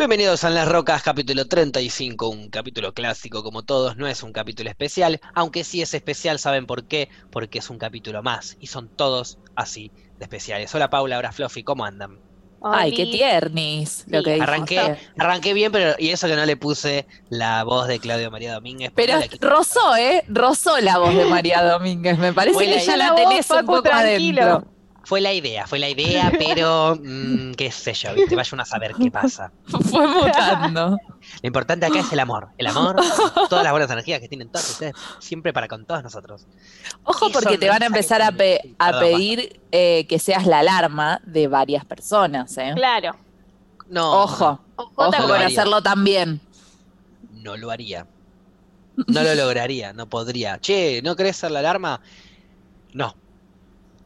Bienvenidos a Las Rocas, capítulo 35, un capítulo clásico como todos, no es un capítulo especial, aunque sí es especial, ¿saben por qué? Porque es un capítulo más, y son todos así de especiales. Hola Paula, ahora Fluffy, ¿cómo andan? Ay, qué tiernis lo Sí, que Arranqué, arranqué bien, pero y eso que no le puse la voz de Claudio María Domínguez. Pero rozó, ¿eh? Rozó la voz de María Domínguez. Me parece que ya la la voz, tenés un Paco, poco tranquilo. adentro. Fue la idea, fue la idea, pero mm, qué sé yo, ¿viste? Vaya uno a saber qué pasa. Fue mutando. Lo importante acá es el amor. El amor, todas las buenas energías que tienen todos ustedes, siempre para con todos nosotros. Ojo porque te van a empezar a, pe- pedir eh, que seas la alarma de varias personas, ¿eh? Claro. No, Ojo, Ojo ojo también. con hacerlo también. no lo haría. No lo lograría, no podría. Che, ¿no querés ser la alarma? No.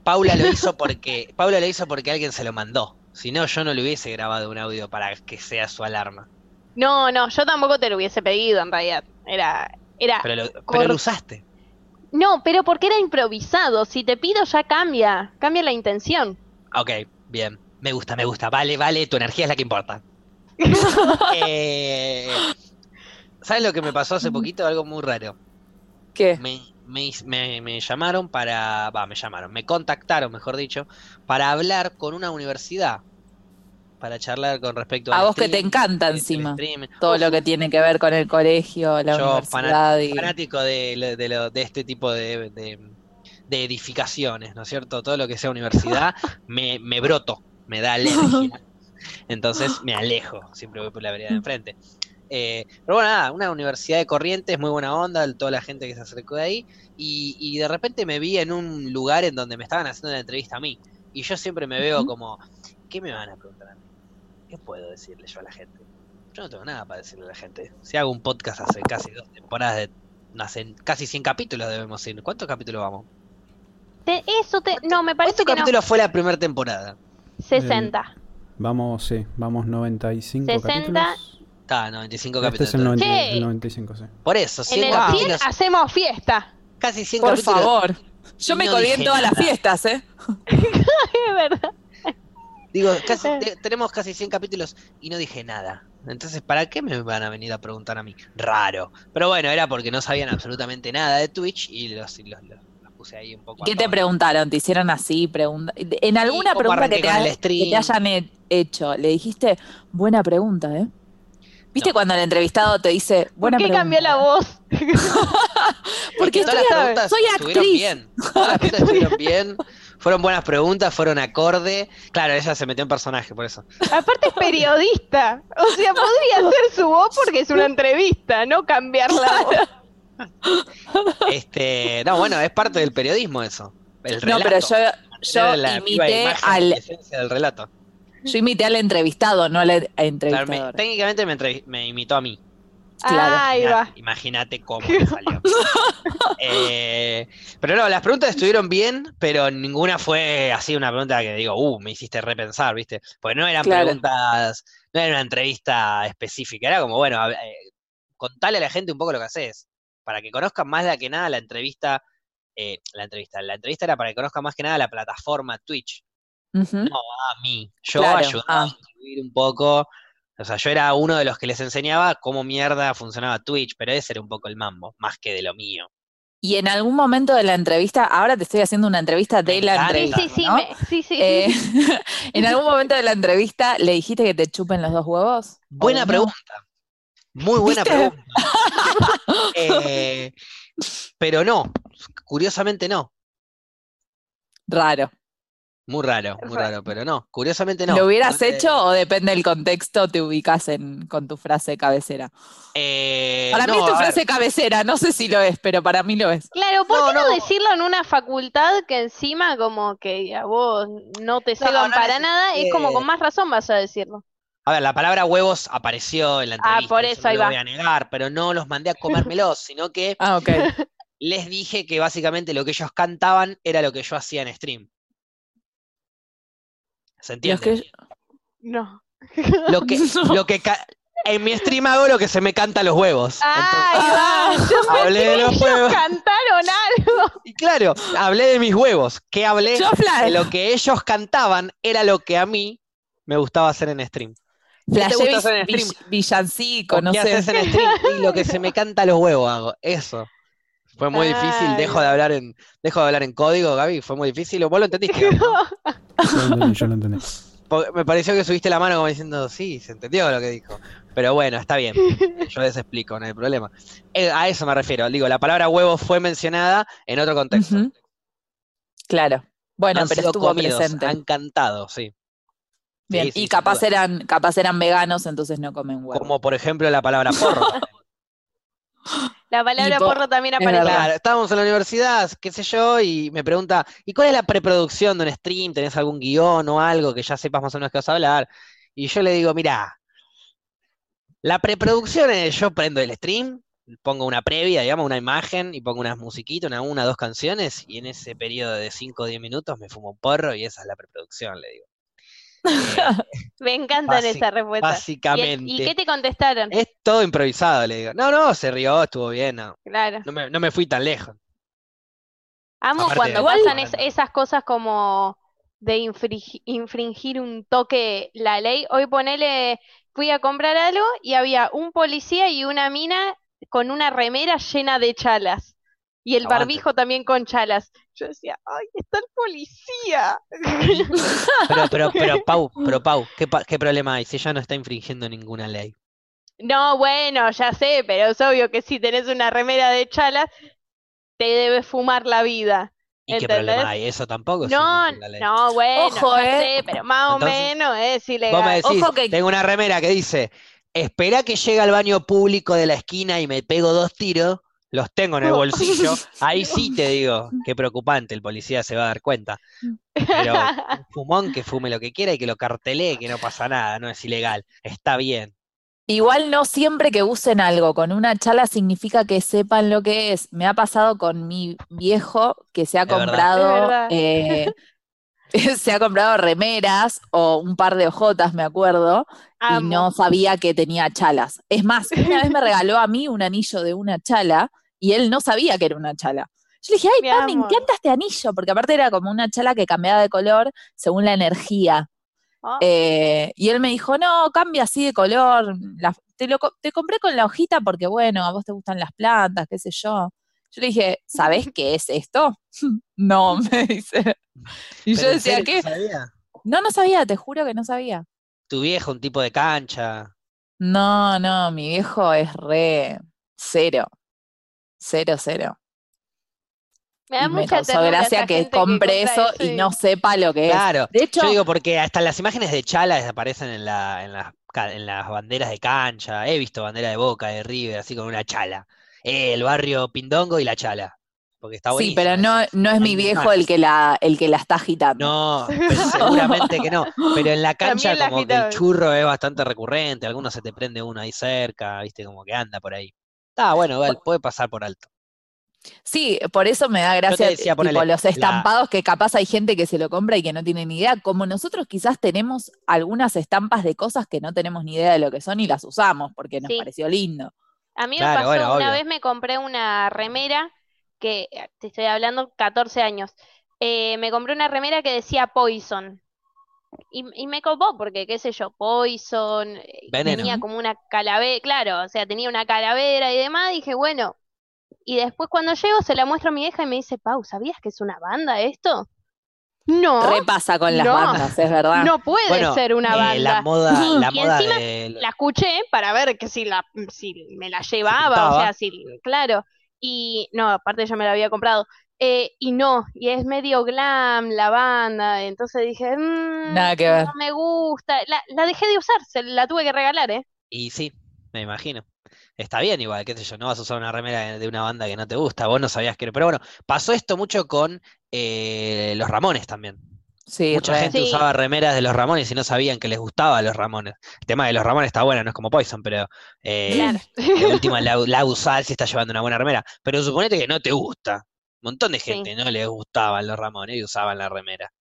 Paula lo hizo porque Paula lo hizo porque alguien se lo mandó. Si no, yo no le hubiese grabado un audio para que sea su alarma. No, no, yo tampoco te lo hubiese pedido en realidad. Era, era. Pero lo, pero Cor- lo usaste. No, pero porque era improvisado. Si te pido ya cambia, cambia la intención. Ok, bien. Me gusta, me gusta. Vale, vale, tu energía es la que importa. Eh, ¿Sabes lo que me pasó hace poquito? Algo muy raro. ¿Qué? me, me, me- me llamaron para, va, me llamaron, me contactaron, mejor dicho, para hablar con una universidad, para charlar con respecto A al vos que te encanta encima. Todo Uf, lo que tiene que ver con el colegio, la yo universidad y... fanático de, de, lo- de este tipo de, de- de edificaciones, ¿no es cierto? Todo lo que sea universidad, me, me broto, me da alergia. Entonces me alejo, siempre voy por la vereda de enfrente. Eh, pero bueno, nada, una universidad de Corrientes, muy buena onda, toda la gente que se acercó de ahí, y, y de repente me vi en un lugar en donde me estaban haciendo una entrevista a mí, y yo siempre me veo como, ¿qué me van a preguntar a mí? ¿Qué puedo decirle yo a la gente? Yo no tengo nada para decirle a la gente. Si hago un podcast hace casi dos temporadas, de, hace casi 100 capítulos debemos ir. ¿Cuántos capítulos vamos? Te- eso te. No, me parece ¿Cuántos que no. capítulos fue la primera temporada? 60. Vamos, sí, vamos 95 60. capítulos. Está, 95 Este capítulos. es el, 90 Sí. el 95, sí. Por eso, En 100 el Wow. 100 capítulos, hacemos fiesta. casi 100 Por capítulos. favor. Yo me no colgué en todas las fiestas, ¿eh? Es verdad. Digo, casi, te- tenemos casi 100 capítulos y no dije nada. Entonces, ¿para qué me van a venir a preguntar a mí? Raro. Pero bueno, era porque no sabían absolutamente nada de Twitch y los, los, los- los puse ahí un poco. ¿Qué te preguntaron? ¿Te hicieron así? Pregunta... En alguna pregunta que te, con ha- el que stream. te hayan he- hecho, le dijiste, buena pregunta, ¿eh? ¿Viste No. cuando el entrevistado te dice, ¿Por buena qué pregunta? cambió la voz? Porque todas las estoy- preguntas soy estuvieron actriz. bien. Todas las preguntas estuvieron bien. Fueron buenas preguntas, fueron acorde. Claro, ella se metió en personaje, por eso. Aparte es periodista. O sea, podría ser su voz porque es una entrevista, no cambiar la voz. Este, no, bueno, es parte del periodismo eso. El No, relato. pero yo, yo la viva imité al, esencia del relato. Yo imité al entrevistado, no al Claro, me- entrevistador. técnicamente me, me imitó a mí. Claro. Ahí va. Imagina- Imagínate cómo le salió. Eh, pero no, las preguntas estuvieron bien, pero ninguna fue así una pregunta que digo, uh, me hiciste repensar, ¿viste? Porque no eran Claro. preguntas, no era una entrevista específica, era como, bueno, eh, contale a la gente un poco lo que haces, para que conozcan más de que nada la entrevista, eh, la entrevista, la entrevista era para que conozcan más que nada la plataforma Twitch, No a mí. Yo Claro, ayudaba ah. a instruir un poco. O sea, yo era uno de los que les enseñaba cómo mierda funcionaba Twitch, pero ese era un poco el mambo, más que de lo mío. Y en algún momento de la entrevista, ahora te estoy haciendo una entrevista de la entrevista. sí, sí, ¿no? me- sí, sí. Eh, en algún momento de la entrevista, ¿le dijiste que te chupen los dos huevos? Buena pregunta. Muy buena ¿Viste? pregunta. Eh, pero no, curiosamente no. Raro. Muy raro, muy raro, pero no, curiosamente no. ¿Lo hubieras No, eh, hecho o depende del contexto te ubicas en, con tu frase cabecera? eh, Para mí no, es tu ver, frase cabecera, no sé si lo es, pero para mí lo es. Claro, ¿por No, qué no, no. decirlo en una facultad que encima como que a vos no te no para nada? Es como con más razón vas a decirlo. A ver, la palabra huevos apareció en la Ah, entrevista, por eso eso, no ahí lo va. voy a negar, pero no los mandé a comérmelos, sino que Ah, ok. les dije que básicamente lo que ellos cantaban era lo que yo hacía en stream. ¿Se entiende? que- No. Lo que, No. lo que ca- en mi stream hago lo que se me canta a los huevos. ¡Ay, Ah, va! Yo hablé de los ellos huevos. cantaron algo. Y claro, hablé de mis huevos. ¿Qué hablé? Yo flash. De lo que ellos cantaban era lo que a mí me gustaba hacer en stream. Flashé villancico, ¿O no ¿Qué sé. haces en stream? Y lo que se me canta a los huevos hago. Eso. Fue muy difícil, dejo de hablar en, dejo de hablar en código, Gaby, fue muy difícil. Vos lo entendiste, Gaby, ¿no? Yo lo entendí, yo lo entendí. Porque me pareció que subiste la mano como diciendo, sí, se entendió lo que dijo. Pero bueno, está bien. Yo les explico, no hay problema. Eh, a eso me refiero. Digo, la palabra huevo fue mencionada en otro contexto. Claro. Bueno, Han pero sido estuvo comidos, presente. han cantado, sí. Bien, Sí, sí, y capaz eran, capaz eran veganos, entonces no comen huevo. Como por ejemplo la palabra porro. La palabra po- porro también es aparece. verdad. Claro, estábamos en la universidad, qué sé yo, y me pregunta, ¿y cuál es la preproducción de un stream? ¿Tenés algún guion o algo que ya sepas más o menos qué vas a hablar? Y yo le digo, mirá, la preproducción es yo prendo el stream, pongo una previa, digamos, una imagen, y pongo unas musiquitas, una, una, dos canciones, y en ese periodo de 5 o 10 minutos me fumo un porro y esa es la preproducción, le digo. Me encantan Basi- esa respuesta. ¿Y, el- básicamente. ¿y qué te contestaron? Es todo improvisado, le digo. No, no, se rió, estuvo bien, no, Claro. no me, no me fui tan lejos. Amo Aparte- cuando pasan es- esas cosas como de infringi- infringir un toque la ley. Hoy ponele, fui a comprar algo y había un policía y una mina con una remera llena de chalas. Y el Aguante. barbijo también con chalas. Yo decía, ¡ay, está el policía! Pero, pero, pero, Pau, pero, Pau, ¿qué, qué problema hay si ella no está infringiendo ninguna ley? No, bueno, ya sé, pero es obvio que si tenés una remera de chalas, te debes fumar la vida. ¿Y qué problema hay? Eso tampoco es No, infringir la ley. no, bueno, Ojo, ya eh. sé, pero más o menos es Vos me ilegal. decís, Ojo que- tengo una remera que dice, espera que llegue al baño público de la esquina y me pego dos tiros, los tengo en el bolsillo, ahí sí te digo, qué preocupante, el policía se va a dar cuenta. Pero un fumón que fume lo que quiera y que lo cartelee, que no pasa nada, no es ilegal, está bien. Igual no siempre que usen algo con una chala significa que sepan lo que es. Me ha pasado con mi viejo que se ha comprado, eh, se ha comprado remeras o un par de ojotas, me acuerdo, y no sabía que tenía chalas. Es más, una vez me regaló a mí un anillo de una chala y él no sabía que era una chala. Yo le dije, ay, Mi pa, me encanta este anillo, porque aparte era como una chala que cambiaba de color según la energía. Oh, Eh, y él me dijo, no, cambia así de color. la- te, lo, te compré con la hojita porque, bueno, a vos te gustan las plantas, qué sé yo. Yo le dije, ¿sabés qué es esto? no, me dice. Y yo Pero ¿en decía, ¿qué? sabía? No, no sabía, te juro que no sabía. Tu viejo, un tipo de cancha. No, no, mi viejo es re cero. Cero, cero. me da Y me mucha causó gracia que gente compre eso y y- no sepa lo que es. Claro, De hecho, yo digo porque hasta las imágenes de Chala aparecen en la, en las, en las banderas de cancha. He visto bandera de Boca, de River, así con una chala. Eh, el barrio Pindongo y la Chala. Porque está sí, pero no, no es mi viejo el que la, el que la está agitando. No, seguramente que no. Pero en la cancha como que el churro es bastante recurrente, algunos se te prende uno ahí cerca, viste, como que anda por ahí. Ah, bueno, igual, puede pasar por alto. Sí, por eso me da gracia decía, tipo, ponele, los la- estampados que capaz hay gente que se lo compra y que no tiene ni idea. Como nosotros quizás tenemos algunas estampas de cosas que no tenemos ni idea de lo que son y las usamos porque nos Sí. pareció lindo. A mí me pasó, bueno, una obvio. vez me compré una remera que, eh, te estoy hablando, 14 años. Eh, me compré una remera que decía Poison. Y, y me copó porque, qué sé yo, Poison, eh, Veneno. tenía como una calavera, claro, o sea, tenía una calavera y demás. Dije, bueno. Y después cuando llego se la muestro a mi hija y me dice, Pau, ¿sabías que es una banda esto? No, Repasa con las No. bandas, es verdad. no puede Bueno, ser una eh, banda. la moda, la Y moda encima de la escuché para ver que si la si me la llevaba, o sea, si claro. Y no, aparte yo me la había comprado. Eh, y no, y es medio glam la banda, entonces dije, "Mm, Nada que ver. no me gusta. La, la dejé de usar, se la tuve que regalar, ¿eh? Y sí, me imagino. Está bien igual, qué sé yo, no vas a usar una remera de, una banda que no te gusta, vos no sabías que era. Pero bueno, pasó esto mucho con eh, los Ramones también. Sí, Mucha re. gente Sí. usaba remeras de los Ramones y no sabían que les gustaba a los Ramones. El tema de los Ramones está bueno, no es como Poison, pero eh, Claro. de última la, la usás si estás llevando una buena remera. Pero suponete que no te gusta. Montón de Sí. gente no les gustaban los Ramones y usaban la remera.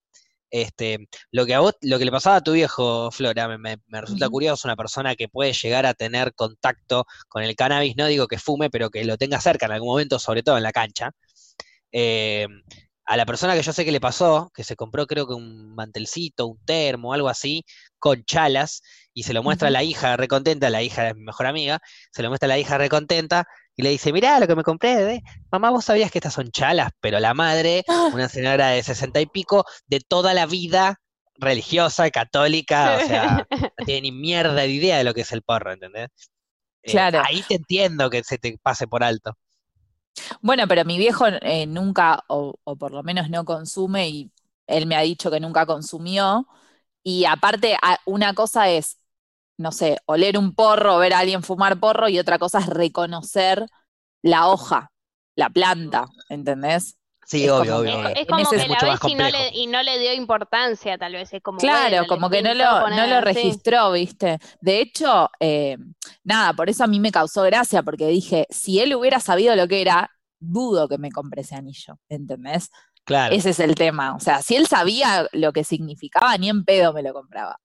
Este, lo que a vos, lo que le pasaba a tu viejo, Flora, me, me- me resulta curioso, una persona que puede llegar a tener contacto con el cannabis, no digo que fume, pero que lo tenga cerca en algún momento, sobre todo en la cancha. Eh, a la persona que yo sé que le pasó, que se compró creo que un mantelcito, un termo, algo así, con chalas, y se lo muestra a la hija recontenta, la hija es mi mejor amiga, se lo muestra a la hija recontenta, y le dice, mirá lo que me compré, ¿eh? Mamá, vos sabías que estas son chalas, pero la madre, una señora de sesenta y pico, de toda la vida religiosa, católica, o sea, no tiene ni mierda de idea de lo que es el porro, ¿entendés? Eh, Claro. ahí te entiendo que se te pase por alto. Bueno, pero mi viejo eh, nunca, o, o por lo menos no consume, y él me ha dicho que nunca consumió. Y aparte, una cosa es, no sé, oler un porro, ver a alguien fumar porro, y otra cosa es reconocer la hoja, la planta, ¿entendés? Sí, Es obvio, como obvio. Es como ese- que es la ves y no, le, y no le dio importancia, tal vez. Es como, Claro, bueno, como que no lo, no lo registró, ¿viste? De hecho, eh, nada, por eso a mí me causó gracia, porque dije, si él hubiera sabido lo que era, dudo que me compre ese anillo, ¿entendés? Claro. Ese es el tema. O sea, si él sabía lo que significaba, ni en pedo me lo compraba.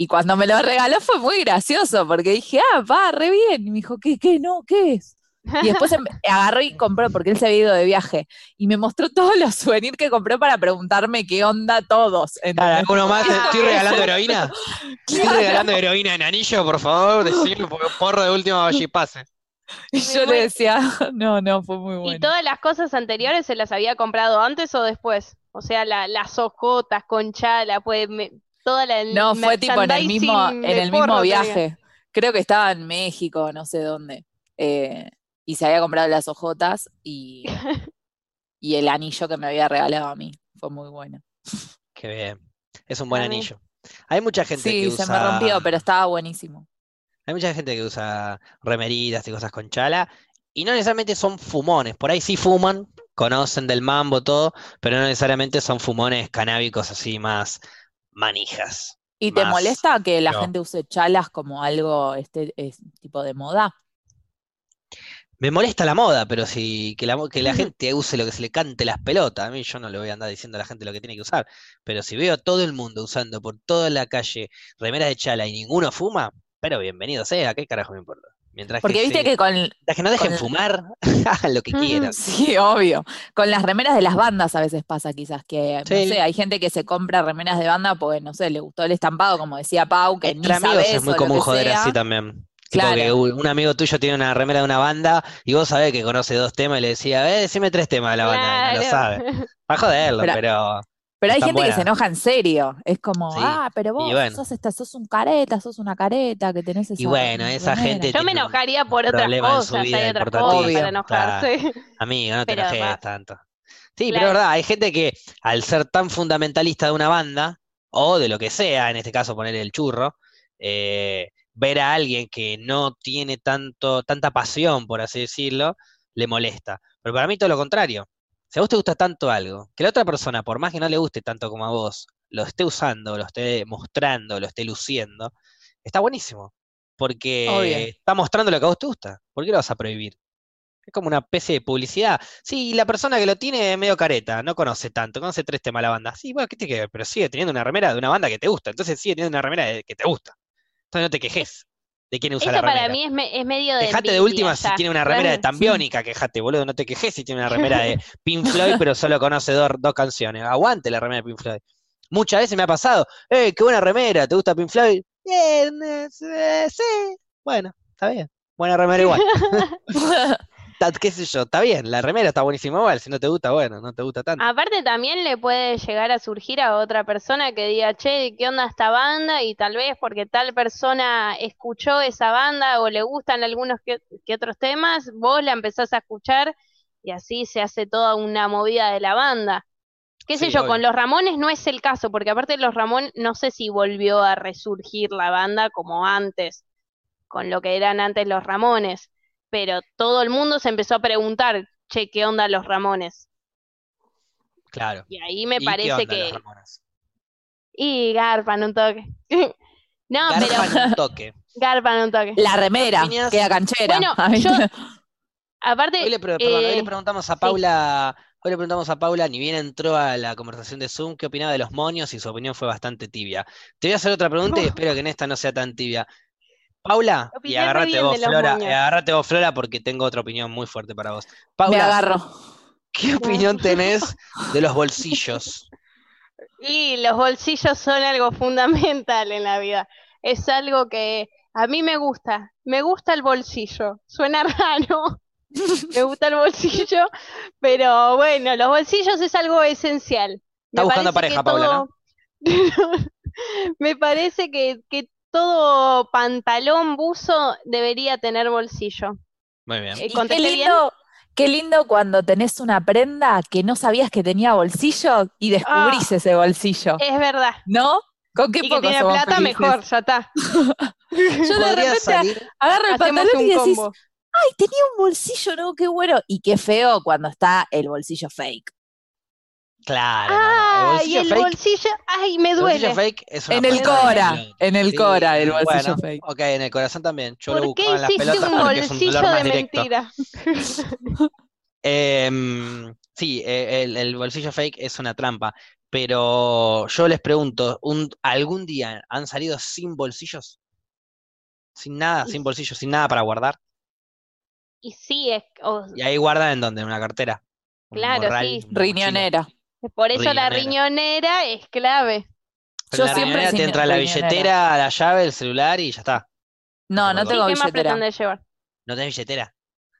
Y cuando me lo regaló fue muy gracioso, porque dije, ah, va, re bien. Y me dijo, ¿qué, qué, no, qué es? Y después em- agarró y compró, porque él se había ido de viaje, y me mostró todos los souvenirs que compró para preguntarme qué onda todos. Claro, ¿entendés? ¿Alguno más? ¿Estoy regalando heroína? ¿Estoy regalando heroína en anillo, por favor? Decirlo, porque porro de última pase. Y yo le decía, no, no, fue muy ¿Y bueno. todas las cosas anteriores se las había comprado antes o después? O sea, la- las hojotas con chala, pues me- toda la No, fue tipo en el mismo, en el mismo tenía. viaje. Creo que estaba en México, no sé dónde. eh, y se había comprado las hojotas y, y el anillo que me había regalado a mí. Fue muy bueno. Qué bien. Es un buen anillo. Hay mucha gente Sí, que se usa. me rompió, pero estaba buenísimo. Hay mucha gente que usa remeritas y cosas con chala. Y no necesariamente son fumones. Por ahí sí fuman, conocen del mambo, todo, pero no necesariamente son fumones canábicos así más manijas. ¿Y te molesta que la yo. gente use chalas como algo, este es, tipo de moda? Me molesta la moda, pero si que la, que la gente use lo que se le cante las pelotas, a mí yo no le voy a andar diciendo a la gente lo que tiene que usar, pero si veo a todo el mundo usando por toda la calle remeras de chala y ninguno fuma, pero bienvenido sea, ¿qué carajo me importa? Mientras Porque que, viste se- que con, mientras que no dejen con- fumar, hagan lo que quieran. Sí, obvio. Con las remeras de las bandas a veces pasa quizás que, no sé, hay gente que se compra remeras de banda porque, no sé, le gustó el estampado, como decía Pau, que ni Entre amigos sabes es muy común joder sea. así también. Claro. que un amigo tuyo tiene una remera de una banda y vos sabés que conoce dos temas y le decía, eh, decime tres temas de la banda, y no lo Claro. sabe. Para joderlo, Pero- pero Pero hay gente que se enoja en serio. Es como, Sí. ah, pero vos bueno. sos, esta, sos un careta, sos una careta que tenés esa Y bueno, esa remera". gente Yo me enojaría por otras problema en su cosas, vida hay otras cosas para enojarse. Amigo, no te Pero enojes va. tanto. Sí, pero Claro. es verdad, hay gente que al ser tan fundamentalista de una banda, o de lo que sea, en este caso poner el churro, eh, ver a alguien que no tiene tanto, tanta pasión, por así decirlo, le molesta. Pero para mí todo lo contrario. Si a vos te gusta tanto algo, que la otra persona, por más que no le guste tanto como a vos, lo esté usando, lo esté mostrando, lo esté luciendo, está buenísimo. Porque Obvio. está mostrando lo que a vos te gusta. ¿Por qué lo vas a prohibir? Es como una especie de publicidad. Sí, la persona que lo tiene es medio careta, no conoce tanto, conoce tres temas la banda. Sí, bueno, ¿qué tiene que ver? Pero sigue teniendo una remera de una banda que te gusta. Entonces sigue teniendo una remera de- que te gusta. Entonces no te quejes de quién usa Eso la para remera. mí es, me- es medio de Quejate de última si tiene una remera de. Tambiónica, quejate, boludo, no te quejes si tiene una remera de Pink Floyd, pero solo conoce dos, dos canciones. Aguante la remera de Pink Floyd. Muchas veces me ha pasado, ¡eh, qué buena remera! ¿Te gusta Pink Floyd? Bien, eh, sí. Bueno, está bien. Buena remera igual. Qué sé yo, está bien, la remera está buenísima igual, si no te gusta, bueno, no te gusta tanto. Aparte también le puede llegar a surgir a otra persona que diga, che, ¿qué onda esta banda? Y tal vez porque tal persona escuchó esa banda o le gustan algunos que, que otros temas, vos la empezás a escuchar y así se hace toda una movida de la banda. Qué sé yo, obvio. con los Ramones no es el caso, porque aparte de los Ramones no sé si volvió a resurgir la banda como antes, con lo que eran antes los Ramones, pero todo el mundo se empezó a preguntar, che, ¿qué onda los Ramones? Claro. Y ahí me ¿Y qué parece onda que... los Ramones? Y garpan un toque. No, pero Garpan un toque. garpan un toque. La remera, Piñas. queda canchera. Bueno, A mí- yo- Aparte, Hoy le, perdón, hoy le eh, preguntamos a Paula, hoy le preguntamos a Paula, ni bien entró a la conversación de Zoom, qué opinaba de los moños y su opinión fue bastante tibia. Te voy a hacer otra pregunta y espero que en esta no sea tan tibia. Paula, y bien vos, Flora, eh, agarrate vos, Flora, porque tengo otra opinión muy fuerte para vos. me Paula, agarro. ¿qué ¿Qué opinión tenés de los bolsillos? Y los bolsillos son algo fundamental en la vida. Es algo que a mí me gusta. Me gusta el bolsillo. Suena raro. Me gusta el bolsillo, pero bueno, los bolsillos es algo esencial. Me Está buscando parece pareja, que Paula, todo- Me parece que, que todo pantalón buzo debería tener bolsillo. Muy bien. Eh, Y qué lindo, qué lindo cuando tenés una prenda que no sabías que tenía bolsillo y descubrís Ah. ese bolsillo. Es verdad. ¿No? ¿Con qué Y que poco tiene plata, felices? mejor, ya está. Yo de repente salir. agarro el pantalón y decís, combo. ay, tenía un bolsillo, ¿no? Qué bueno. Y qué feo cuando está el bolsillo fake. Claro, no, no. El Ah, y el fake, bolsillo, ay, me el bolsillo duele. fake es una En el Cora, en el Sí, Cora, el bolsillo bueno, fake. Ok, en el corazón también. Yo lo ¿Por qué en las hiciste pelotas un porque es un bolsillo dolor más de directo. mentira? Em, sí, eh, el, el bolsillo fake es una trampa, pero yo les pregunto, un, ¿algún día han salido sin bolsillos? Sin nada, sin bolsillos, sin nada para guardar. Y sí, es, o- Y ahí guardan en donde, en una cartera. un Claro, morral, sí. Riñonera. Por eso la Riñonera. es clave. Pero Yo la siempre riñonera te entra la riñonera. billetera, la llave, el celular y ya está. No, no Sí, tengo ¿Qué más billetera. pretende llevar? ¿No tenés billetera?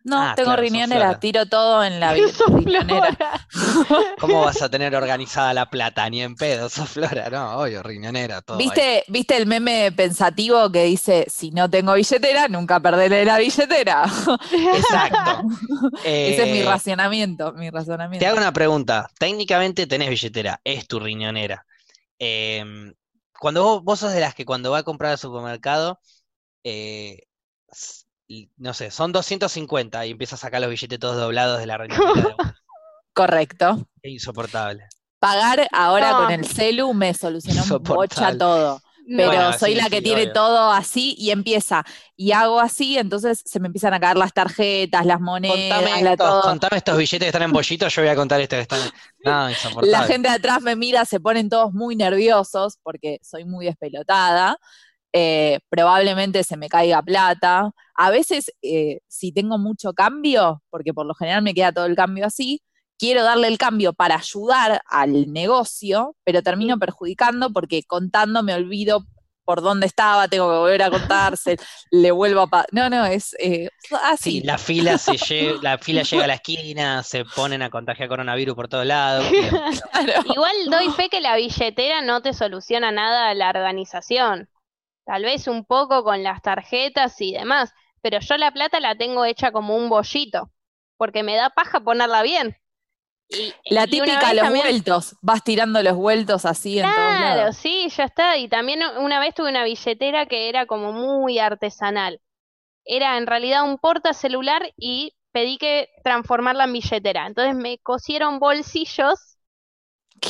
No, Ah, tengo claro, riñonera, tiro todo en la riñonera. ¿Cómo vas a tener organizada la plata? Ni en pedo, sos flora, no, obvio, riñonera, todo ahí. ¿Viste, ¿Viste el meme pensativo que dice, si no tengo billetera, nunca perderé la billetera? Exacto. Ese es mi Eh, racionamiento, mi razonamiento. Te hago una pregunta. Técnicamente tenés billetera, es tu riñonera. Em, cuando vos, vos sos de las que cuando va a comprar al supermercado, eh, no sé, son 250 y empieza a sacar los billetes todos doblados de la una. Correcto. Es insoportable. Pagar ahora No. con el celu me solucionó bocha todo. Pero Bueno, soy sí, la que sí, tiene obvio. todo así y empieza. Y hago así, entonces se me empiezan a caer las tarjetas, las monedas, Contame la estos, todo. contame estos billetes que están en bollitos, yo voy a contar estos que están. No, La gente de atrás me mira, se ponen todos muy nerviosos porque soy muy despelotada. Eh, probablemente se me caiga plata. A veces, eh, si tengo mucho cambio, porque por lo general me queda todo el cambio así, quiero darle el cambio para ayudar al negocio, pero termino perjudicando porque contando me olvido por dónde estaba, tengo que volver a contarse, le vuelvo a... pa- no, no, es eh, así. Sí, la fila se lle- la fila llega a la esquina, se ponen a contagiar coronavirus por todos lados. Claro. Igual doy fe que la billetera no te soluciona nada la organización. Tal vez un poco con las tarjetas y demás, pero yo la plata la tengo hecha como un bollito, porque me da paja ponerla bien. Y, La y típica, los también- vueltos, vas tirando los vueltos así en todos Claro, lados. sí, ya está. Y también una vez tuve una billetera que era como muy artesanal. Era en realidad un portacelular y pedí que transformarla en billetera. Entonces me cosieron bolsillos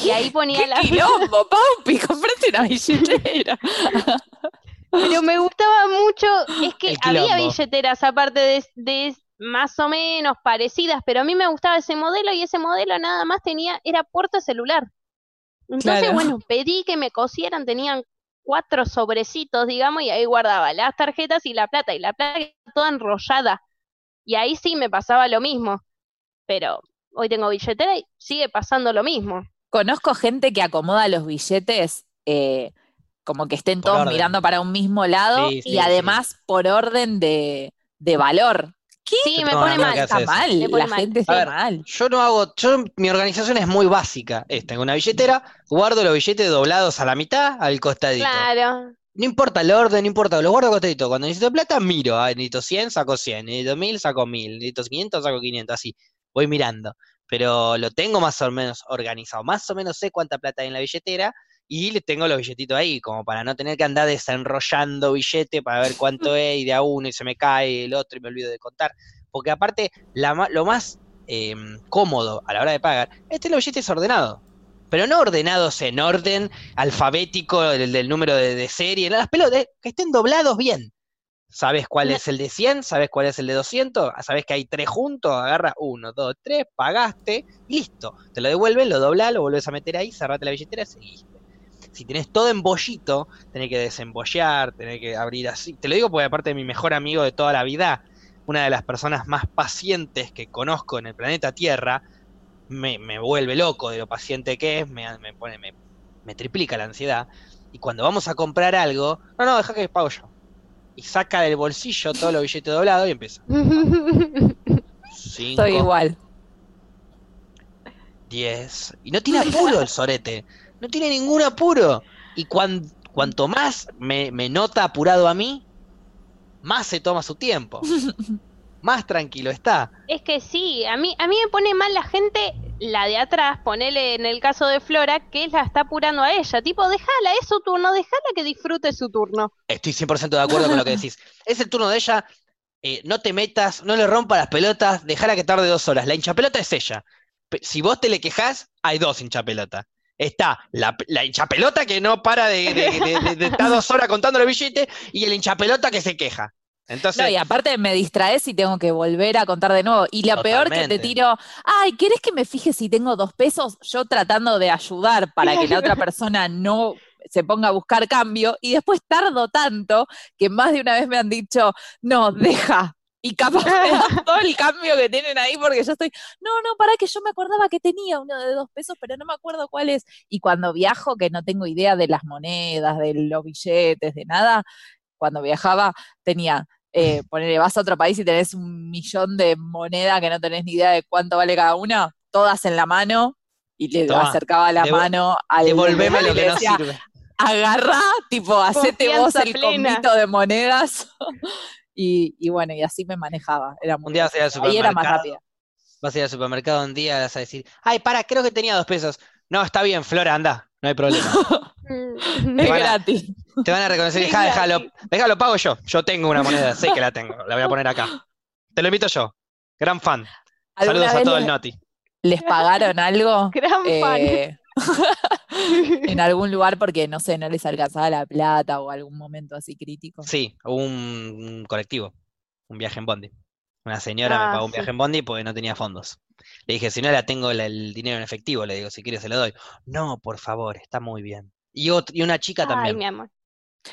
y ahí ponía ¡Qué la quilombo, Paupi! Comprate una billetera. Pero me gustaba mucho, es que había billeteras aparte de, de más o menos parecidas, pero a mí me gustaba ese modelo y ese modelo nada más tenía, era puerta celular. Entonces, Claro. bueno, pedí que me cosieran, tenían cuatro sobrecitos, digamos, y ahí guardaba las tarjetas y la plata, y la plata toda enrollada. Y ahí sí me pasaba lo mismo. Pero hoy tengo billetera y sigue pasando lo mismo. Conozco gente que acomoda los billetes eh, como que estén Por todos orden. mirando para un mismo lado Sí, sí, y sí. además por orden de, de valor. ¿Qué? Sí, me pone mal. Está mal, Me pone la mal. gente está ver, mal. Yo no hago, yo, mi organización es muy básica. Es, tengo una billetera, guardo los billetes doblados a la mitad, al costadito. Claro. No importa el orden, no importa, los guardo costadito. Cuando necesito plata, miro. Ah, necesito 100, saco 100. Necesito 1000, saco 1000. Necesito 500, saco 500. Así, voy mirando. Pero lo tengo más o menos organizado. Más o menos sé cuánta plata hay en la billetera y le tengo los billetitos ahí, como para no tener que andar desenrollando billete para ver cuánto es y de a uno y se me cae el otro y me olvido de contar. Porque aparte, la lo más eh, cómodo a la hora de pagar es tener los billetes ordenados. Pero no ordenados en orden alfabético del, del número de, de serie, las pelotas, eh, que estén doblados bien. ¿Sabes cuál es el de 100? ¿Sabes cuál es el de 200? ¿Sabes que hay tres juntos? Agarra uno, dos, tres, pagaste, listo. Te lo devuelven, lo doblás, lo volvés a meter ahí, cerrate la billetera y seguiste. Si tenés todo en bollito, tenés que desembollar, tenés que abrir así. Te lo digo porque aparte de mi mejor amigo de toda la vida, una de las personas más pacientes que conozco en el planeta Tierra, me, me vuelve loco de lo paciente que es, me, me pone, me, me triplica la ansiedad. Y cuando vamos a comprar algo, no, no, deja que pago yo. Y saca del bolsillo todos los billetes doblados y empieza. Cinco, Estoy igual. 10. Y no tiene apuro el sorete. No tiene ningún apuro. Y cuan- cuanto más me, me nota apurado a mí, más se toma su tiempo. Más tranquilo está. Es que sí, a mí, a mí me pone mal la gente, la de atrás, ponele en el caso de Flora, que la está apurando a ella. Tipo, déjala, es su turno, déjala que disfrute su turno. Estoy 100% de acuerdo con lo que decís. Es el turno de ella. eh, no te metas, no le rompas las pelotas, dejala que tarde dos horas. La hinchapelota es ella. Si vos te le quejás, hay dos hinchapelotas. Está la, la hinchapelota que no para de, de- de- de- de estar dos horas contando los billetes y el hinchapelota que se queja. Entonces, No, y aparte me distraes y tengo que volver a contar de nuevo. Y lo peor que te tiro, ay, ¿querés que me fije si tengo dos pesos? Yo tratando de ayudar para que la otra persona no se ponga a buscar cambio y después tardo tanto que más de una vez me han dicho, no, deja. Y capaz me dan todo el cambio que tienen ahí porque yo estoy, no, no, para que yo me acordaba que tenía uno de dos pesos, pero no me acuerdo cuál es. Y cuando viajo, que no tengo idea de las monedas, de los billetes, de nada, cuando viajaba tenía eh, ponele, vas a otro país y tenés un millón de moneda que no tenés ni idea de cuánto vale cada una, todas en la mano, y le Toma, acercaba la mano al devolveme lo que no sirve. agarrá, tipo, hacete vos el plena. combito de monedas. y, y bueno, y así me manejaba. Era muy Un día vas a ir al era más rápida. Vas a ir al supermercado un día y vas a decir, ay, para, creo que tenía dos pesos. No, está bien, Flora, anda, no hay problema. Mm. Es gratis. Te van a reconocer, "Ja, déjalo, déjalo, pago yo. Yo tengo una moneda, sé que la tengo, la voy a poner acá. Te lo invito yo. Gran fan. ¿Alguna Saludos a todo les, el Noti. les pagaron algo Gran fan. en algún lugar porque, no sé, no les alcanzaba la plata o algún momento así crítico? Sí, hubo un, colectivo, un viaje en Bondi. Una señora me Ah, pagó un sí. viaje en Bondi porque no tenía fondos. Le dije, si no la tengo la- el dinero en efectivo, le digo, si quieres se lo doy. No, por favor, está muy bien. Y, ot- y una chica Ay, también. mi amor.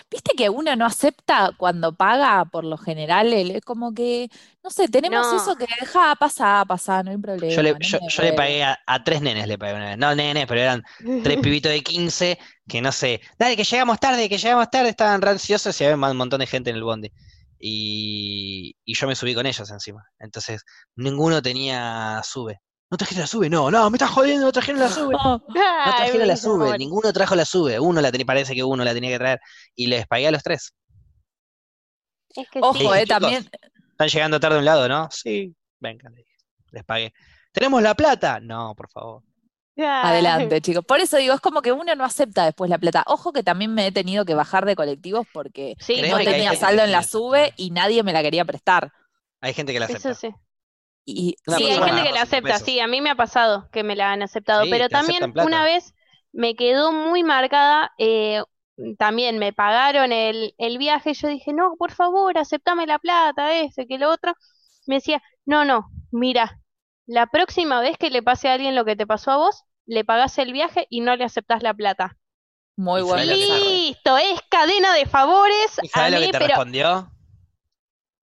Viste que uno no acepta cuando paga por lo general, es como que, no sé, tenemos No. eso que deja pasar, pasar, no hay problema. Yo le, no yo, le pagué a, a tres nenes, le pagué una vez. No nenes, pero eran tres pibitos de 15 que no sé, dale, que llegamos tarde, que llegamos tarde, estaban ranciosos y había un montón de gente en el bondi. Y, y yo me subí con ellos encima. Entonces, ninguno tenía sube. ¿No trajeron la sube? No, no, me estás jodiendo, no trajeron la sube. No trajeron la sube, ninguno trajo la sube. Uno la tenía, parece que uno la tenía que traer. Y les pagué a los tres. Es que Ojo, sí. eh, chicos, también, Están llegando tarde a un lado, ¿no? Sí, venga. Les pagué. ¿Tenemos la plata? No, por favor. Adelante, chicos. Por eso digo, es como que uno no acepta después la plata. Ojo que también me he tenido que bajar de colectivos porque Sí, no tenía saldo en la sube y nadie me la quería prestar. Hay gente que la eso acepta. sí. Y Sí, hay gente que la acepta, pesos. sí, a mí me ha pasado que me la han aceptado, Sí, pero también una vez me quedó muy marcada, eh, también me pagaron el, el viaje, yo dije, no, por favor, aceptame la plata, este, que lo otro. Me decía, no, no, mira, la próxima vez que le pase a alguien lo que te pasó a vos, le pagás el viaje y no le aceptás la plata. muy Y buen sabés lo que mensaje. Listo, es cadena de favores ¿Y a sabes lo mí, que te pero respondió?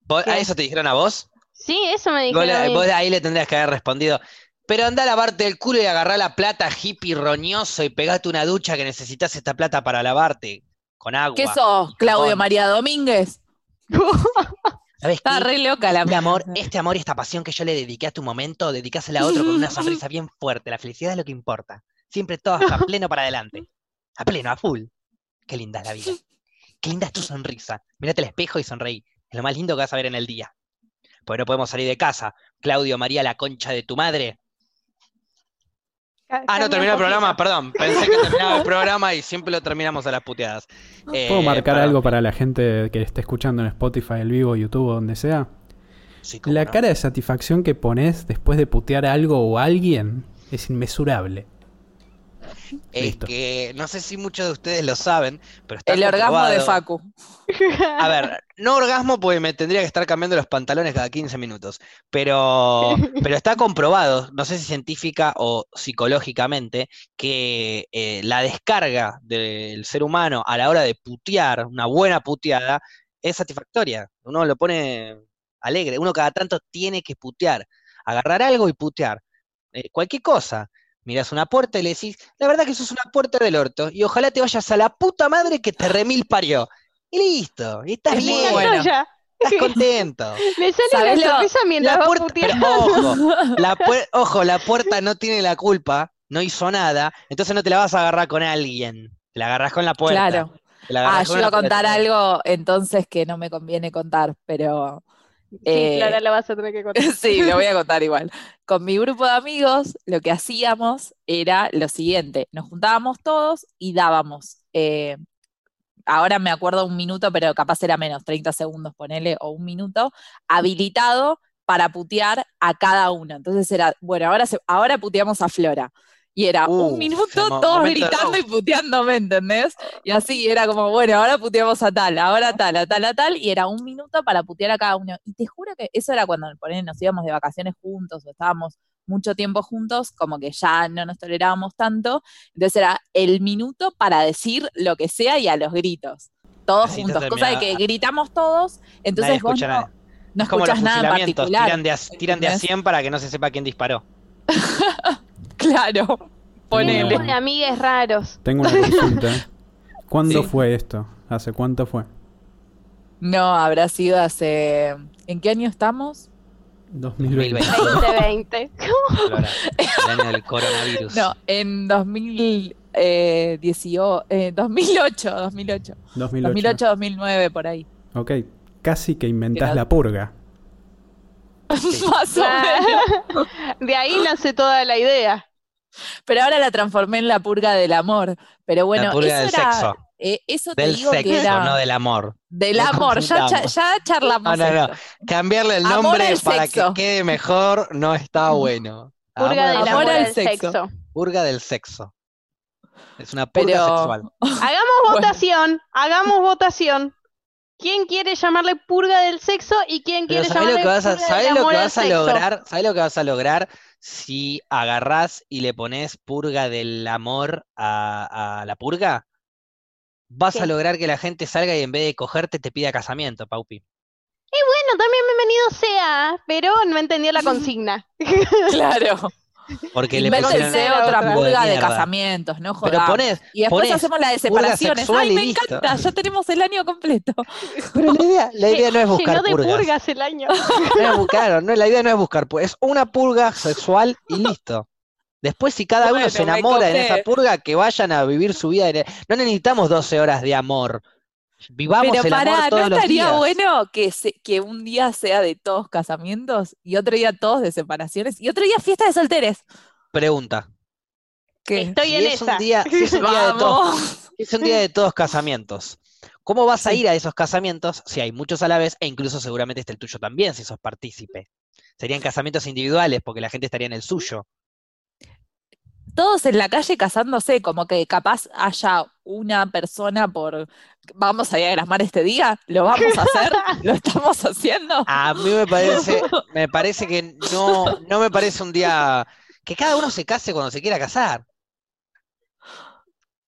¿Vos- ¿A eso te dijeron a vos? Sí, eso me Vos, dijeron le- a mí. vos ahí le tendrías que haber respondido. Pero anda a lavarte el culo y agarrá la plata, hippie roñoso, y pegate una ducha que necesitas esta plata para lavarte con agua. ¿Qué sos, Claudio. María Domínguez? ¿Sabés Está qué? re loca la Mi amor, este amor y esta pasión que yo le dediqué a tu momento, dedicásela a otro con una sonrisa bien fuerte. La felicidad es lo que importa. Siempre todo a pleno para adelante. A pleno, a full. Qué linda es la vida. Qué linda es tu sonrisa. Mírate al espejo y sonreí. Es lo más lindo que vas a ver en el día. Porque no podemos salir de casa. Claudio María, la concha de tu madre. Ah, no, terminó el programa, perdón. Pensé que terminaba el programa y siempre lo terminamos a las puteadas. Eh, ¿Puedo marcar perdón. algo para la gente que esté escuchando en Spotify, el vivo, YouTube o donde sea? Sí, La no. cara de satisfacción que pones después de putear a algo o a alguien es inmesurable. Es Listo. que no sé si muchos de ustedes lo saben, pero está El orgasmo de Facu. A ver, no orgasmo porque me tendría que estar cambiando los pantalones cada 15 minutos, pero, pero está comprobado, no sé si científica o psicológicamente, que eh, la descarga del ser humano a la hora de putear, una buena puteada, es satisfactoria. Uno lo pone alegre, uno cada tanto tiene que putear, agarrar algo y putear. eh, cualquier cosa. Mirás una puerta y le decís, la verdad que eso es una puerta del orto, y ojalá te vayas a la puta madre que te remil parió. Y listo, y estás Es muy bien, bueno. Ya. estás contento. Le sale ¿Sabés la sonrisa mientras La va puerta, pero ojo, la puer- ojo, la puerta no tiene la culpa, no hizo nada, entonces no te la vas a agarrar con alguien, te la agarrás con la puerta. Claro. Ah, yo iba a contar algo entonces que no me conviene contar, pero Sí, eh, Clara, la vas a tener que contar. sí, lo voy a contar igual. Con mi grupo de amigos, lo que hacíamos era lo siguiente: nos juntábamos todos y dábamos. eh, ahora me acuerdo un minuto, pero capaz era menos, 30 segundos, ponele, o un minuto, habilitado para putear a cada uno. Entonces era, bueno, ahora, se- ahora puteamos a Flora. Y era Uh, un minuto se mo- todos gritando y puteándome, ¿entendés? Y así era como, bueno, ahora puteamos a tal, ahora a tal, a tal, a tal, y era un minuto para putear a cada uno. Y te juro que eso era cuando nos íbamos de vacaciones juntos o estábamos mucho tiempo juntos, como que ya no nos tolerábamos tanto. Entonces era el minuto para decir lo que sea y a los gritos. Todos Así juntos, cosa de que gritamos todos, entonces vos no, nada. no Es como los escuchás nada en particular. tiran de, a, tiran de a ¿entendés? 100 para que no se sepa quién disparó. Claro, ponele. grupo de amigues raros. Tengo una consulta. ¿Cuándo Sí. fue esto? ¿Hace cuánto fue? No, habrá sido hace... ¿En qué año estamos? 2020. 2020. Flora, el año del coronavirus. No, en 2018, eh, 2008, 2008. 2008. 2008, 2009, por ahí. Ok, casi que inventás la purga. Más o menos. De ahí nace toda la idea. Pero ahora la transformé en la purga del amor. Pero bueno, la purga del eso era, sexo. eh, eso te Del digo que sexo, era no del amor. del no amor. Ya, ya charlamos No, no, no. Cambiarle el nombre para sexo. que quede mejor no está bueno. Purga del Amor al sexo. sexo. Purga del sexo. Es una purga Pero- sexual. Hagamos Bueno. votación, hagamos votación. ¿Quién quiere llamarle purga del sexo y quién Pero quiere ¿sabés lo llamarle que vas a, purga sabés del lo amor que al vas a sexo? lograr? ¿Sabés lo que vas a lograr si agarrás y le pones purga del amor a, a la purga? Vas a lograr que la gente salga y en vez de cogerte te pida casamiento, Paupi. Bueno, también bienvenido sea, pero no entendió la consigna. Claro. Porque le pusieron otra otra. purga de casamientos, no Pero ponés, Y después ponés hacemos la de separaciones. Ay, me listo. encanta, ya tenemos el año completo. pero la idea, la idea no es buscar de purgas. purgas el año. No es claro, no, la idea no es buscar purgas, es una purga sexual y listo. Después, si cada uno se enamora en esa purga, que vayan a vivir su vida. en- No necesitamos 12 horas de amor. Vivamos Pero el amor ¿no los estaría días. bueno que, se- que un día sea de todos casamientos y otro día todos de separaciones y otro día fiesta de solteres? Pregunta. ¿Qué? Estoy Si en es un esa. día, si es un día de todos, es un día de todos casamientos, ¿cómo vas a ir a esos casamientos si hay muchos a la vez e incluso seguramente esté el tuyo también si sos partícipe? Serían casamientos individuales porque la gente estaría en el suyo. Todos en la calle casándose, como que capaz haya una persona por vamos a diagramar este día, lo vamos a hacer, lo estamos haciendo. A mí me parece, me parece que no, no me parece un día que cada uno se case cuando se quiera casar.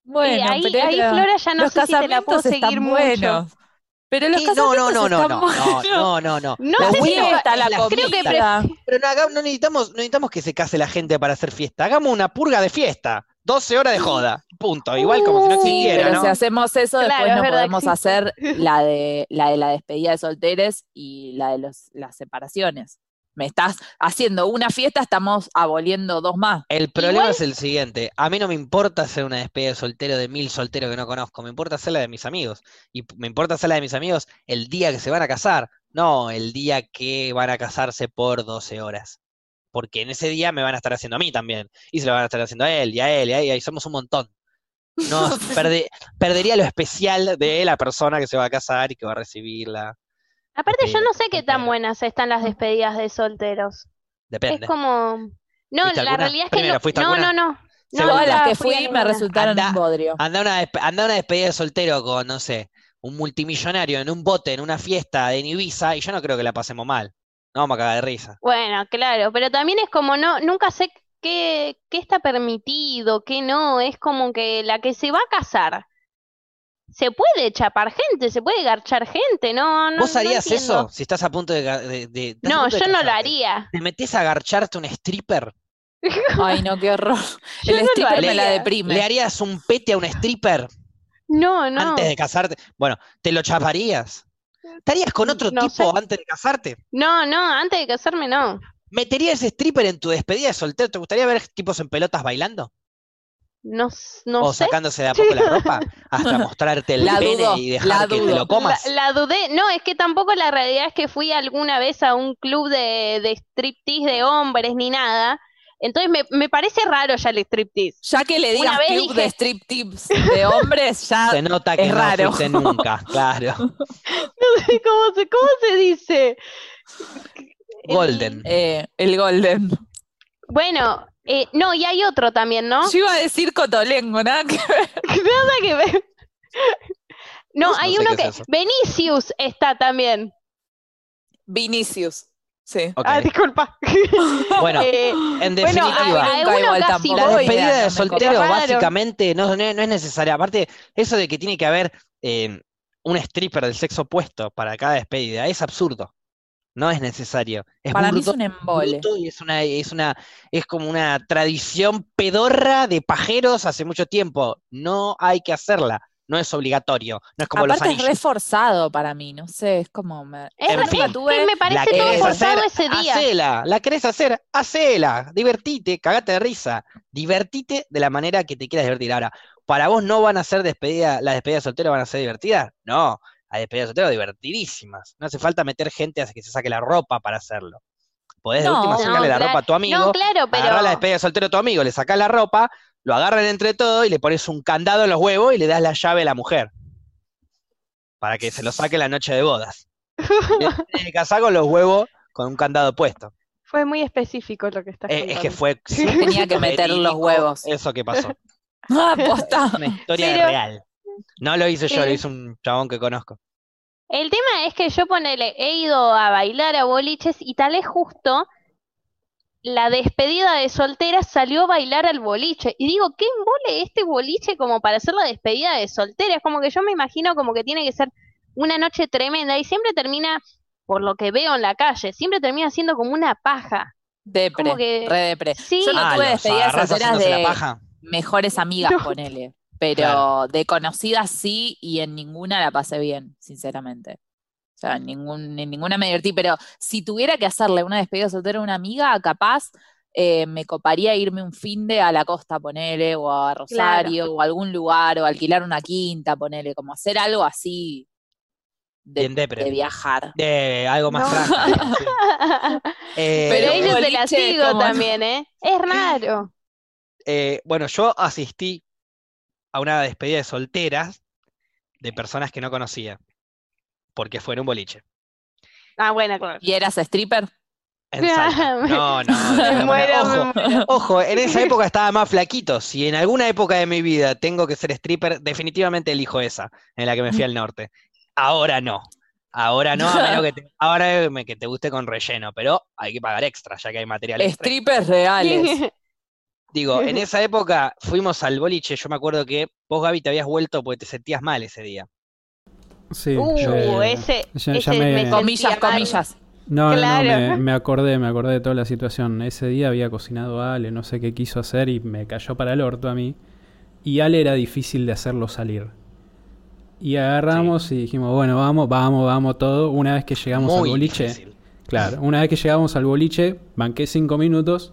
Bueno, y ahí, pero ahí Flora ya no los sé si te la puedo seguir mucho. buenos. Pero los no, no, no, no, están no, no, no, no, no. No La fiesta, la la creo que. Pero no, hagamos- no necesitamos, no necesitamos que se case la gente para hacer fiesta. Hagamos una purga de fiesta. 12 horas de joda. Punto. Igual como si no Uh, Sí, existiera, pero ¿no? si hacemos eso, Claro, después es no verdad, podemos existe. hacer la de la de la despedida de solteres y la de los, las separaciones. Me estás haciendo una fiesta, estamos aboliendo dos más. El problema Igual- es el siguiente. A mí no me importa hacer una despedida de soltero de mil solteros que no conozco. Me importa hacer la de mis amigos. Y me importa hacer la de mis amigos el día que se van a casar. No el día que van a casarse por 12 horas. Porque en ese día me van a estar haciendo a mí también. Y se lo van a estar haciendo a él y a él y a ella. Y somos un montón. No, perde- perdería lo especial de la persona que se va a casar y que va a recibirla. Aparte, yo no sé qué tan buenas están las despedidas de solteros. Depende. Es como. No, ¿Fuiste a la alguna? realidad es que Primero, no. ¿fuiste a No, no, no. No. Todas las que fui fui me resultaron Anda- un bodrio. Anda una despedida de soltero con, no sé, un multimillonario en un bote, en una fiesta en Ibiza, y yo no creo que la pasemos mal. No vamos a cagar de risa. Bueno, claro, pero también es como no, nunca sé qué, qué está permitido, qué no. Es como que la que se va a casar. Se puede chapar gente, se puede garchar gente, no, no, ¿Vos harías eso si estás a punto de... No, punto de yo no lo haría. ¿Te metés a garcharte un stripper? Ay, no, qué horror. Yo El no lo stripper me la deprime. ¿Le harías un pete a un stripper No, no. antes de casarte? Bueno, ¿te lo chaparías? ¿Estarías con otro No tipo sé. antes de casarte? No, no, antes de casarme no. ¿Meterías stripper en tu despedida de soltero? ¿Te gustaría ver tipos en pelotas bailando? No, no ¿O sé. sacándose de a poco la ropa hasta mostrarte el La pene dudo, y la dejar que te lo comas? La, la dudé. No, es que tampoco la realidad es que fui alguna vez a un club de, de striptease de hombres ni nada. Entonces me, me parece raro ya el striptease. Ya que le digas club dije- de strip tips de hombres, ya Se nota que es no raro. fuiste nunca, claro. No sé cómo se, cómo se dice. Golden. eh, el golden. Bueno, eh, no, y hay otro también, ¿no? Yo iba a decir cotolengo, nada que ver. Nada que ver. No, No hay sé uno que. es. Vinicius está también. Vinicius. Sí. Ok. Ah, disculpa. Bueno, Eh, en bueno, definitiva, a- a igual casi tampoco. la despedida de soltero básicamente no, no, no es necesaria. Aparte, eso de que tiene que haber eh, un stripper del sexo opuesto para cada despedida es absurdo. No es necesario. Es Para mí es un embole. y es una, es una, es como una tradición pedorra de pajeros hace mucho tiempo. No hay que hacerla. No es obligatorio. No es como los Aparte es anillos. reforzado para mí, no sé, es como... me- Es En fin. tuve... me parece La todo querés forzado hacer, ese día. hacela. La querés hacer, hacela. Divertite, cagate de risa. Divertite de la manera que te quieras divertir. Ahora, ¿para vos no van a ser despedida, las despedidas solteras van a ser divertidas? No, las despedidas solteras divertidísimas. No hace falta meter gente a que se saque la ropa para hacerlo. Podés de No. última No, sacarle la claro. ropa a tu amigo, No, claro, pero. agarrás la despedida de soltero a tu amigo, le sacás la ropa, lo agarran entre todos y le pones un candado en los huevos y le das la llave a la mujer. Para que se lo saque la noche de bodas. Tiene que casar con los huevos con un candado puesto. Fue muy específico lo que estás Eh, es que fue Tenía que meter los huevos. Eso que pasó. Ah, posta. Una historia Pero- real. No lo hice yo, lo hizo un chabón que conozco. El tema es que yo ponele, he ido a bailar a boliches y tal vez justo la despedida de soltera salió a bailar al boliche. Y digo, ¿qué embole este boliche como para hacer la despedida de soltera? Es como que yo me imagino como que tiene que ser una noche tremenda y siempre termina, por lo que veo en la calle, siempre termina siendo como una paja. Depre, que- re depre. Sí. Yo no Ah, tuve los despedidas agarrás solteras haciéndose la de paja. mejores amigas, No. ponele. Pero Claro. de conocidas sí, y en ninguna la pasé bien, sinceramente. O sea, en, ningún, en ninguna me divertí. Pero si tuviera que hacerle una despedida soltera a una amiga, capaz eh, me coparía irme un fin de a la costa, ponele, o a Rosario, o a algún lugar, o alquilar una quinta, ponele, como hacer algo así de, Bien depre. de viajar. De algo más No. tranquilo, sí. Eh, Pero ellos se la sigo también, ¿eh? Es raro. eh, bueno, yo asistí a una despedida de solteras de personas que no conocía. Porque fue en un boliche. Ah, bueno, claro. ¿Y eras stripper? No, no, muero, Ojo. Ojo, en esa época estaba más flaquito. Si en alguna época de mi vida tengo que ser stripper, definitivamente elijo esa, en la que me fui al norte. Ahora no. Ahora no, a menos que te, ahora que te guste con relleno, pero hay que pagar extra, ya que hay material extra. Strippers reales. Digo, en esa época fuimos al boliche, yo me acuerdo que vos, Gaby, te habías vuelto porque te sentías mal ese día. Sí, Uh, yo- ese, ya- ese ya me- comillas, mal. comillas. No, no, no, Claro. me, me acordé, me acordé de toda la situación. Ese día había cocinado a Ale, no sé qué quiso hacer y me cayó para el orto a mí. Y Ale era difícil de hacerlo salir. Y agarramos y dijimos, bueno, vamos, vamos, vamos, todo. Una vez que llegamos Muy al boliche, difícil. claro, una vez que llegamos al boliche, banqué cinco minutos.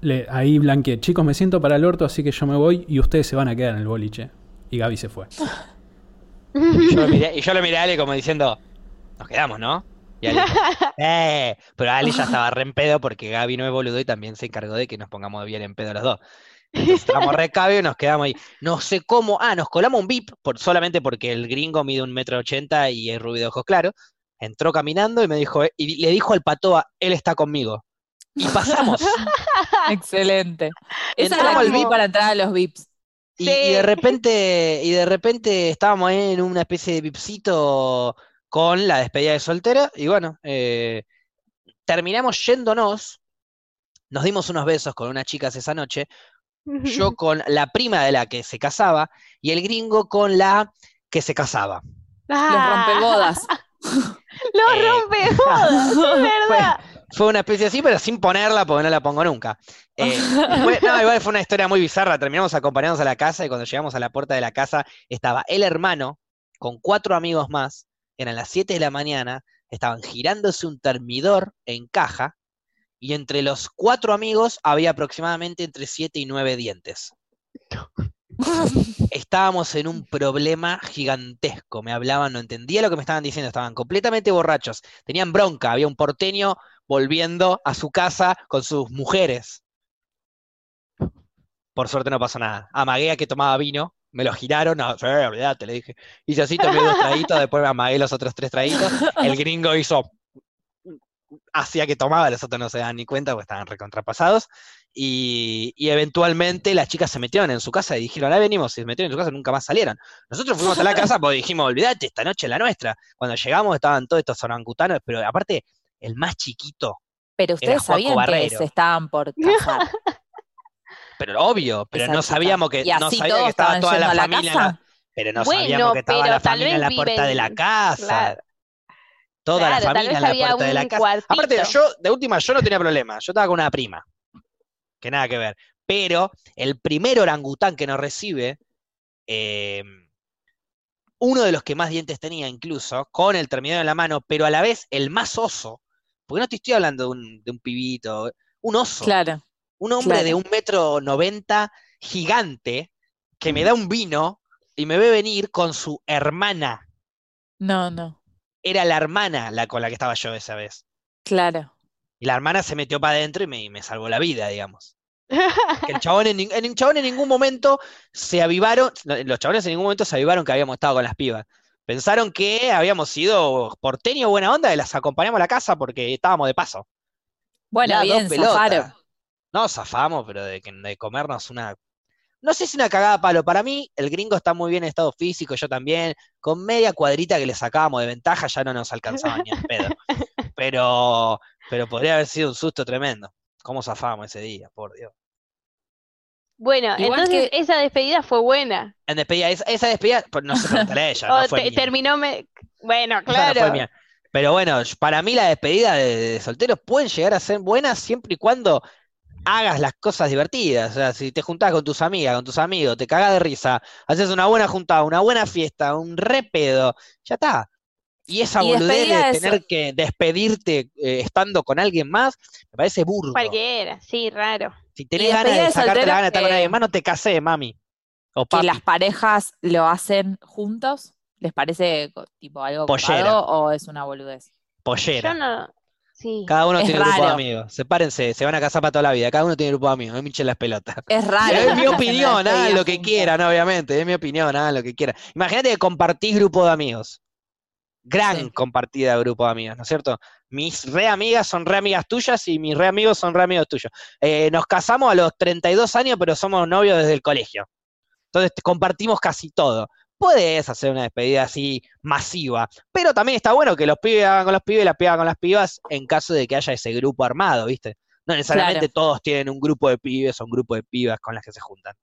Le, ahí blanqueé, chicos, me siento para el orto, así que yo me voy y ustedes se van a quedar en el boliche. Y Gaby se fue. Y yo, miré, y yo lo miré a Ale como diciendo, nos quedamos, ¿no? Y Ale dijo, eh, pero Ale ya estaba re en pedo porque Gaby no es boludo y también se encargó de que nos pongamos bien en pedo los dos. Entonces estábamos re cabio y nos quedamos ahí. No sé cómo, ah, nos colamos un VIP por, solamente porque el gringo mide un metro ochenta y es rubio de ojos claros. Entró caminando y me dijo, y le dijo al patoa, él está conmigo. Y pasamos. Excelente. Esa Entramos al VIP. para entrar a los VIPs. Y, Sí. y de repente, y de repente estábamos ahí en una especie de vipsito con la despedida de soltera, y bueno, eh, terminamos yéndonos, nos dimos unos besos con unas chicas esa noche, yo con la prima de la que se casaba, y el gringo con la que se casaba. Los Ah, rompebodas. Los Eh, rompebodas, es verdad. Fue una especie así, pero sin ponerla, porque no la pongo nunca. Eh, no, igual fue una historia muy bizarra. Terminamos acompañándonos a la casa y cuando llegamos a la puerta de la casa estaba el hermano con cuatro amigos más. Eran las 7 de la mañana, estaban girándose un termidor en caja y entre los cuatro amigos había aproximadamente entre 7 y 9 dientes. Estábamos en un problema gigantesco. Me hablaban, no entendía lo que me estaban diciendo, estaban completamente borrachos. Tenían bronca, había un porteño volviendo a su casa con sus mujeres. Por suerte no pasó nada. Amagué a que tomaba vino, me lo giraron, no, sí, olvídate, le dije. Hice así, tomé dos traguitos, después me amagué los otros tres traguitos. El gringo hizo, hacía que tomaba, los otros no se daban ni cuenta porque estaban recontrapasados. Y, y eventualmente las chicas se metieron en su casa y dijeron, ahí venimos, y se metieron en su casa y nunca más salieron. Nosotros fuimos a la casa porque dijimos, olvídate, esta noche es la nuestra. Cuando llegamos estaban todos estos orangutanos, pero aparte, el más chiquito, Pero ustedes sabían que se estaban por casar. pero obvio, pero no sabíamos que, Y no así sabía que estaba toda la familia la-. Pero no Bueno, sabíamos que estaba la familia en la puerta de la casa. claro. Toda Claro, la familia en la puerta de la casa. cuartito. Aparte, yo, de última, yo no tenía problema. Yo estaba con una prima. Que nada que ver. Pero el primer orangután que nos recibe, eh, uno de los que más dientes tenía incluso, con el terminador en la mano, pero a la vez el más oso, porque no te estoy hablando de un, de un pibito, un oso. Claro. Un hombre Claro. de un metro noventa, gigante, que me da un vino y me ve venir con su hermana. No, no. Era la hermana la con la que estaba yo esa vez. Claro. Y la hermana se metió para adentro y me, y me salvó la vida, digamos. Que el chabón en, el chabón en ningún momento se avivaron, los chabones en ningún momento se avivaron que habíamos estado con las pibas. Pensaron que habíamos sido porteño buena onda y las acompañamos a la casa porque estábamos de paso. Bueno, Las bien, zafaron. No, zafamos, pero de, comernos una. No sé si una cagada palo. Para mí, el gringo está muy bien en estado físico, yo también. Con media cuadrita que le sacábamos de ventaja ya no nos alcanzaba ni en pedo. Pero, pero podría haber sido un susto tremendo. ¿Cómo zafamos ese día? Por Dios. Bueno, Igual entonces que- esa despedida fue buena. En despedida, esa, esa despedida, pues no se preguntarle a ella, no fue te- mía. terminó me... Bueno, no fue claro. mía. Pero bueno, para mí la despedida de, de solteros pueden llegar a ser buenas siempre y cuando hagas las cosas divertidas. O sea, si te juntás con tus amigas, con tus amigos, te cagás de risa, haces una buena juntada, una buena fiesta, un re pedo, ya está. Y esa Y boludez de tener que despedirte eh, estando con alguien más, me parece burdo. Cualquiera, sí, raro. Si tenés ganas de de sacarte la gana de estar con que- alguien más, no te casés, mami. O Que papi. las parejas lo hacen juntos. ¿Les parece tipo algo Pollera. o es una boludez? Pollera. Yo no. Sí. Cada uno Es tiene grupo de amigos. Sepárense, se van a casar para toda la vida. Cada uno tiene grupo de amigos. No me hinchen las pelotas. Es raro. es que mi opinión, hagan lo que quieran, obviamente. Es mi opinión, hagan lo que quieran. Imagínate que compartís grupo de amigos. Gran Sí. compartida de grupo de amigos, ¿no es cierto? Mis re amigas son re amigas tuyas y mis re amigos son re amigos tuyos. Eh, nos casamos a los 32 años, pero somos novios desde el colegio. Entonces compartimos casi todo. Puedes hacer una despedida así masiva, pero también está bueno que los pibes hagan con los pibes y las pibas hagan con las pibas en caso de que haya ese grupo armado, ¿viste? No necesariamente Claro. todos tienen un grupo de pibes o un grupo de pibas con las que se juntan.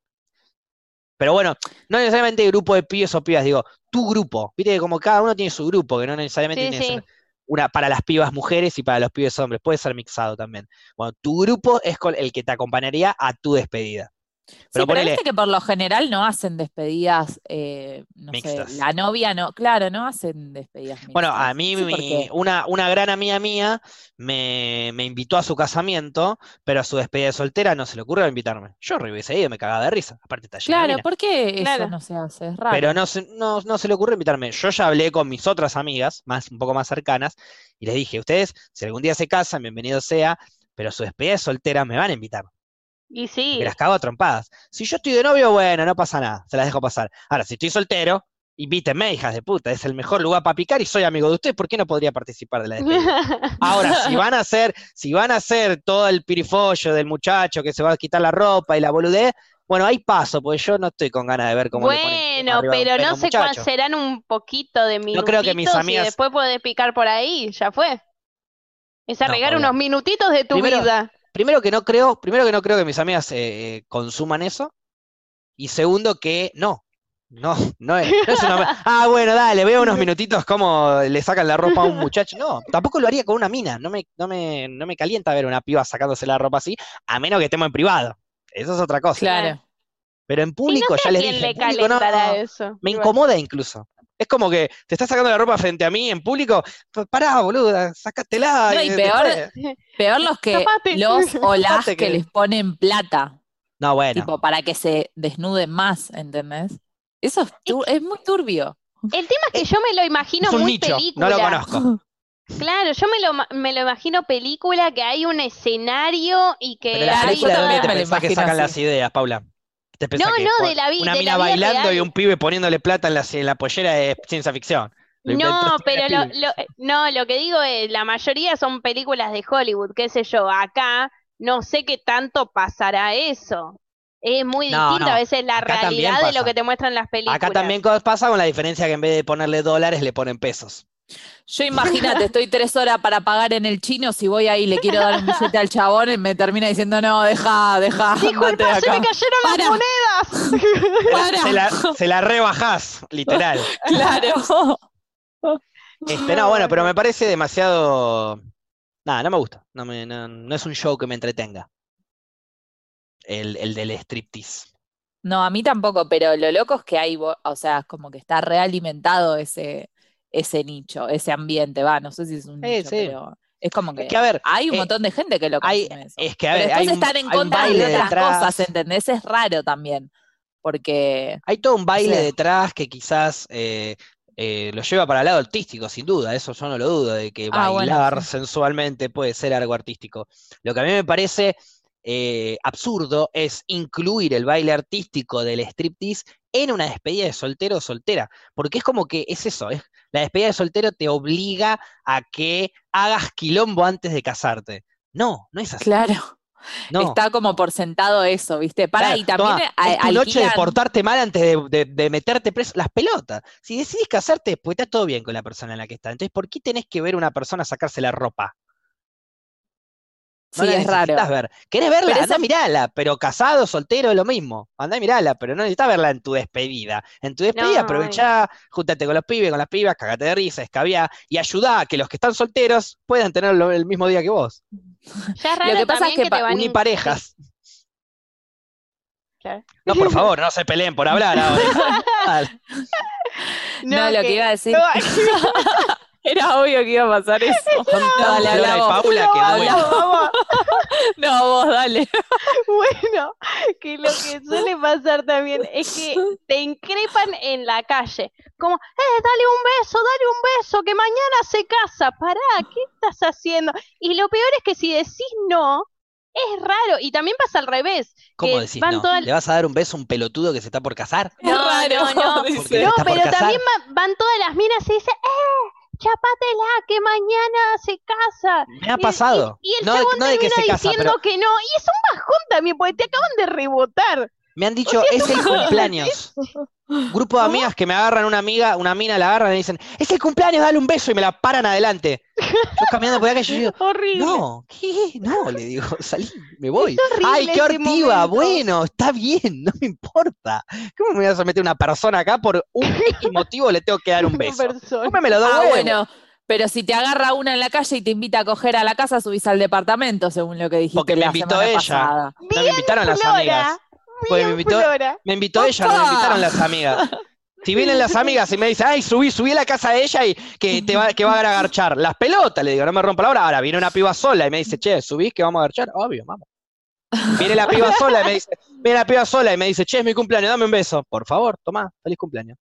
Pero bueno, no necesariamente grupo de pibes o pibas, digo, tu grupo. Viste que como cada uno tiene su grupo, que no necesariamente Sí, tiene sí. una para las pibas mujeres y para los pibes hombres, puede ser mixado también. Bueno, tu grupo es con el que te acompañaría a tu despedida. Sí, Pero pero ponele- viste que por lo general no hacen despedidas, eh, no Mixtas. sé, la novia no, claro, no hacen despedidas Bueno, mixtas. a mí Sí, mi- una, una gran amiga mía me, me invitó a su casamiento, pero a su despedida de soltera no se le ocurrió invitarme. Yo re hubiese ido, me cagaba de risa. Aparte está Claro. ¿por qué eso Claro. no se hace? Es raro. Pero no se, no, no se le ocurrió invitarme. Yo ya hablé con mis otras amigas, más, un poco más cercanas, y les dije, ustedes, si algún día se casan, bienvenido sea, pero a su despedida de soltera me van a invitar. Y sí. Me las cago a trompadas. Si yo estoy de novio, bueno, no pasa nada, se las dejo pasar. Ahora, si estoy soltero, invítenme, hijas de puta, es el mejor lugar para picar y soy amigo de ustedes, ¿por qué no podría participar de la despedida? Ahora, si van a hacer, si van a hacer todo el pirifollo del muchacho que se va a quitar la ropa y la boludez, bueno, ahí paso, porque yo no estoy con ganas de ver cómo Bueno, pero no sé cuál serán un poquito de Yo creo que mis y amigas- después podés picar por ahí, ya fue. Es No, arreglar unos minutitos de tu Primero- vida. Primero que no creo, primero que no creo que mis amigas eh, eh, consuman eso. Y segundo que no. No, no es, no es una... Ah, bueno, dale, veo unos minutitos cómo le sacan la ropa a un muchacho. No, tampoco lo haría con una mina. No me, no me, no me calienta ver una piba sacándose la ropa así, a menos que estemos en privado. Eso es otra cosa. Claro. Pero en Sí, público no sé ya les dije, le público no, eso. me incomoda incluso. Es como que te estás sacando la ropa frente a mí en público. Pará, boluda, sácatela. No, y y peor- Peor los que Tapate. los o las que que- les ponen plata, No, bueno. tipo, para que se desnuden más, ¿entendés? Eso es, tur- es muy turbio. El tema es que yo me lo imagino es un muy nicho, película. no lo conozco. Claro, yo me lo, me lo imagino película, que hay un escenario y que Pero las Claro, hay películas, ¿de dónde también te pensás que sacan así. las ideas, Paula? ¿Te pensás No, que no, de la vi- una de mina la vida bailando y un pibe poniéndole plata en la, en la pollera es ciencia ficción? Lo No, pero lo, lo- no, lo que digo es, la mayoría son películas de Hollywood, qué sé yo, acá no sé qué tanto pasará eso. Es muy No, distinta no, a veces la acá realidad de lo que te muestran las películas. Acá también pasa con la diferencia que en vez de ponerle dólares le ponen pesos. Yo imagínate, estoy tres horas para pagar en el chino, si voy ahí y le quiero dar un billete al chabón y me termina diciendo, no, deja, deja, Disculpa, se me cayeron Para. las monedas. Para. Se la, se la rebajás, literal. Claro. Este, no, bueno, pero me parece demasiado. Nada, no me gusta. No, me, no, no es un show que me entretenga. El, el del striptease. No, a mí tampoco, pero lo loco es que hay, o sea, como que está realimentado ese, ese nicho, ese ambiente, va, no sé si es un Sí, nicho, sí. pero es como que Es que a ver, hay un eh, montón de gente que lo hay, consume eso. es que a ver, después hay un, están en hay contra de otras detrás. cosas, ¿entendés? Es raro también, porque Hay todo un baile sea. detrás que quizás eh, eh, lo lleva para el lado artístico, sin duda, eso yo no lo dudo, de que Ah, bueno, bailar sí. sensualmente puede ser algo artístico. Lo que a mí me parece eh, absurdo es incluir el baile artístico del striptease en una despedida de soltero o soltera, porque es como que es eso, es, la despedida de soltero te obliga a que hagas quilombo antes de casarte. No, no es así. claro, No. está como por sentado eso, ¿viste? Para, Claro, y también toma, a- es tu noche de portarte mal antes de, de- de meterte preso. Las pelotas. Si decidís casarte, pues está todo bien con la persona en la que está. Entonces, ¿por qué tenés que ver a una persona sacarse la ropa? No Sí, la es raro. ver. ¿Querés verla? Pero Andá mirala, pero casado, soltero, es lo mismo. Andá a mirala, pero no necesitas verla en tu despedida. En tu despedida No, aprovechá, júntate con los pibes, con las pibas, cagate de risa, escabiá y ayudá a que los que están solteros puedan tenerlo el mismo día que vos. Ya es raro que pasa es que que te van parejas. Claro. No, por favor, no se peleen por hablar ahora. No, lo que iba a decir- no, Era obvio que iba a pasar eso. No. Paula que no, vamos. No, vos dale. Bueno, que lo que suele pasar también es que te increpan en la calle. Como, eh, dale un beso, dale un beso, que mañana se casa. Pará, ¿qué estás haciendo? Y lo peor es que si decís no, es raro. Y también pasa al revés. ¿Cómo que decís van no? ¿Le vas a dar un beso a un pelotudo que se está por casar? Es raro, no, no. No, por pero casar. también va- van todas las minas y dicen, ¡eh! Chapátela, que mañana se casa. Me ha Y- pasado. Y, y el no, chabón no de que termina se casa, diciendo pero que no. Y es un bajón también, porque te acaban de rebotar. Me han dicho, es el cumpleaños. Grupo de amigas que me agarran una amiga, una mina la agarran y dicen, es el cumpleaños, dale un beso y me la paran adelante. Yo caminando por acá y yo digo, Horrible. no, ¿qué? No, le digo, salí, me voy. Ay, qué hortiva, bueno, está bien, no me importa. ¿Cómo me vas a meter una persona acá por un X motivo le tengo que dar un beso? ¿Cómo me lo doy? Ah, bueno. Pero si te agarra una en la calle y te invita a coger a la casa, subís al departamento, según lo que dijiste Porque me la invitó ella. pasada. No me invitaron las amigas. Porque me invitó- Flora. Me invitó ella, me invitaron las amigas. Si vienen las amigas y me dicen, ay, subí, subí a la casa de ella y que te va, que va a agarchar. Las pelotas, le digo, no me rompa la hora. Ahora viene una piba sola y me dice, che, subís que vamos a agarchar. Obvio, vamos. Viene la piba sola y me dice, viene la piba sola y me dice, che, es mi cumpleaños, dame un beso. Por favor, tomá, feliz cumpleaños.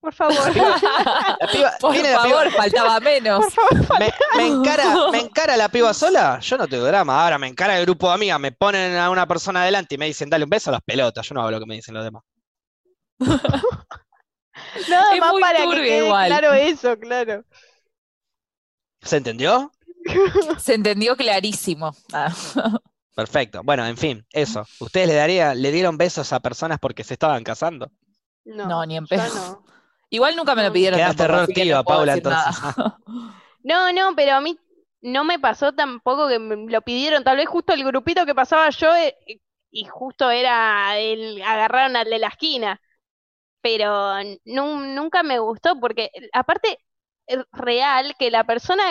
Por favor. La piba, Por viene la piba- favor, faltaba menos. me, me encara, me encara la piba sola, yo no tengo drama. Ahora me encara el grupo de amigas, me ponen a una persona adelante y me dicen, dale un beso a las pelotas. Yo no hago lo que me dicen los demás. Nada Es más muy para que quede igual. claro eso, claro. ¿Se entendió? Se entendió clarísimo. Ah. Perfecto. Bueno, en fin, eso. ¿Ustedes le daría, le dieron besos a personas porque se estaban casando? No, No, ni en no. Igual nunca me lo pidieron Quedaste hortiva, no puedo Paula, entonces. No, no, pero a mí no me pasó tampoco que me lo pidieron. Tal vez justo el grupito que pasaba yo eh, y justo era el agarraron al de la esquina. pero nun- nunca me gustó porque aparte es real que la persona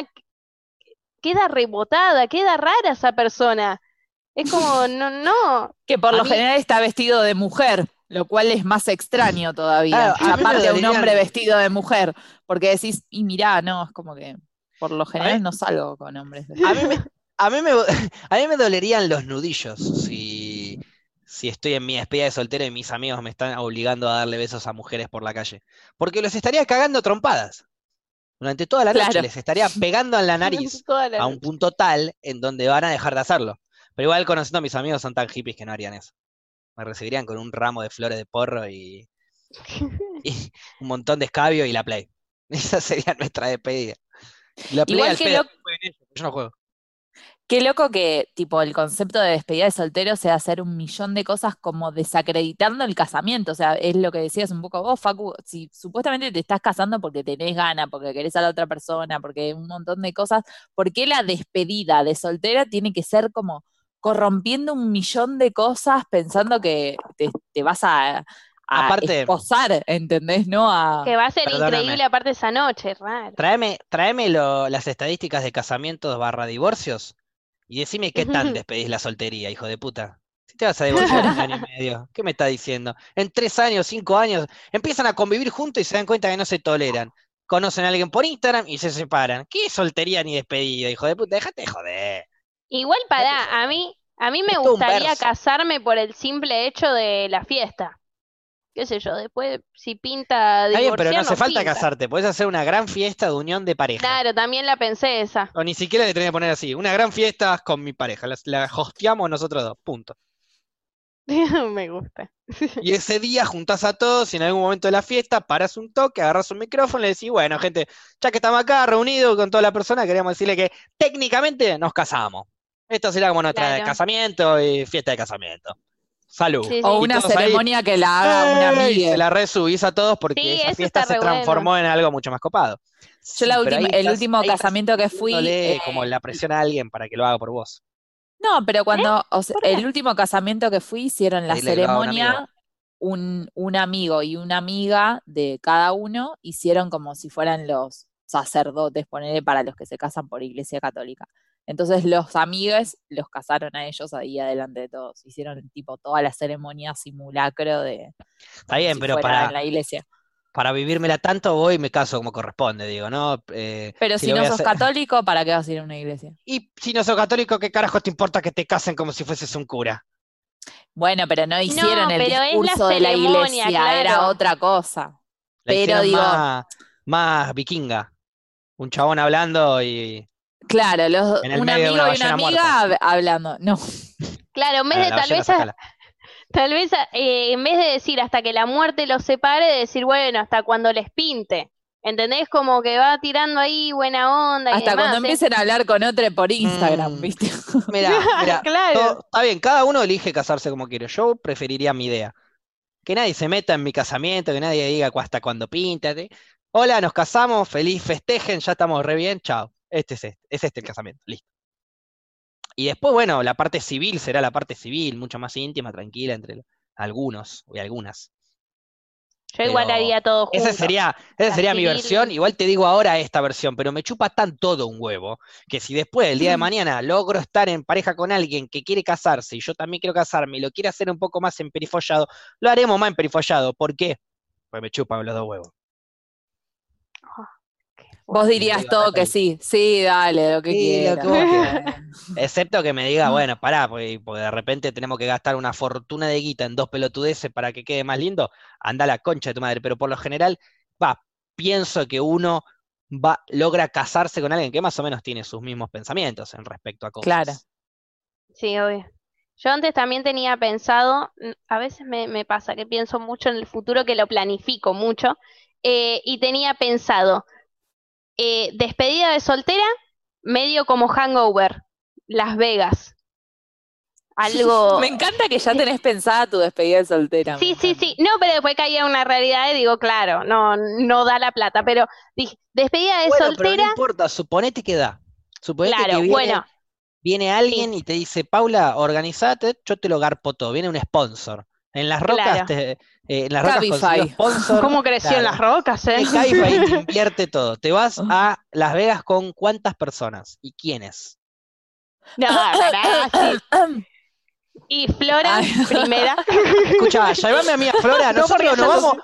queda rebotada, queda rara esa persona. Es como, no, no. Que por A lo mí- general está vestido de mujer, lo cual es más extraño todavía. Claro, Aparte de un hombre vestido de mujer, porque decís, y mirá, no, es como que por lo general no salgo con hombres. A mí me, a mí me, a mí me dolerían los nudillos si, si estoy en mi despedida de soltero y mis amigos me están obligando a darle besos a mujeres por la calle. Porque los estaría cagando trompadas. Durante toda la noche les estaría pegando en la nariz la a un punto tal en donde van a dejar de hacerlo. Pero igual conociendo a mis amigos son tan hippies que no harían eso. Me recibirían con un ramo de flores de porro y, y un montón de escabio y la play. Esa sería nuestra despedida. La play Igual al que pedo, lo- yo no juego. Qué loco que, tipo, el concepto de despedida de soltero sea hacer un millón de cosas como desacreditando el casamiento. O sea, es lo que decías un poco vos, Facu. Si supuestamente te estás casando porque tenés gana, porque querés a la otra persona, porque un montón de cosas, ¿por qué la despedida de soltera tiene que ser como corrompiendo un millón de cosas pensando que te, te vas a, a Aparte- esposar, ¿entendés? ¿No? A... Que va a ser Perdóname. increíble aparte esa noche, raro. Tráeme, tráeme lo- las estadísticas de casamientos barra divorcios y decime qué tan despedís la soltería, hijo de puta. Si te vas a divorciar en un año y medio, ¿qué me está diciendo? En tres años, cinco años, empiezan a convivir juntos y se dan cuenta que no se toleran. Conocen a alguien por Instagram y se separan. ¿Qué soltería ni despedida, hijo de puta? Déjate de joder. Igual para, a mí, a mí me gustaría casarme por el simple hecho de la fiesta. Qué sé yo, después si pinta Está bien, pero no hace falta pinta. casarte. Podés hacer una gran fiesta de unión de pareja. Claro, también la pensé esa. O ni siquiera le tenés que poner así. Una gran fiesta con mi pareja. La, la hosteamos nosotros dos. Punto. Me gusta. Y ese día juntás a todos y en algún momento de la fiesta paras un toque, agarras un micrófono y le decís, bueno, gente, ya que estamos acá reunidos con toda la persona, queríamos decirle que técnicamente nos casamos. Esto será como nuestra Claro. casamiento y fiesta de casamiento. Salud. Sí, sí. o una ahí, ceremonia que la haga una amiga. Se la resubís a todos porque Sí, esa fiesta se bueno. transformó en algo mucho más copado. Yo Sí, la última- el estás- último casamiento que fui, eh, como la presión a alguien para que lo haga por vos. No, pero cuando, o sea, ¿Por qué? el último casamiento que fui hicieron la ceremonia, un, un amigo y una amiga de cada uno hicieron como si fueran los sacerdotes, ponerle para los que se casan por iglesia católica. Entonces los amigos los casaron a ellos ahí adelante de todos. Hicieron tipo toda la ceremonia simulacro de Está bien, si pero para, en la iglesia. para vivírmela tanto voy y me caso como corresponde, digo, ¿no? Eh, Pero si no sos hacer- católico, ¿para qué vas a ir a una iglesia? Y si no sos católico, ¿qué carajo te importa que te casen como si fueses un cura? Bueno, pero no hicieron el pero es la discurso de la iglesia, era otra cosa. La Pero digo- más, más vikinga. Un chabón hablando y. Claro, los, un amigo una y una amiga hab- hablando. No, Claro, en vez a de tal vez, tal vez eh, en vez de decir hasta que la muerte los separe, decir, bueno, hasta cuando les pinte. ¿Entendés? Como que va tirando ahí buena onda y hasta demás, cuando ¿eh? empiecen a hablar con otro por Instagram, Mm. ¿viste? Mira, mira, Claro. todo- está bien, cada uno elige casarse como quiere. Yo preferiría mi idea. Que nadie se meta en mi casamiento, que nadie diga hasta cuando píntate. Hola, nos casamos, feliz festejen, ya estamos re bien, chao. Este es este, es este el casamiento, listo. Y después, bueno, la parte civil será la parte civil, mucho más íntima, tranquila entre algunos y algunas. Yo igual haría todo junto. Esa sería, esa sería mi versión. Igual te digo ahora esta versión, pero me chupa tan todo un huevo que si después, el día de mañana, logro estar en pareja con alguien que quiere casarse y yo también quiero casarme y lo quiere hacer un poco más emperifollado, lo haremos más emperifollado. ¿Por qué? Pues me chupan los dos huevos. Vos dirías todo que sí, sí, dale, lo que Sí, lo quieras. que. Excepto que me diga, bueno, pará, porque, porque de repente tenemos que gastar una fortuna de guita en dos pelotudeces para que quede más lindo, anda la concha de tu madre. Pero por lo general, va, pienso que uno va, logra casarse con alguien que más o menos tiene sus mismos pensamientos en respecto a cosas. Claro. Sí, obvio. Yo antes también tenía pensado, a veces me, me pasa que pienso mucho en el futuro, que lo planifico mucho, eh, y tenía pensado eh, despedida de soltera, medio como hangover, Las Vegas. Algo... Me encanta que ya tenés pensada tu despedida de soltera. Sí, sí, sí. No, pero después caía una realidad y digo, claro, no, no da la plata. Pero dije, despedida de Bueno, pero no soltera, importa, suponete que da. Suponete que viene, bueno, viene alguien y te dice, Paula, organizate, yo te lo garpo todo. Viene un sponsor. En las rocas, Claro. te- eh, en las Cabify. sponsor. ¿Cómo creció en las rocas, eh? El Cabify te invierte todo. Te vas a Las Vegas con cuántas personas y quiénes. No, sí. Y Flora, Ay. primera. Escucha, llévame a mí a Flora. No, Nosotros nos ya vamos.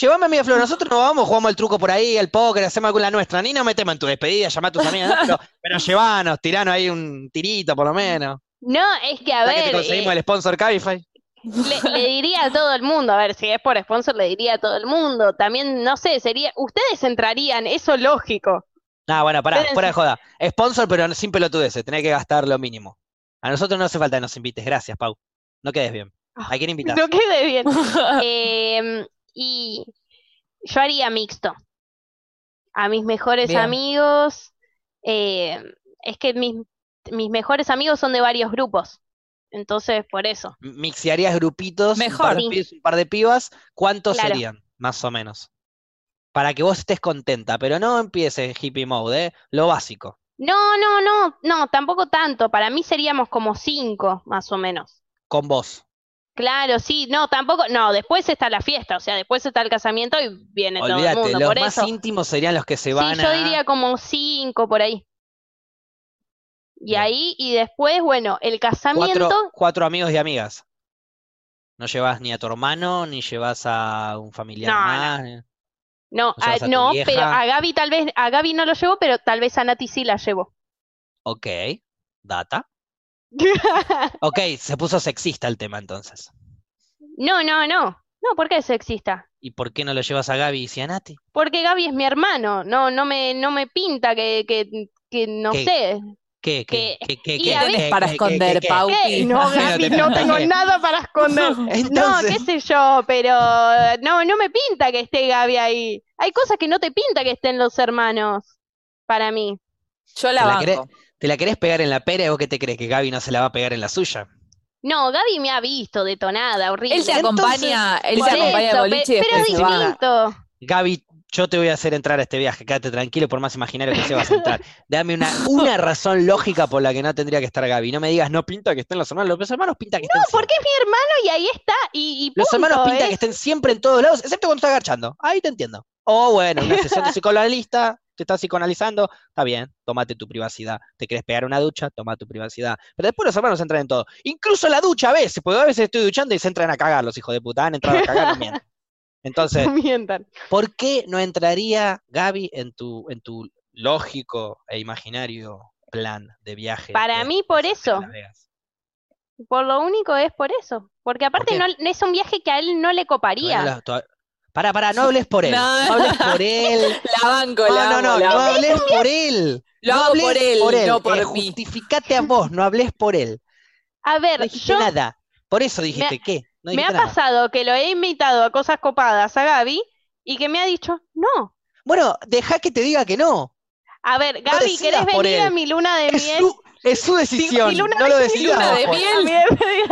Llévame a mí a Flora. Nosotros nos vamos, jugamos el truco por ahí, el póker, hacemos alguna nuestra. Ni nos metemos en tu despedida, llama a tus amigas. ¿no? Pero, pero llevanos, tiranos ahí un tirito por lo menos. No, es que a Ya que te ver, conseguimos eh, el sponsor Cabify. Le, le diría a todo el mundo, a ver, si es por sponsor, le diría a todo el mundo. También, no sé, sería, ustedes entrarían, eso lógico. No, bueno, pará, fuera de joda. Sponsor, pero sin pelotudeces, tenés que gastar lo mínimo. A nosotros no hace falta que nos invites, gracias, Pau. No quedes bien. ¿A quién invitas? No quede bien. Em, y yo haría mixto. A mis mejores Bien. amigos, eh, es que mis, mis mejores amigos son de varios grupos. Entonces, por eso. Mixearías grupitos, un par, Mejor. de Sí. un par de pibas, ¿cuántos Claro. serían? Más o menos. Para que vos estés contenta, pero no empieces hippie mode, ¿eh? Lo básico. No, no, no, no, tampoco tanto. Para mí seríamos como cinco, más o menos. Con vos. Claro, sí, no, tampoco, no, después está la fiesta, o sea, después está el casamiento y viene todo el mundo, los por más eso. íntimos serían los que se Sí, van yo a... diría como cinco por ahí. Y ahí, y después, bueno, el casamiento, cuatro, cuatro amigos y amigas. No llevas ni a tu hermano, ni llevas a un familiar No, no. más. ni- no, ¿no llevas a- a tu no, pero a Gaby tal vez, a Gaby no lo llevo, pero tal vez a Nati sí la llevo. Ok, data. Ok, se puso sexista el tema entonces. No, no, no, no, ¿por qué es sexista? ¿Y por qué no lo llevas a Gaby y a Nati? Porque Gaby es mi hermano, no, no me, no me pinta que, que, que no ¿Qué? sé. ¿Qué, qué, qué, qué, qué, para esconder, qué, qué? Pau. ¿Qué? No, Gaby, te no pinta tengo que- nada para esconder. No, qué sé yo, pero no, no me pinta que esté Gaby ahí. Hay cosas que no te pinta que estén los hermanos, para mí. Yo la ¿Te la querés? banco. ¿te la querés pegar en la pera y vos qué te crees? ¿Que Gaby no se la va a pegar en la suya? No, Gaby me ha visto detonada, horrible. Él te Entonces, acompaña, él te acompaña pe- boliche y pero es después se va. distinto. Gaby, yo te voy a hacer entrar a este viaje, quédate tranquilo, por más imaginario que sea vas a entrar. Dame una, una razón lógica por la que no tendría que estar Gaby. No me digas, no pinta que estén los hermanos. Los hermanos pinta que estén No, porque es mi hermano y ahí está. Y, y Los hermanos punto, pinta ¿eh? que estén siempre en todos lados, excepto cuando está agachando. Ahí te entiendo. O bueno, una sesión de psicoanalista, te estás psicoanalizando, está bien, tómate tu privacidad. ¿Te querés pegar una ducha? Toma tu privacidad. Pero después los hermanos entran en todo. Incluso la ducha a veces, porque a veces estoy duchando y se entran a cagar los hijos de puta. Han entrado a cagar, mientan. Entonces, No mientan. ¿por qué no entraría Gaby en tu, en tu lógico e imaginario plan de viaje? Para de- mí, por eso. Por lo único es por eso. Porque aparte no, es un viaje que a él no le no coparía. Pará, pará, no hables por él. No. No hables por él. La banco, No, la no, no, no amo. hables por él. Lo no hago por hables él, no por Eh, mí. Justificate a vos, no hables por él. A No ver, dijiste yo nada. Por eso dijiste, ¿qué? No me ha nada. pasado que lo he invitado a cosas copadas a Gaby y que me ha dicho, no. Bueno, deja que te diga que no. A ver, No Gaby, decidas ¿querés por venir a mi luna de Es miel? su, es su decisión. mi luna no lo de- decidas. luna de miel.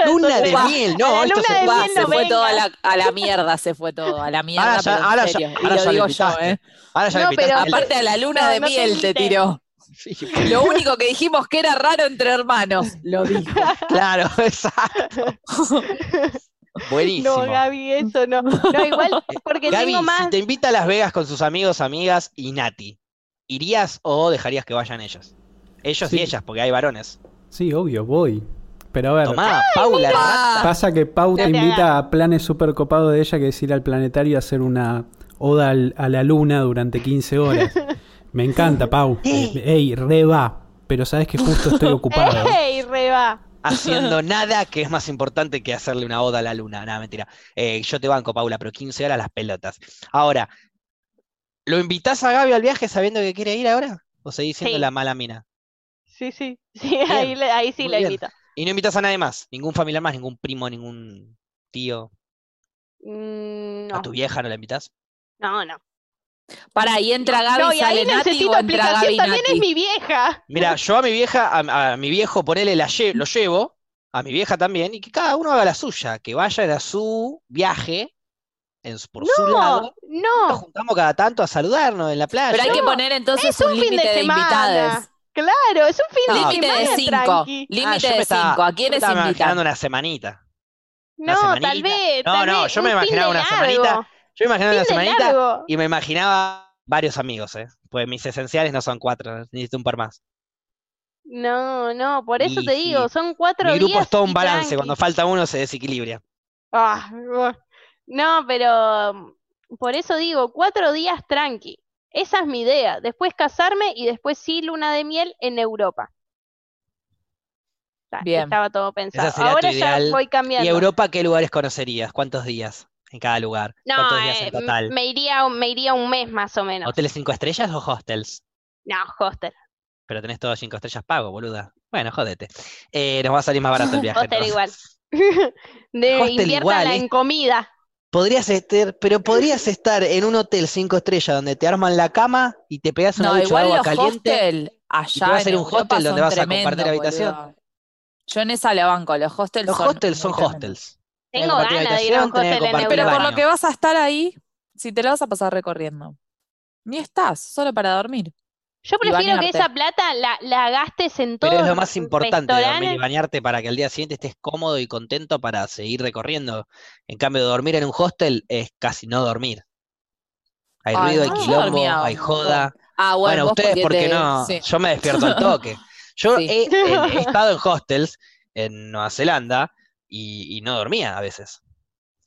Luna de miel. No, esto se Va, se no fue todo a la, a la mierda, se fue todo a la mierda, Ahora ya- pero en ahora ya-. Y ahora lo ya lo digo yo, invitaste. ¿eh? Ahora ya No, pero- Aparte a la luna No, de no miel te tiró. Sí, Lo único que dijimos que era raro entre hermanos, lo dijo. claro, exacto. Buenísimo. No, Gaby, eso no. No, igual porque Gaby, tengo más. si te invita a Las Vegas con sus amigos, amigas y Nati, ¿irías o dejarías que vayan ellos? Ellos y ellas, porque hay varones. Sí, obvio, voy. Pero a ver, Tomá, Paula, Ah, pasa que Pau te invita a planes súper copados de ella, que es ir al planetario a hacer una oda al- a la luna durante 15 horas. Me encanta, Pau. Ey, re va. Pero sabes que justo estoy ocupado. ¡Ey, reba! Haciendo nada que es más importante que hacerle una oda a la luna. Nada, mentira. Eh, yo te banco, Paula, pero 15 horas las pelotas. Ahora, ¿lo invitás a Gaby al viaje sabiendo que quiere ir ahora? ¿O seguís siendo Sí. la mala mina? Sí, sí. Sí, ahí, le- ahí sí Muy la bien. invito. Y no invitas a nadie más, ningún familiar más, ningún primo, ningún tío. Mm, ¿A No, tu vieja no la invitas? no, no. Para, y entra Gaby, No, y ahí sale Nati necesito o entra. Gaby También Nati. es mi vieja. Mira, yo a mi vieja, a, a mi viejo, ponele, la lle- lo llevo, a mi vieja también, y que cada uno haga la suya, que vayan a su viaje, en su- por su No, lado. Nos no. juntamos cada tanto a saludarnos en la playa. Pero hay que poner entonces es un un fin de límite de semana. invitades. Claro, es un fin No, de Límite de semana cinco. Ah, Límite me de estaba- cinco. ¿A quiénes invitan? imaginando una semanita. Una No, semanita. tal vez. No, tal no, vez yo me imaginaba de una largo. semanita. Yo me imaginaba de semanita largo. y me imaginaba varios amigos, ¿eh? Pues mis esenciales no son cuatro, necesito un par más. No, no, por eso Y te digo, son cuatro Mi grupo días es todo y un balance, tranqui. cuando falta uno se desequilibra. Ah, no, pero mm, por eso digo, cuatro días tranqui. Esa es mi idea. Después casarme y después sí luna de miel en Europa. Bien. Estaba todo pensado. sería tu Ahora ya voy ¿Y cambiando. Europa qué lugares conocerías? ¿Cuántos días en cada lugar? No, ¿Cuántos días eh, en total? me iría, me iría un mes más o menos. ¿Hoteles cinco estrellas o hostels? No, hostel. Pero tenés todos cinco estrellas pago, boluda. Bueno, jódete. Eh, nos va a salir más barato el viaje. Hostel entonces. igual. De, Hostel igual, en es- comida. Podrías estar, pero podrías estar en un hotel cinco estrellas donde te arman la cama y te pegas una No, ducha de igual agua los caliente. hostel allá va a en ser un hostel donde vas a compartir tremendos, habitación. boludo. Yo en esa la banco, los hostels Los son hostels son tremendos. hostels. Tengo ganas de ir a un hostel en Pero por lo que vas a estar ahí, si te lo vas a pasar recorriendo. Ni estás, solo para dormir. Yo prefiero que esa plata la, la gastes en todo Pero es lo más importante, dormir y bañarte para que al día siguiente estés cómodo y contento para seguir recorriendo. En cambio, dormir en un hostel es casi no dormir. Hay Ay, ruido, hay no, quilombo, dormía hay joda. Ah, bueno, ustedes, porque porque te- no? sí. Yo me despierto al toque. Yo Sí. he, he- he estado en hostels en Nueva Zelanda y, y no dormía a veces.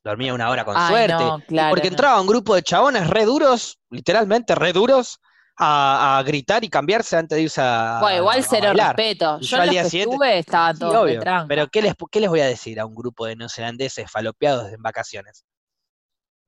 Dormía una hora con Ay, suerte. no, claro, porque no. entraba un grupo de chabones re duros, literalmente re duros, a, a gritar y cambiarse antes de irse a, Bueno, igual bailar. respeto. Y Yo al día que siguiente- estuve Sí, obvio. tranca. Pero ¿qué les, ¿qué les voy a decir a un grupo de neozelandeses falopeados en vacaciones?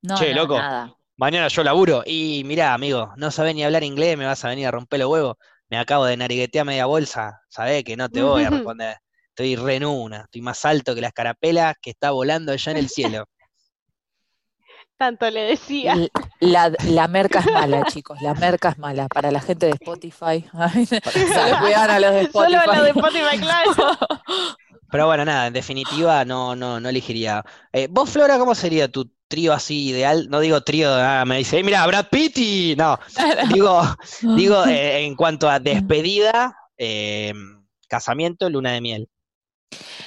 No, Che, no, loco. nada. Mañana yo laburo y mirá, amigo, no sabés ni hablar inglés, me vas a venir a romper los huevos. Me acabo de nariguetear media bolsa, sabés que no te voy a responder. Estoy re en una, estoy más alto que la escarapela que está volando allá en el cielo. Tanto le decía. La, la merca es mala, chicos. La merca es mala. Para la gente de Spotify. Solo cuidan a los de Spotify. Solo a lo de Spotify, claro. Pero bueno, nada, en definitiva no, no, no elegiría. Eh, vos, Flora, ¿cómo sería tu trío así ideal? No digo trío, ah, me dice, mira, Brad Pitt y... No, digo, digo eh, en cuanto a despedida, eh, casamiento, luna de miel.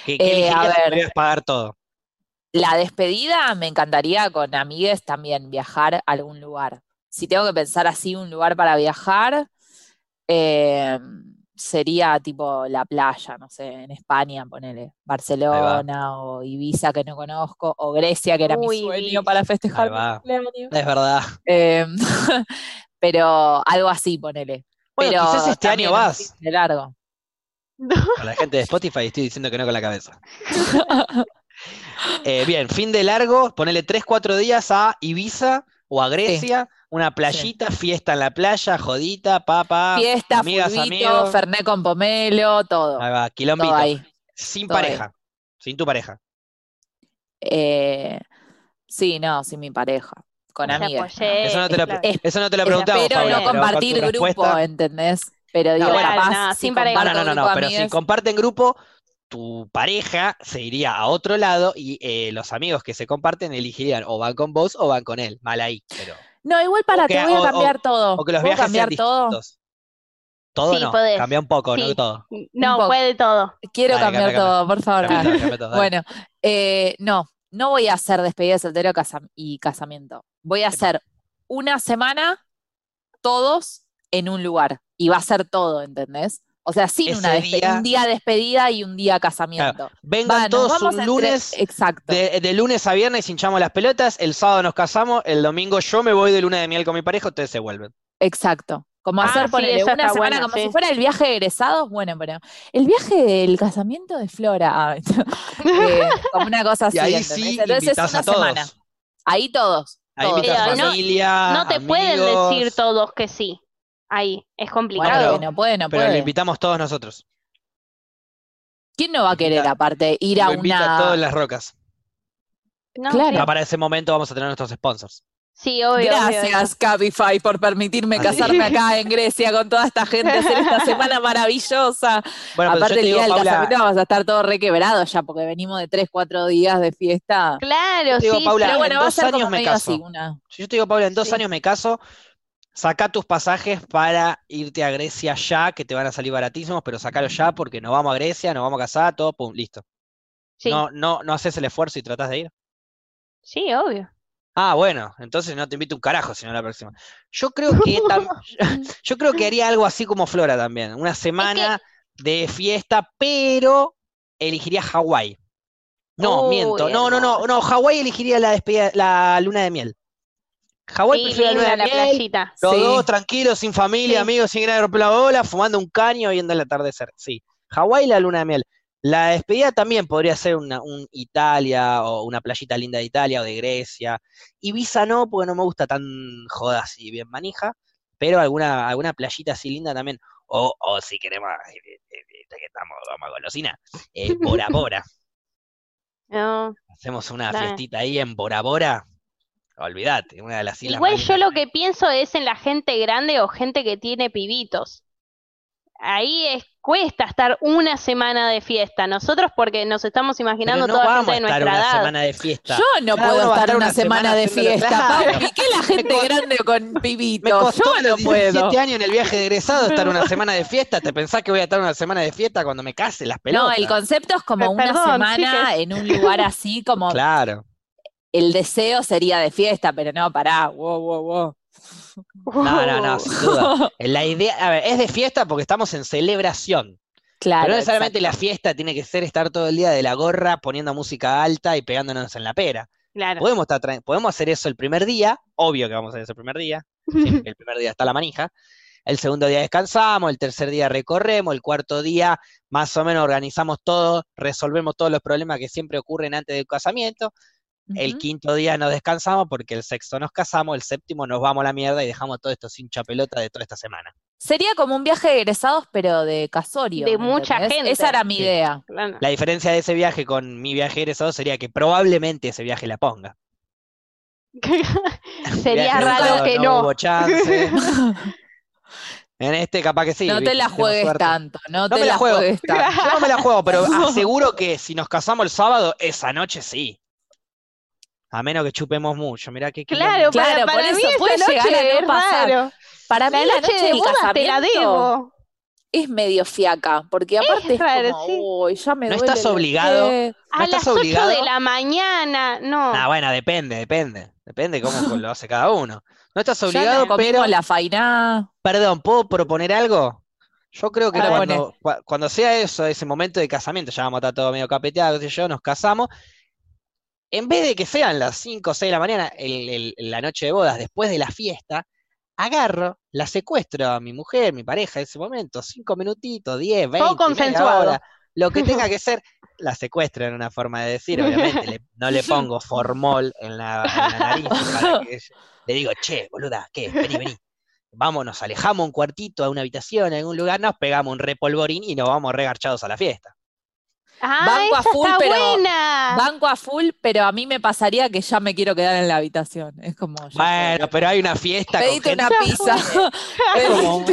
¿Qué, qué Eh, a ver. pagar todo? La despedida me encantaría con amigues también viajar a algún lugar. Si tengo que pensar así un lugar para viajar, eh, sería tipo la playa, no sé, en España, ponele, Barcelona o Ibiza que no conozco, o Grecia que era mi Uy, sueño Ibiza. para festejar mi. Es verdad. Eh, pero algo así, ponele. Bueno, Pero quizás este año vas. De largo. A la gente de Spotify estoy diciendo que no con la cabeza. Eh, bien, fin de largo, ponele 3, 4 días a Ibiza o a Grecia, una playita, fiesta en la playa, jodita, papa, Fiesta, amigas, fulbito, amigos. Fernet con pomelo, todo. Ahí va, Todo quilombito. ahí. Sin todo ahí. pareja, sin tu pareja. Eh, sí, no, sin mi pareja. Con amigas. ¿no? Eso no te lo, claro. Eso no te lo preguntamos, Espero Paula, no pero con compartir grupo, respuesta- ¿entendés? Pero digo, bueno. capaz no, si sin pareja. No, no, no, no, grupo pero si comparten grupo, tu pareja se iría a otro lado y eh, los amigos que se comparten elegirían o van con vos o van con él. Mal ahí, pero. No, igual para, que- te voy a o- o- cambiar todo. O que los ¿Puedo viajes sean cambiar todo? distintos. Todo Sí, no, podés. cambia un poco, no Sí. todo. No, poco. puede todo. Quiero Dale, cambiar cambia, cambia. todo, por favor. Cambia todo, todo. Bueno, eh, no, no voy a hacer despedida de soltero casa- y casamiento. Voy a hacer una semana todos en un lugar. Y va a ser todo, ¿entendés? O sea, sin una Ese despe- día- un día despedida y un día casamiento. Vengan Va, nos todos un entre- lunes, Exacto. de, de lunes a viernes hinchamos las pelotas, el sábado nos casamos, el domingo yo me voy de luna de miel con mi pareja, ustedes se vuelven. Exacto. Como Ah, hacer, sí, ponele, esa una semana buena, como sí. si fuera el viaje de egresados. Bueno, pero el viaje del casamiento de Flora. ah, eh, como una cosa así. Y ahí sí Entonces es una a todos. semana. Ahí todos. Ahí todos. Pero no- familia, No te pueden decir todos que sí. Ahí, es Bueno, complicado. que no puede, no Pero lo puede. invitamos todos nosotros. ¿Quién no va a querer, Invita- aparte, ir a Lo invita a todos una. en las rocas. No, Claro. sí. Para ese momento vamos a tener nuestros sponsors. Sí, obvio, obvio, obvio. Gracias, Cabify, por permitirme Así. casarme acá en Grecia con toda esta gente, hacer esta semana maravillosa. Bueno, pero Aparte, te el digo, día del Paula, casamiento vamos a estar todos requebrados ya, porque venimos de 3, 4 días de fiesta. Claro, Te digo, sí, Paula, sí. Pero bueno, en va a dos como años me caso. así, una. si yo te digo, Paula, en dos Sí. años me caso, saca tus pasajes para irte a Grecia ya, que te van a salir baratísimos, pero sacalos ya porque nos vamos a Grecia, nos vamos a casar, todo, pum, listo. Sí, ¿No, no, no haces el esfuerzo y tratás de ir? sí, obvio. Ah, bueno, entonces no te invito un carajo, sino la próxima. Yo creo que yo creo que haría algo así como Flora también, una semana de fiesta, pero elegiría Hawái. No, Uy, miento. No, no, no, no, Hawái elegiría la despedida, la luna de miel. Hawái Sí, prefiero la luna linda de la miel, playita. los Sí. dos tranquilos, sin familia, Sí. amigos, sin la bola, fumando un caño, viendo el atardecer. Sí, Hawái la luna de miel. La despedida también podría ser una, un Italia o una playita linda de Italia o de Grecia. Ibiza no, porque no me gusta tan joda así, bien manija, pero alguna, alguna playita así linda también. O, o si queremos, eh, eh, eh, que estamos como a golosina, eh, Bora Bora. No. Hacemos una Dale. fiestita ahí en Bora Bora. Olvídate, una de las islas Igual yo lo que pienso es en la gente grande o gente que tiene pibitos. Ahí es, cuesta estar una semana de fiesta. Nosotros porque nos estamos imaginando no toda vamos gente a de estar nuestra una edad. semana de fiesta. Yo no puedo estar una una semana semana de fiesta, claro. papi. ¿Qué la gente grande con Me pibitos? costó Yo no los 17 puedo. años en el viaje de egresado estar una semana de fiesta. ¿Te pensás que voy a estar una semana de fiesta cuando me case las No, pelotas? el concepto es como Pe- una perdón, semana en un lugar así, como Claro. El deseo sería de fiesta, pero no, pará, wow, wow, wow. No, no, no, sin duda. La idea, a ver, es de fiesta porque estamos en celebración. Claro. pero no necesariamente exacto. la fiesta tiene que ser estar todo el día de la gorra poniendo música alta y pegándonos en la pera. Claro. Podemos, estar podemos hacer eso el primer día, obvio que vamos a hacer eso el primer día, sí, el primer día está la manija. El segundo día descansamos, el tercer día recorremos, el cuarto día más o menos organizamos todo, resolvemos todos los problemas que siempre ocurren antes del casamiento. El quinto día nos descansamos porque el sexto nos casamos, el séptimo nos vamos a la mierda y dejamos todo esto sin chapelota de toda esta semana. Sería como un viaje de egresados, pero de casorio. De ¿me mucha entendés? gente. Esa era mi Sí. idea. Claro. La diferencia de ese viaje con mi viaje egresado sería que probablemente ese viaje la ponga. Sería Viaje raro egresado que no. hubo chance. En este capaz que sí. no te la juegues tanto, no, No te me la la juego. juegues tanto. Yo no me la juego, pero aseguro que si nos casamos el sábado, esa noche sí. A menos que chupemos mucho. Mirá qué Claro, para, Claro, por para eso mí esa puede noche llegar a no es pasar. raro. Para mí La la noche noche de del bodas te la casamiento debo. es medio fiaca, porque aparte es, raro, como, sí. uy, ya me No duele estás obligado. pie". A ¿No estás las 8 obligado? de la mañana, no. Ah, bueno, depende, depende. Depende cómo lo hace cada uno. No estás obligado, nos pero. la faina. Perdón, ¿puedo proponer algo? Yo creo que cuando sea eso, ese momento de casamiento, ya vamos a estar todo medio capeteado, qué sé yo, nos casamos. En vez de que sean las 5 o 6 de la mañana, el- el- la noche de bodas, después de la fiesta, agarro, la secuestro a mi mujer, mi pareja en ese momento, 5 minutitos, 10, 20, media consensuado. hora, lo que tenga que ser, la secuestro en una forma de decir, obviamente, le- no le pongo formol en la, en la nariz para que le digo, che, boluda, ¿qué? Vení, vení. Vamos, nos alejamos un cuartito a una habitación, en algún lugar, nos pegamos un repolvorín y nos vamos regarchados a la fiesta. Ah, Banco a full, está pero buena. Banco a full, pero a mí me pasaría que ya me quiero quedar en la habitación. Es como. Bueno, pero hay una fiesta con Pedite gente. una pizza. Es como-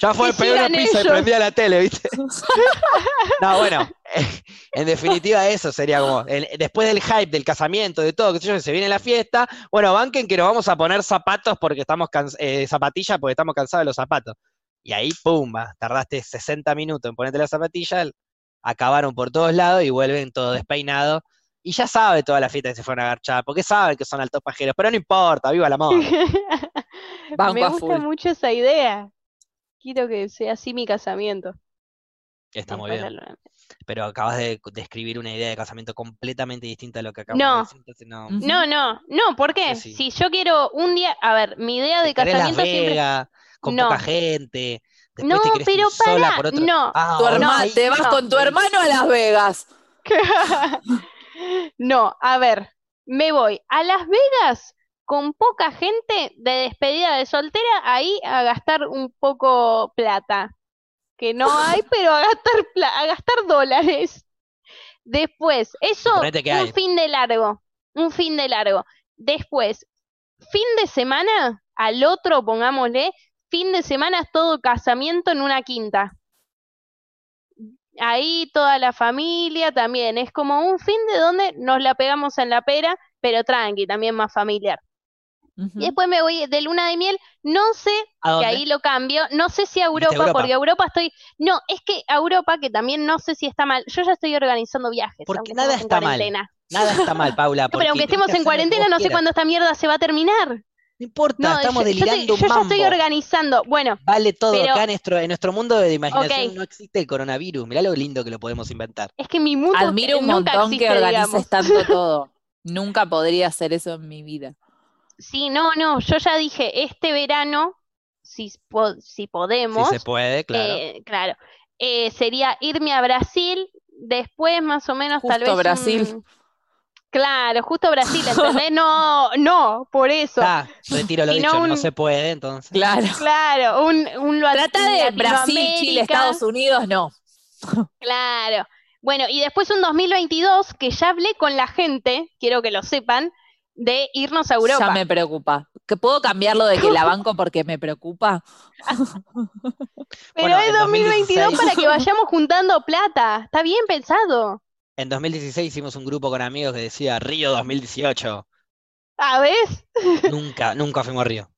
Ya fue, pegué una pizza y ellos. prendí a la tele, ¿viste? No, bueno, en definitiva eso sería como, después del hype, del casamiento, de todo, que sé yo, se viene la fiesta, bueno, banquen que nos vamos a poner zapatos porque estamos eh, zapatillas porque estamos cansados de los zapatos. Y ahí, pumba, tardaste 60 minutos en ponerte las zapatillas, acabaron por todos lados y vuelven todo despeinado. Y ya sabe toda la fiesta que se fueron a agarchar, porque saben que son altos pajeros, pero no importa, viva la moda. Me gusta full. mucho esa idea. Quiero que sea así mi casamiento. Está muy bien. Pero acabas de describir una idea de casamiento completamente distinta a lo que acabamos No. de decir, entonces no. No, no, no, ¿por qué? Sí, Si yo quiero un día, a ver, mi idea de Las casamiento siempre. Con No. poca gente, después No, te pero sola pará, por otro. no. Ah, Tu hermano, te vas no. con tu hermano a Las Vegas. No, a ver, me voy a Las Vegas con poca gente de despedida de soltera, ahí a gastar un poco plata. Que no hay, pero a gastar pla- a gastar dólares. Después, eso, un hay. fin de largo, un fin de largo. Después, fin de semana, al otro, pongámosle, fin de semana es todo casamiento en una quinta. Ahí toda la familia también, es como un fin de donde nos la pegamos en la pera, pero tranqui, también más familiar. Y después me voy de luna de miel. No sé, ¿A que ahí lo cambio. No sé si a ¿Viste Europa, Europa? porque a Europa estoy. No, es que a Europa, que también no sé si está mal. Yo ya estoy organizando viajes. Porque nada está mal. Nada está mal, Paula. No, pero aunque estemos en cuarentena, no sé cuándo esta mierda se va a terminar. No importa, No, estamos yo, yo estoy- delirando yo un ya estoy mambo. organizando. Bueno, Vale todo. pero- Acá en nuestro, en nuestro mundo de imaginación no existe el coronavirus. Mirá lo lindo que lo podemos inventar. es que mi mundo Admiro un nunca montón que organices digamos. tanto todo. Nunca podría hacer eso en mi vida. Sí, no, no, yo ya dije, este verano, si, po- si podemos, Si se puede, claro. eh, claro, eh, sería irme a Brasil, después más o menos tal Justo vez Brasil. un- Claro, justo Brasil, ¿entendés? No, no, por eso. Ah, retiro lo dicho, no se puede, entonces. Claro. Claro, un, un lo- Trata de Brasil, Chile, Estados Unidos, no. Claro. Bueno, y después un 2022 que ya hablé con la gente, quiero que lo sepan, de irnos a Europa. Ya me preocupa. ¿Que puedo cambiarlo de que la banco porque me preocupa? Pero Bueno, es en 2022 2016 para que vayamos juntando plata. Está bien pensado. En 2016 hicimos un grupo con amigos que decía Río 2018. ¿A ver? Nunca, nunca fuimos a Río.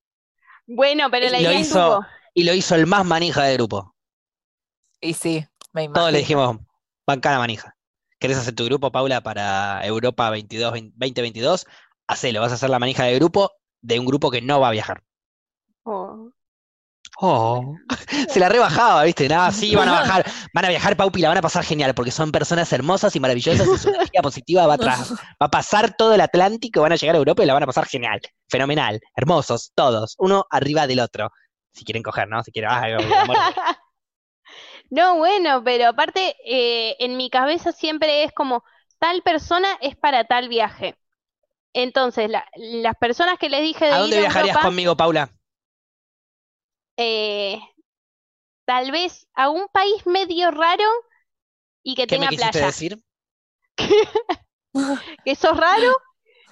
Bueno, pero la Lo idea hizo-. Y lo hizo el más manija del grupo. Y sí, me Todos le imagino. dijimos, bancana manija. ¿Querés hacer tu grupo, Paula, para Europa 22, 2022? Hacelo, vas a hacer la manija de grupo de un grupo que no va a viajar. Oh. Oh. Se la rebajaba, ¿viste? Nada, sí, van a bajar, van a viajar, Paupi, la van a pasar genial, porque son personas hermosas y maravillosas y su energía positiva va a, va a pasar todo el Atlántico, van a llegar a Europa y la van a pasar genial, fenomenal, hermosos, todos, uno arriba del otro. Si quieren coger, ¿no? Si quieren, ah, amor. No, bueno, pero aparte, eh, en mi cabeza siempre es como, tal persona es para tal viaje. Entonces, la- las personas que les dije de ¿A ir dónde a viajarías Europa, conmigo, Paula? Eh, tal vez a un país medio raro y que ¿Qué me tenga quisiste playa. decir? Que sos raro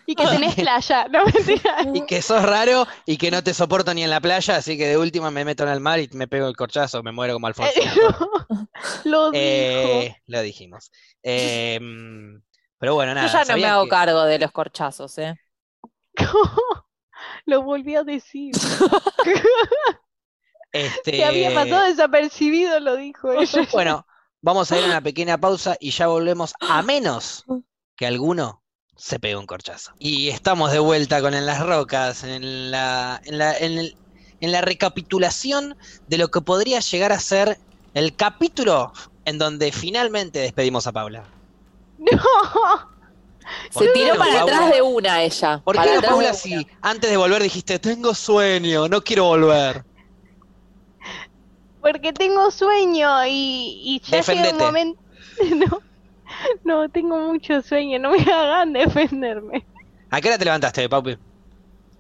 y que tenés playa. No, mentira. Y que sos raro y que no te soporto ni en la playa, así que de última me meto en el mar y me pego el corchazo, me muero como Alfonsín. Lo dijo. Eh, lo dijimos. Em, pero bueno, Yo nada. ya no me ¿sabían hago que- cargo de los corchazos, ¿eh? Lo volví a decir. Este, Que había pasado desapercibido, lo dijo ella. Bueno, vamos a ir a una pequeña pausa y ya volvemos a menos que alguno se pegue un corchazo. Y estamos de vuelta con En las Rocas, en la, en la, en el- en la recapitulación de lo que podría llegar a ser el capítulo en donde finalmente despedimos a Paula. No. ¿Por Se tiró para Paula? atrás de una ella. ¿Por qué no, Paula, si antes de volver dijiste, tengo sueño, no quiero volver? Porque tengo sueño y, y ya llega Defendete. un momento. No, no, tengo mucho sueño, no me hagan defenderme. ¿A qué hora te levantaste, Paupi?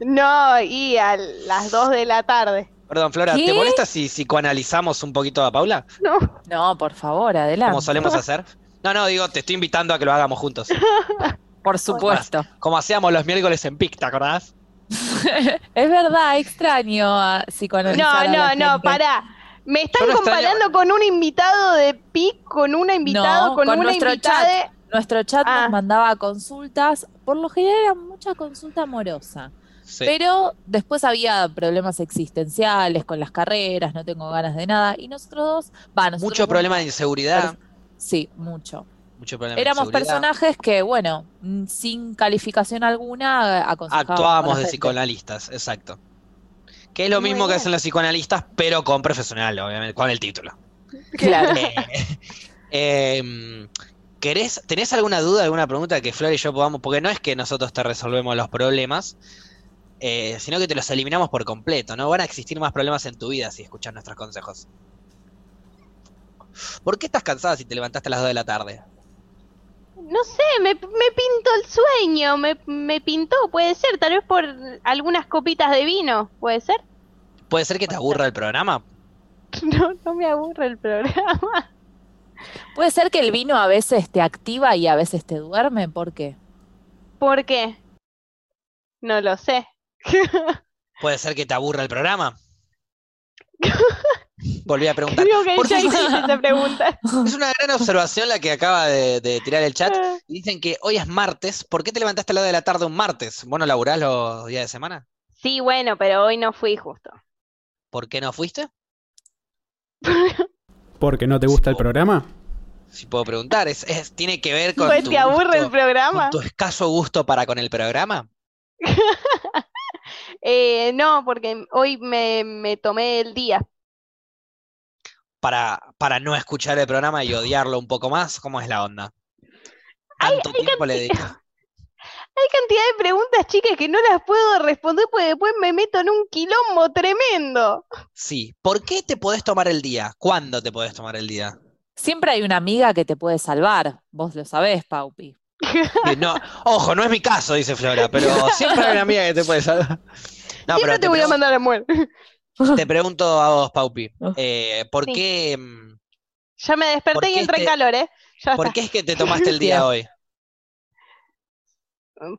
No, y a las 2 de la tarde. Perdón, Flora, ¿te molesta si psicoanalizamos un poquito a Paula? No, No, por favor, adelante. Como solemos hacer. No, no, digo, te estoy invitando a que lo hagamos juntos. Por supuesto. Como hacíamos los miércoles en PIC, ¿te acordás? Es verdad, extraño a psicoanalizar no, a la no, no, pará. Me están no comparando con un invitado de PIC, con una invitado, No, con, con una nuestro invitada. de- Nuestro chat Ah. nos mandaba consultas, por lo general era mucha consulta amorosa, Sí. pero después había problemas existenciales con las carreras, no tengo ganas de nada, y nosotros dos, va, nosotros Mucho dos- problema de inseguridad. Sí, mucho. Mucho problema de Éramos personajes que, bueno, mm, sin calificación alguna, aconsejábamos a Actuábamos de gente. psicoanalistas, exacto. Que es lo Muy mismo que hacen los psicoanalistas, pero con profesional, obviamente, con el título. Claro. Eh, ¿querés, ¿Tenés alguna duda, alguna pregunta que Flor y yo podamos? Porque no es que nosotros te resolvemos los problemas, eh, sino que te los eliminamos por completo. No van a existir más problemas en tu vida si escuchas nuestros consejos. ¿Por qué estás cansada si te levantaste a las 2 de la tarde? No sé, me, me pintó el sueño, me, me pintó, puede ser, tal vez por algunas copitas de vino, puede ser. ¿Puede ser que te aburra el programa? No, no me aburre el programa. Puede ser que el vino a veces te activa y a veces te duerme, ¿por qué? ¿Por qué? No lo sé. ¿Puede ser que te aburra el programa? Volví a preguntar. Creo que Por ya si- hiciste esa pregunta. Es una gran observación la que acaba de, de tirar el chat. Dicen que hoy es martes. ¿Por qué te levantaste a la hora de la tarde un martes? ¿Vos no laburás los días de semana? Sí, bueno, pero hoy no fui justo. ¿Por qué no fuiste? ¿Porque no te gusta el programa? Si puedo preguntar, ¿es, es- tiene que ver con Pues tu te aburre el programa. con tu escaso gusto para con el programa? Eh, no, porque hoy me, me tomé el día. Para, para no escuchar el programa y odiarlo un poco más, ¿cómo es la onda? Hay- ¿Tanto hay tiempo le dedicas? Hay cantidad de preguntas, chicas, que no las puedo responder porque después me meto en un quilombo tremendo. Sí. ¿Por qué te podés tomar el día? ¿Cuándo te podés tomar el día? Siempre hay una amiga que te puede salvar. Vos lo sabés, Paupi. No, ojo, no es mi caso, dice Flora, pero siempre hay una amiga que te puede salvar. No, Siempre pero te voy a mandar a muerte. te pregunto a vos, Paupi, eh, ¿por Sí. qué, mm, Ya me ¿Por desperté y entré en este- calor, ¿eh? Ya por está. qué es que te tomaste el día hoy?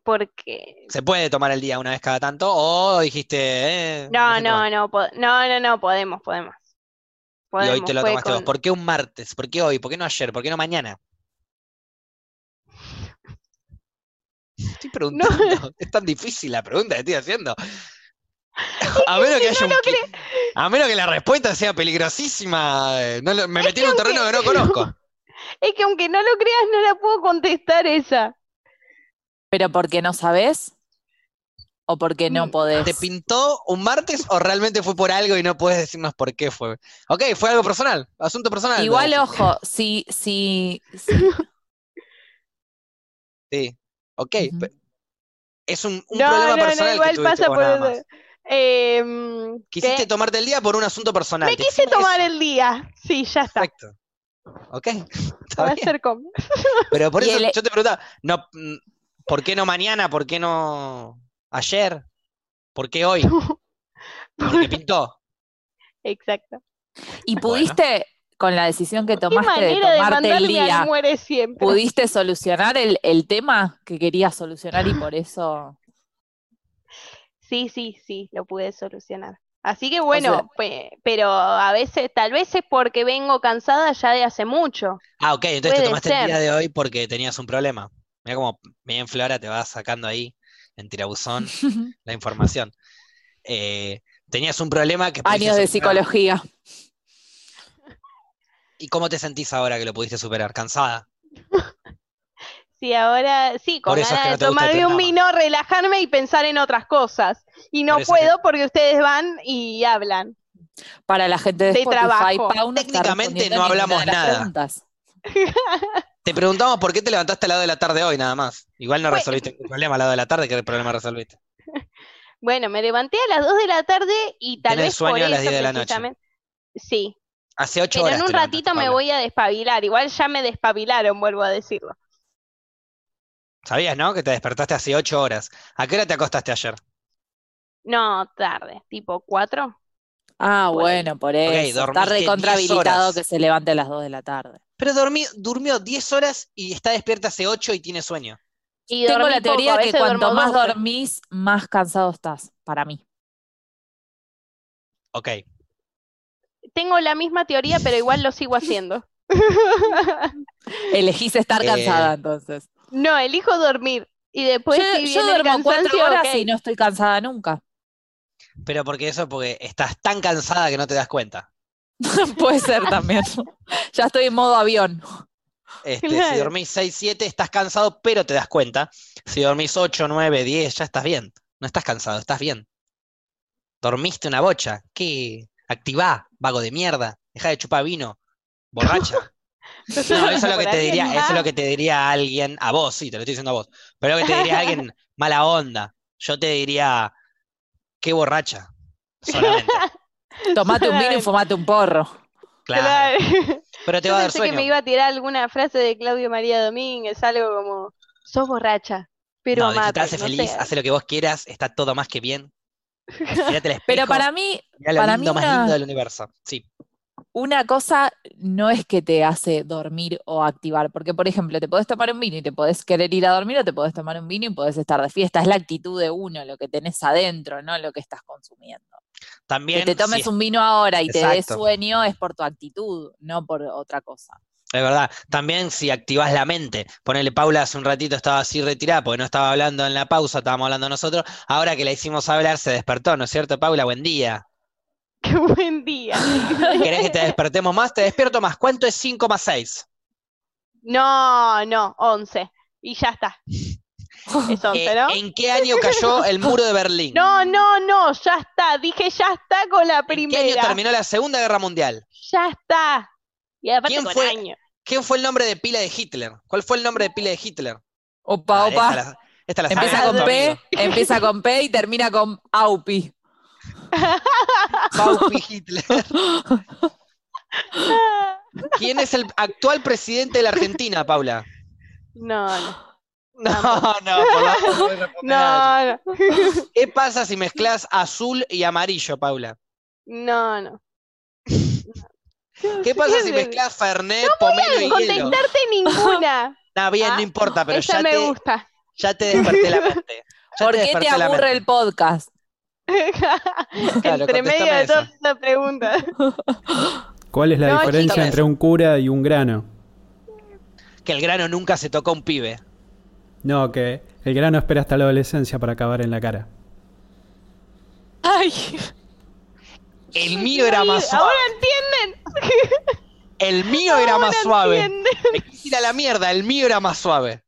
Porque. ¿Se puede tomar el día una vez cada tanto? ¿O dijiste, eh, No, no, no, no, no, no, podemos, podemos. Y hoy te lo tomaste vos. con- ¿Por qué un martes? ¿Por qué hoy? ¿Por qué no ayer? ¿Por qué no mañana? Estoy preguntando. Es tan difícil la pregunta que estoy haciendo. A menos que haya un qui- A menos que la respuesta sea peligrosísima. eh, no lo- me metí en un terreno que no conozco. Es que aunque no lo creas, no la puedo contestar esa. ¿Pero porque no sabés? ¿O porque no Mm, podés? ¿Te pintó un martes o realmente fue por algo y no puedes decirnos por qué fue? Ok, fue algo personal, asunto personal. Igual, ¿no? ojo, si, si, si- Sí, ok. Es un, un no, problema no, no, personal que igual tuviste pasa por nada eso. Em, Quisiste ¿qué? tomarte el día por un asunto personal. Me quise tomar eso. el día. Sí, ya está. Perfecto. Ok, está Va a bien. ser como. Pero por Y eso el- yo te preguntaba, no, mm, ¿por qué no mañana? ¿Por qué no ayer? ¿Por qué hoy? Porque pintó. Exacto. y Bueno. pudiste, con la decisión que Qué tomaste de manera de tomarte el día, al muere siempre. ¿pudiste solucionar el, el tema que querías solucionar y por eso... Sí, sí, sí, lo pude solucionar. Así que bueno, sea- pe- pero a veces, tal vez es porque vengo cansada ya de hace mucho. Ah, ok, entonces te tomaste el día de hoy porque tenías un problema. Mira como bien Flora te va sacando ahí en tirabuzón la información. Eh, tenías un problema que pudiste Años de psicología. ¿Y cómo te sentís ahora que lo pudiste superar? ¿Cansada? Sí, ahora sí, con Por eso es que ganas no de el tomarme un vino, relajarme y pensar en otras cosas. Y no Por que- puedo porque ustedes van y hablan. Para la gente de, De Spotify, Técnicamente no hablamos nada. Te preguntamos por qué te levantaste al lado de la tarde hoy, nada más. Igual no Bueno. resolviste ningún problema al lado de la tarde, ¿qué problema resolviste? Bueno, me levanté a las 2 de la tarde y tal vez por sueño a las eso 10 de la noche. Sí, Hace ocho pero horas en un ratito me voy a despabilar. Igual ya me despabilaron, vuelvo a decirlo. ¿Sabías, no? Que te despertaste hace ocho horas. ¿A qué hora te acostaste ayer? No, tarde, tipo 4. Ah, Por ahí. bueno, por eso. Está dormiste 10 recontrahabilitado que se levante a las 2 de la tarde. Pero dormí, durmió 10 horas y está despierta hace 8 y tiene sueño. Y Tengo la teoría poco, que cuanto más 12. dormís, más cansado estás, para mí. Ok. Tengo la misma teoría, pero igual lo sigo haciendo. Elegís estar Eh, cansada entonces. No, elijo dormir. Y después yo si yo duermo cuatro horas y no estoy cansada nunca. Pero porque eso, porque estás tan cansada que no te das cuenta. Puede ser también. ya estoy en modo avión. Este, Si dormís 6, 7, estás cansado, pero te das cuenta. Si dormís 8, 9, 10, ya estás bien. No estás cansado, estás bien. Dormiste una bocha. ¿Qué? Activá, vago de mierda. Deja de chupar vino. Borracha. No, eso es lo que te diría, eso es lo más. que te diría alguien, a vos, sí, te lo estoy diciendo a vos. Pero lo que te diría alguien mala onda. Yo te diría, qué borracha. Solamente. Tomate un vino y fumate un porro. Claro. Claro. Pero te Yo va a dar pensé que sueño. me iba a tirar alguna frase de Claudio María Domínguez, algo como, sos borracha, pero No, amate, sé no feliz, hace lo que vos quieras, está todo más que bien. Mírate el Pero espejo, para mí, lo para lindo mí más una- lindo del universo. Sí. Una cosa no es que te hace dormir o activar, porque por ejemplo, te podés tomar un vino y te podés querer ir a dormir o te podés tomar un vino y podés estar de fiesta. Es la actitud de uno, lo que tenés adentro, no lo que estás consumiendo. También que te tomes un vino ahora y te Exacto. sueño es por tu actitud, no por otra cosa. Es verdad. También si activás la mente. Ponele, Paula hace un ratito estaba así retirada porque no estaba hablando en la pausa, estábamos hablando nosotros. Ahora que la hicimos hablar, se despertó, ¿no es cierto, Paula? Buen día. Qué buen día. ¿Querés que te despertemos más? Te despierto más. ¿Cuánto es 5 más 6? No, no, 11. Y ya está. Es 11, Eh, ¿no? ¿En qué año cayó el muro de Berlín? No, no, no, ya está. Dije ya está con la ¿En qué año primera. terminó la Segunda Guerra Mundial? Ya está. Y aparte ¿Quién con fue? año. ¿Quién fue el nombre de pila de Hitler? ¿Cuál fue el nombre de pila de Hitler? Opa, Ah, opa. Esta la, esta la Empieza sabe con P, empieza con P y termina con Aupi. Paupi Hitler. ¿Quién es el actual presidente de la Argentina, Paula? No, no. No, no, por no. No, no. ¿Qué pasa si mezclas azul y amarillo, Paula? No, no. ¿Qué pasa si mezclas Fernet, pomelo y hielo? Contestarte ninguna. Está bien, Ah, no importa, pero Esa ya me te, gusta. ya te desperté la mente. Ya ¿Por qué te aburre el podcast? Claro, Entre medio de esa. todas esas preguntas. ¿Cuál es la No, diferencia entre un cura y un grano? Que el grano nunca se tocó a un pibe. No, que el grano espera hasta la adolescencia para acabar en la cara. Ay, El mío era más suave. Ahora entienden. El mío era más suave. Me la mierda, el mío era más suave.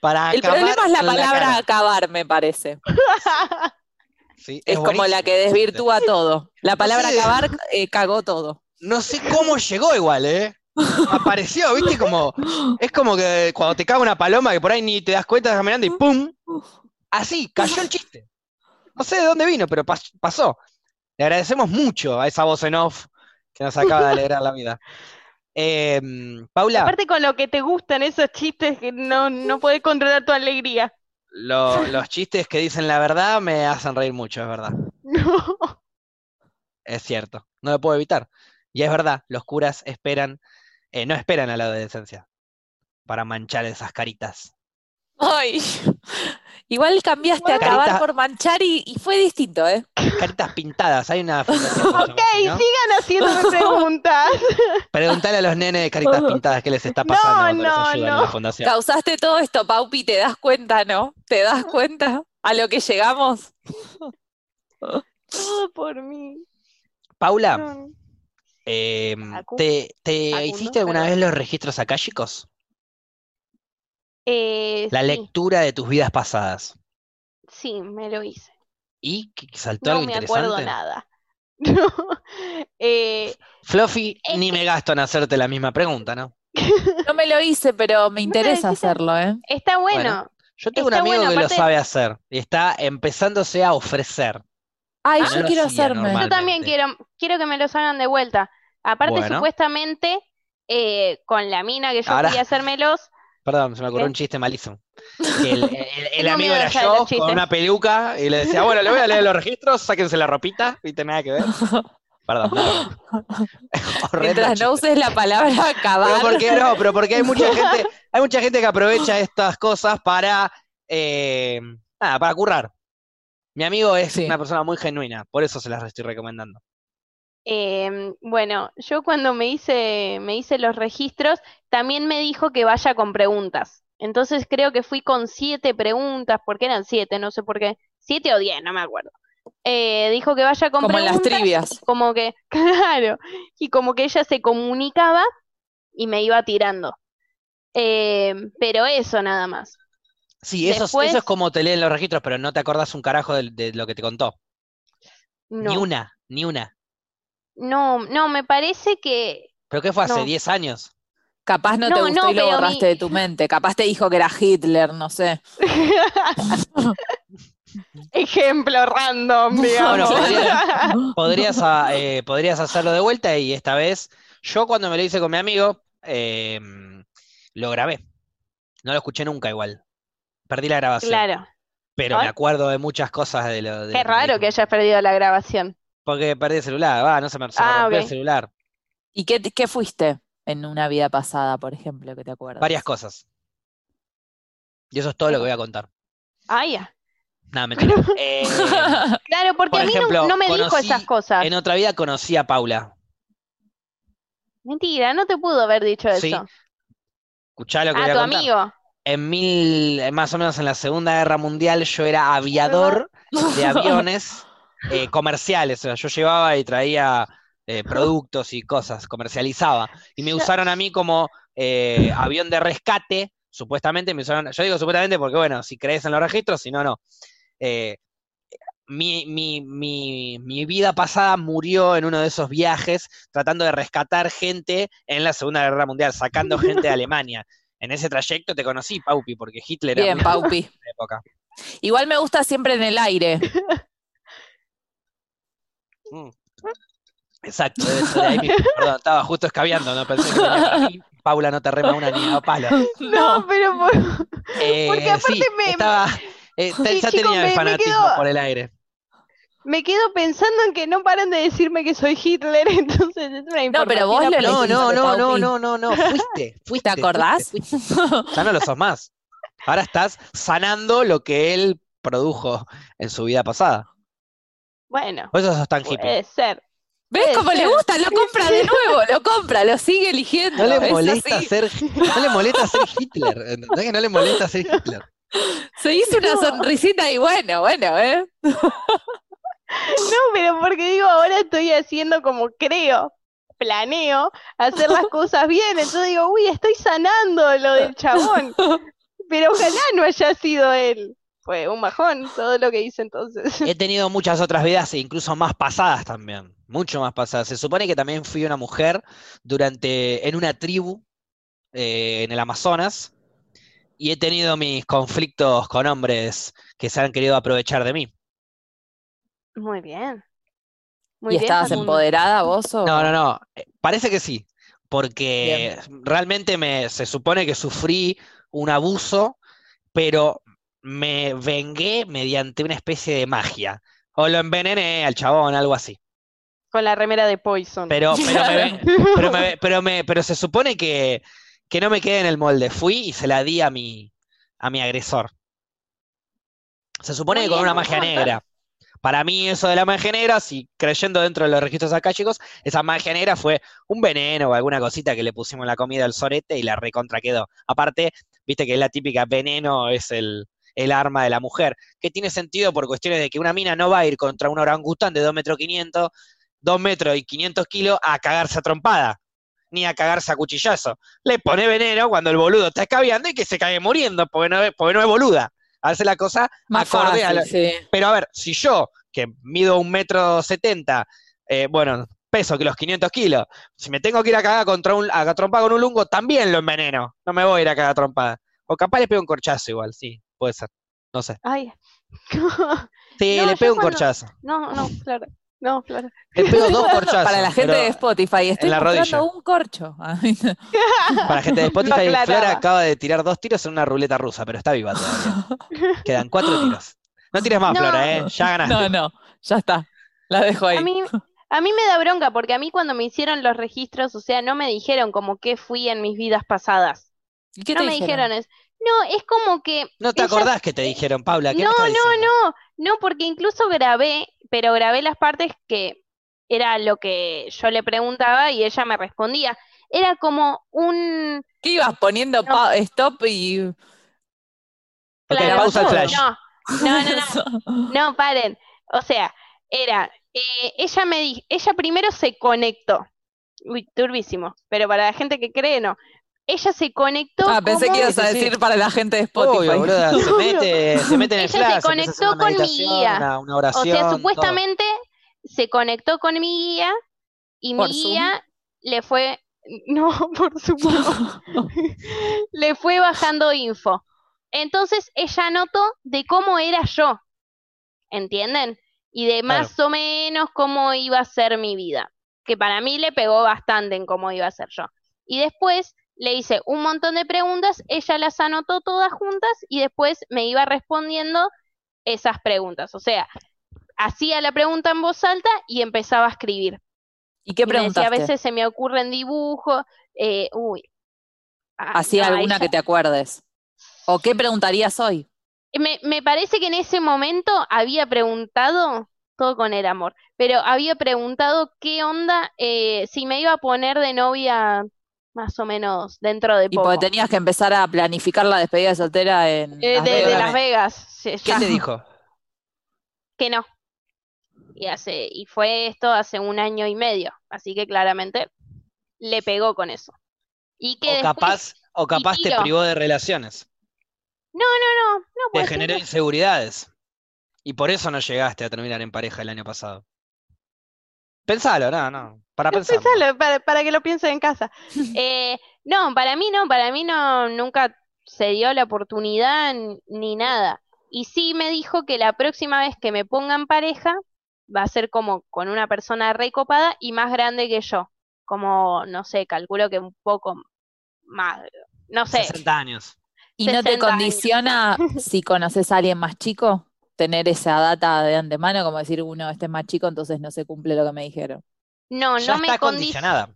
Para el acabar problema es la palabra acabar, me parece. Sí, Es como buenísimo. la que desvirtúa todo. La palabra sé. acabar eh, cagó todo. No sé cómo llegó igual, ¿eh? Apareció, ¿viste? Como, es como que cuando te caga una paloma que por ahí ni te das cuenta, estás caminando y ¡pum! Así, cayó el chiste. No sé de dónde vino, pero pas- pasó. Le agradecemos mucho a esa voz en off que nos acaba de alegrar la vida. Eh, Paula, Aparte con lo que te gustan esos chistes que no, no podés controlar tu alegría. Lo- los chistes que dicen la verdad me hacen reír mucho, es verdad. No. Es cierto, no lo puedo evitar. Y es verdad, los curas esperan, eh, no esperan a la adolescencia para manchar esas caritas. Ay. Igual cambiaste a Carita- acabar por manchar y, y fue distinto, ¿eh? Caritas pintadas, hay una Ok, ¿no? sigan haciéndome preguntas. Preguntale a los nenes de caritas pintadas qué les está pasando No, no, ayudan en no. la fundación. Causaste todo esto, Paupi, ¿te das cuenta, no? ¿Te das cuenta a lo que llegamos? Todo por mí. Paula, No. eh, Facu- ¿te, te hiciste alguna vez los registros akáshicos? Eh, La sí, lectura de tus vidas pasadas. sí, me lo hice. ¿Y ¿Qué- saltó No algo me acuerdo interesante? nada. No. Eh, Fluffy, ni me gasto en hacerte la misma pregunta, ¿no? No me lo hice, pero me interesa hacerlo, ¿eh? está bueno. Bueno, Yo tengo un amigo bueno, que lo sabe hacer y está empezándose a ofrecer. Ay, Ah, yo no quiero hacerme. Yo también quiero, quiero que me los hagan de vuelta. Aparte, Bueno. supuestamente, eh, con la mina que yo Ahora- fui a hacérmelos, Perdón, se me ocurrió un chiste malísimo. El, el- el Tengo amigo era yo con una peluca y le decía, bueno, le voy a leer los registros, sáquense la ropita, viste nada que ver. Perdón. Horrendo Mientras no uses la palabra Pero acabar. porque no, pero porque hay mucha gente, hay mucha gente que aprovecha estas cosas para eh, nada, para currar. Mi amigo es Sí. una persona muy genuina, por eso se las estoy recomendando. Em, bueno, yo cuando me hice, me hice los registros, también me dijo que vaya con preguntas. Entonces creo que fui con siete preguntas, porque eran siete, no sé por qué, siete o diez, no me acuerdo. Eh, dijo que vaya con Como en las preguntas, trivias. como que, claro, y como que ella se comunicaba y me iba tirando. Em, pero eso nada más. Sí, eso, Después- eso es como te leen los registros, pero no te acordás un carajo de, de lo que te contó. Ni una, ni una. No, no, me parece que ¿Pero qué fue hace No. 10 años? Capaz no, te gustó no, y lo borraste mi- de tu mente. Capaz te dijo que era Hitler, no sé. Ejemplo random, digamos. podría- Podrías, a- eh, podrías hacerlo de vuelta y esta vez, yo cuando me lo hice con mi amigo, eh, lo grabé. No lo escuché nunca igual. Perdí la grabación. Claro, Pero me acuerdo de muchas cosas de lo de qué raro que hayas perdido la grabación. Porque perdí el celular, va, no se me, se me Ah, rompió el celular. ¿Y qué, qué fuiste en una vida pasada, por ejemplo, que te acuerdas? Varias cosas. Y eso es todo lo que voy a contar. Ah, ya. Nada, mentira. Eh, Claro, porque Por a mí no- ejemplo, no, me dijo esas cosas. en otra vida conocí a Paula. Mentira, no te pudo haber dicho Sí, eso. escuchá lo que Ah, voy a tu contar. amigo. En mil, más o menos en la Segunda Guerra Mundial, yo era aviador de aviones eh, comerciales. O sea, yo llevaba y traía eh, productos y cosas, comercializaba. Y me usaron a mí como eh, avión de rescate, supuestamente me usaron, yo digo supuestamente porque, bueno, si crees en los registros, si no, no. Mi, mi, mi, mi vida pasada murió en uno de esos viajes tratando de rescatar gente en la Segunda Guerra Mundial, sacando gente de Alemania. En ese trayecto te conocí, Paupi, porque Hitler era Bien, muy Paupi. de la época. Igual me gusta siempre en el aire. Mm. Exacto, debe ser de ahí mismo. Perdón, estaba justo escabeando, no pensé que venía. Paula no te rema una ni a palo. No, pero por- Eh, Porque aparte sí, me- estaba, eh, Sí, ya tenía el me- me fanatismo quedo- por el aire. me quedo pensando en que no paran de decirme que soy Hitler, entonces es una No, pero vos lo No, no, no, no, no, no, no, fuiste, fuiste. ¿Te acordás? fuiste, fuiste. Ya no lo sos más. Ahora estás sanando lo que él produjo en su vida pasada. Bueno, Por eso sos tan hippie. puede ser. ¿Ves Puede cómo le gusta? Lo compra de nuevo, lo compra, lo sigue eligiendo. No le es molesta ser, no le molesta ser Hitler. ¿Entendés que no le molesta ser Hitler? Se hizo una No. sonrisita y bueno, bueno, ¿eh? No, pero porque digo, ahora estoy haciendo como creo, planeo hacer las cosas bien, entonces digo, uy, estoy sanando lo del chabón, pero ojalá no haya sido él. Fue un bajón todo lo que hice entonces. He tenido muchas otras vidas e incluso más pasadas también, mucho más pasadas. Se supone que también fui una mujer durante, en una tribu eh, en el Amazonas y he tenido mis conflictos con hombres que se han querido aprovechar de mí. Muy bien. Muy ¿Y bien, estabas Facundo. empoderada vos o? No, no, no, eh, parece que sí, porque realmente me, se supone que sufrí un abuso, pero me vengué mediante una especie de magia. O lo envenené al chabón, algo así. Con la remera de Poison. Pero, pero, me, pero, me, pero, me- pero se supone que, que no me quedé en el molde. Fui y se la di a mi, a mi agresor. Se supone Muy que con bien, una un magia negra. Para mí eso de la magia negra, si creyendo dentro de los registros acá, chicos, esa magia negra fue un veneno o alguna cosita que le pusimos en la comida al sorete y la recontra quedó. Aparte, viste que la típica veneno es el, el arma de la mujer, que tiene sentido por cuestiones de que una mina no va a ir contra un orangután de 2 metros 500, 2 metros y 500 kilos a cagarse a trompada, ni a cagarse a cuchillazo. Le pone veneno cuando el boludo está escabeando y que se cae muriendo, porque no es, porque no es boluda. Hace la cosa Más acorde a fácil, la- sí. pero a ver, si yo, que mido un metro setenta, eh, bueno, peso que los 500 kilos, si me tengo que ir a cagar contra un, a trompada con un lungo, también lo enveneno. No me voy a ir a cagar a trompada. O capaz le pego un corchazo igual, sí, puede ser. No sé. Ay. Sí, No, le pego un cuando- corchazo. No, no, claro. No, claro. Le pego dos corchazos. Para la gente de Spotify, estoy rodilla. un corcho. Ay, Para la gente de Spotify. Flora acaba de tirar dos tiros en una ruleta rusa, pero está viva todavía. Quedan cuatro tiros. No tires más, No. Flora, ¿eh? Ya ganaste. No, no, ya está. La dejo ahí. A mí, a mí me da bronca porque a mí cuando me hicieron los registros, o sea, no me dijeron como qué fui en mis vidas pasadas. ¿Y qué No te me dijeron? dijeron eso. No, es como que No te acordás que te dijeron, Paula. ¿Qué me No, estás no, no, no, porque incluso grabé, pero grabé las partes que era lo que yo le preguntaba y ella me respondía. Era como un ¿Qué ibas poniendo No. pa- stop y claro, pausa el no, flash. No, no, no, no, no, paren. O sea, era, eh, ella me di, ella primero se conectó. Uy, turbísimo, pero para la gente que cree, no. Ella se conectó Ah, pensé como- que ibas a sí, decir para la gente de Spotify. Obvio, boluda, se mete, se mete en el Ella se flash, conectó con mi guía. Una, una O oración, sea, todo. supuestamente se conectó con mi guía y mi guía le fue, no, por supuesto, le fue bajando info. Entonces ella notó de cómo era yo, ¿entienden? Y de Claro. más o menos cómo iba a ser mi vida, que para mí le pegó bastante en cómo iba a ser yo. Y después le hice un montón de preguntas, ella las anotó todas juntas y después me iba respondiendo esas preguntas. O sea, hacía la pregunta en voz alta y empezaba a escribir. ¿Y qué decía, a veces se me ocurren dibujos, eh, uy. Ah, ¿Así no, ahí alguna que te acuerdes? ¿O qué preguntarías hoy? Me, me parece que en ese momento había preguntado todo con el amor. Pero había preguntado qué onda, eh, si me iba a poner de novia más o menos dentro de Y poco. porque tenías que empezar a planificar la despedida de soltera en Eh, Las de. Las Vegas. sí, ¿Qué te dijo? que no. Y hace, y fue esto hace un año y medio, así que claramente le pegó con eso. Y que O después, capaz, o capaz te privó de relaciones, no, no, no, no te generó inseguridades. Y por eso no llegaste a terminar en pareja el año pasado. Pensalo, no, no, para No, pensarlo. pensalo, para, para que lo piensen en casa. Eh, no, para mí no, para mí no, nunca se dio la oportunidad ni nada. Y sí me dijo que la próxima vez que me ponga en pareja va a ser como con una persona recopada y más grande que yo. Como, no sé, calculo que un poco más, no sé. 60 años. ¿Y no te 60 años. condiciona si conoces a alguien más chico? Tener esa data de antemano, como decir, uno, este es más chico, entonces no se cumple lo que me dijeron. No, Ya no me está condi- condicionada.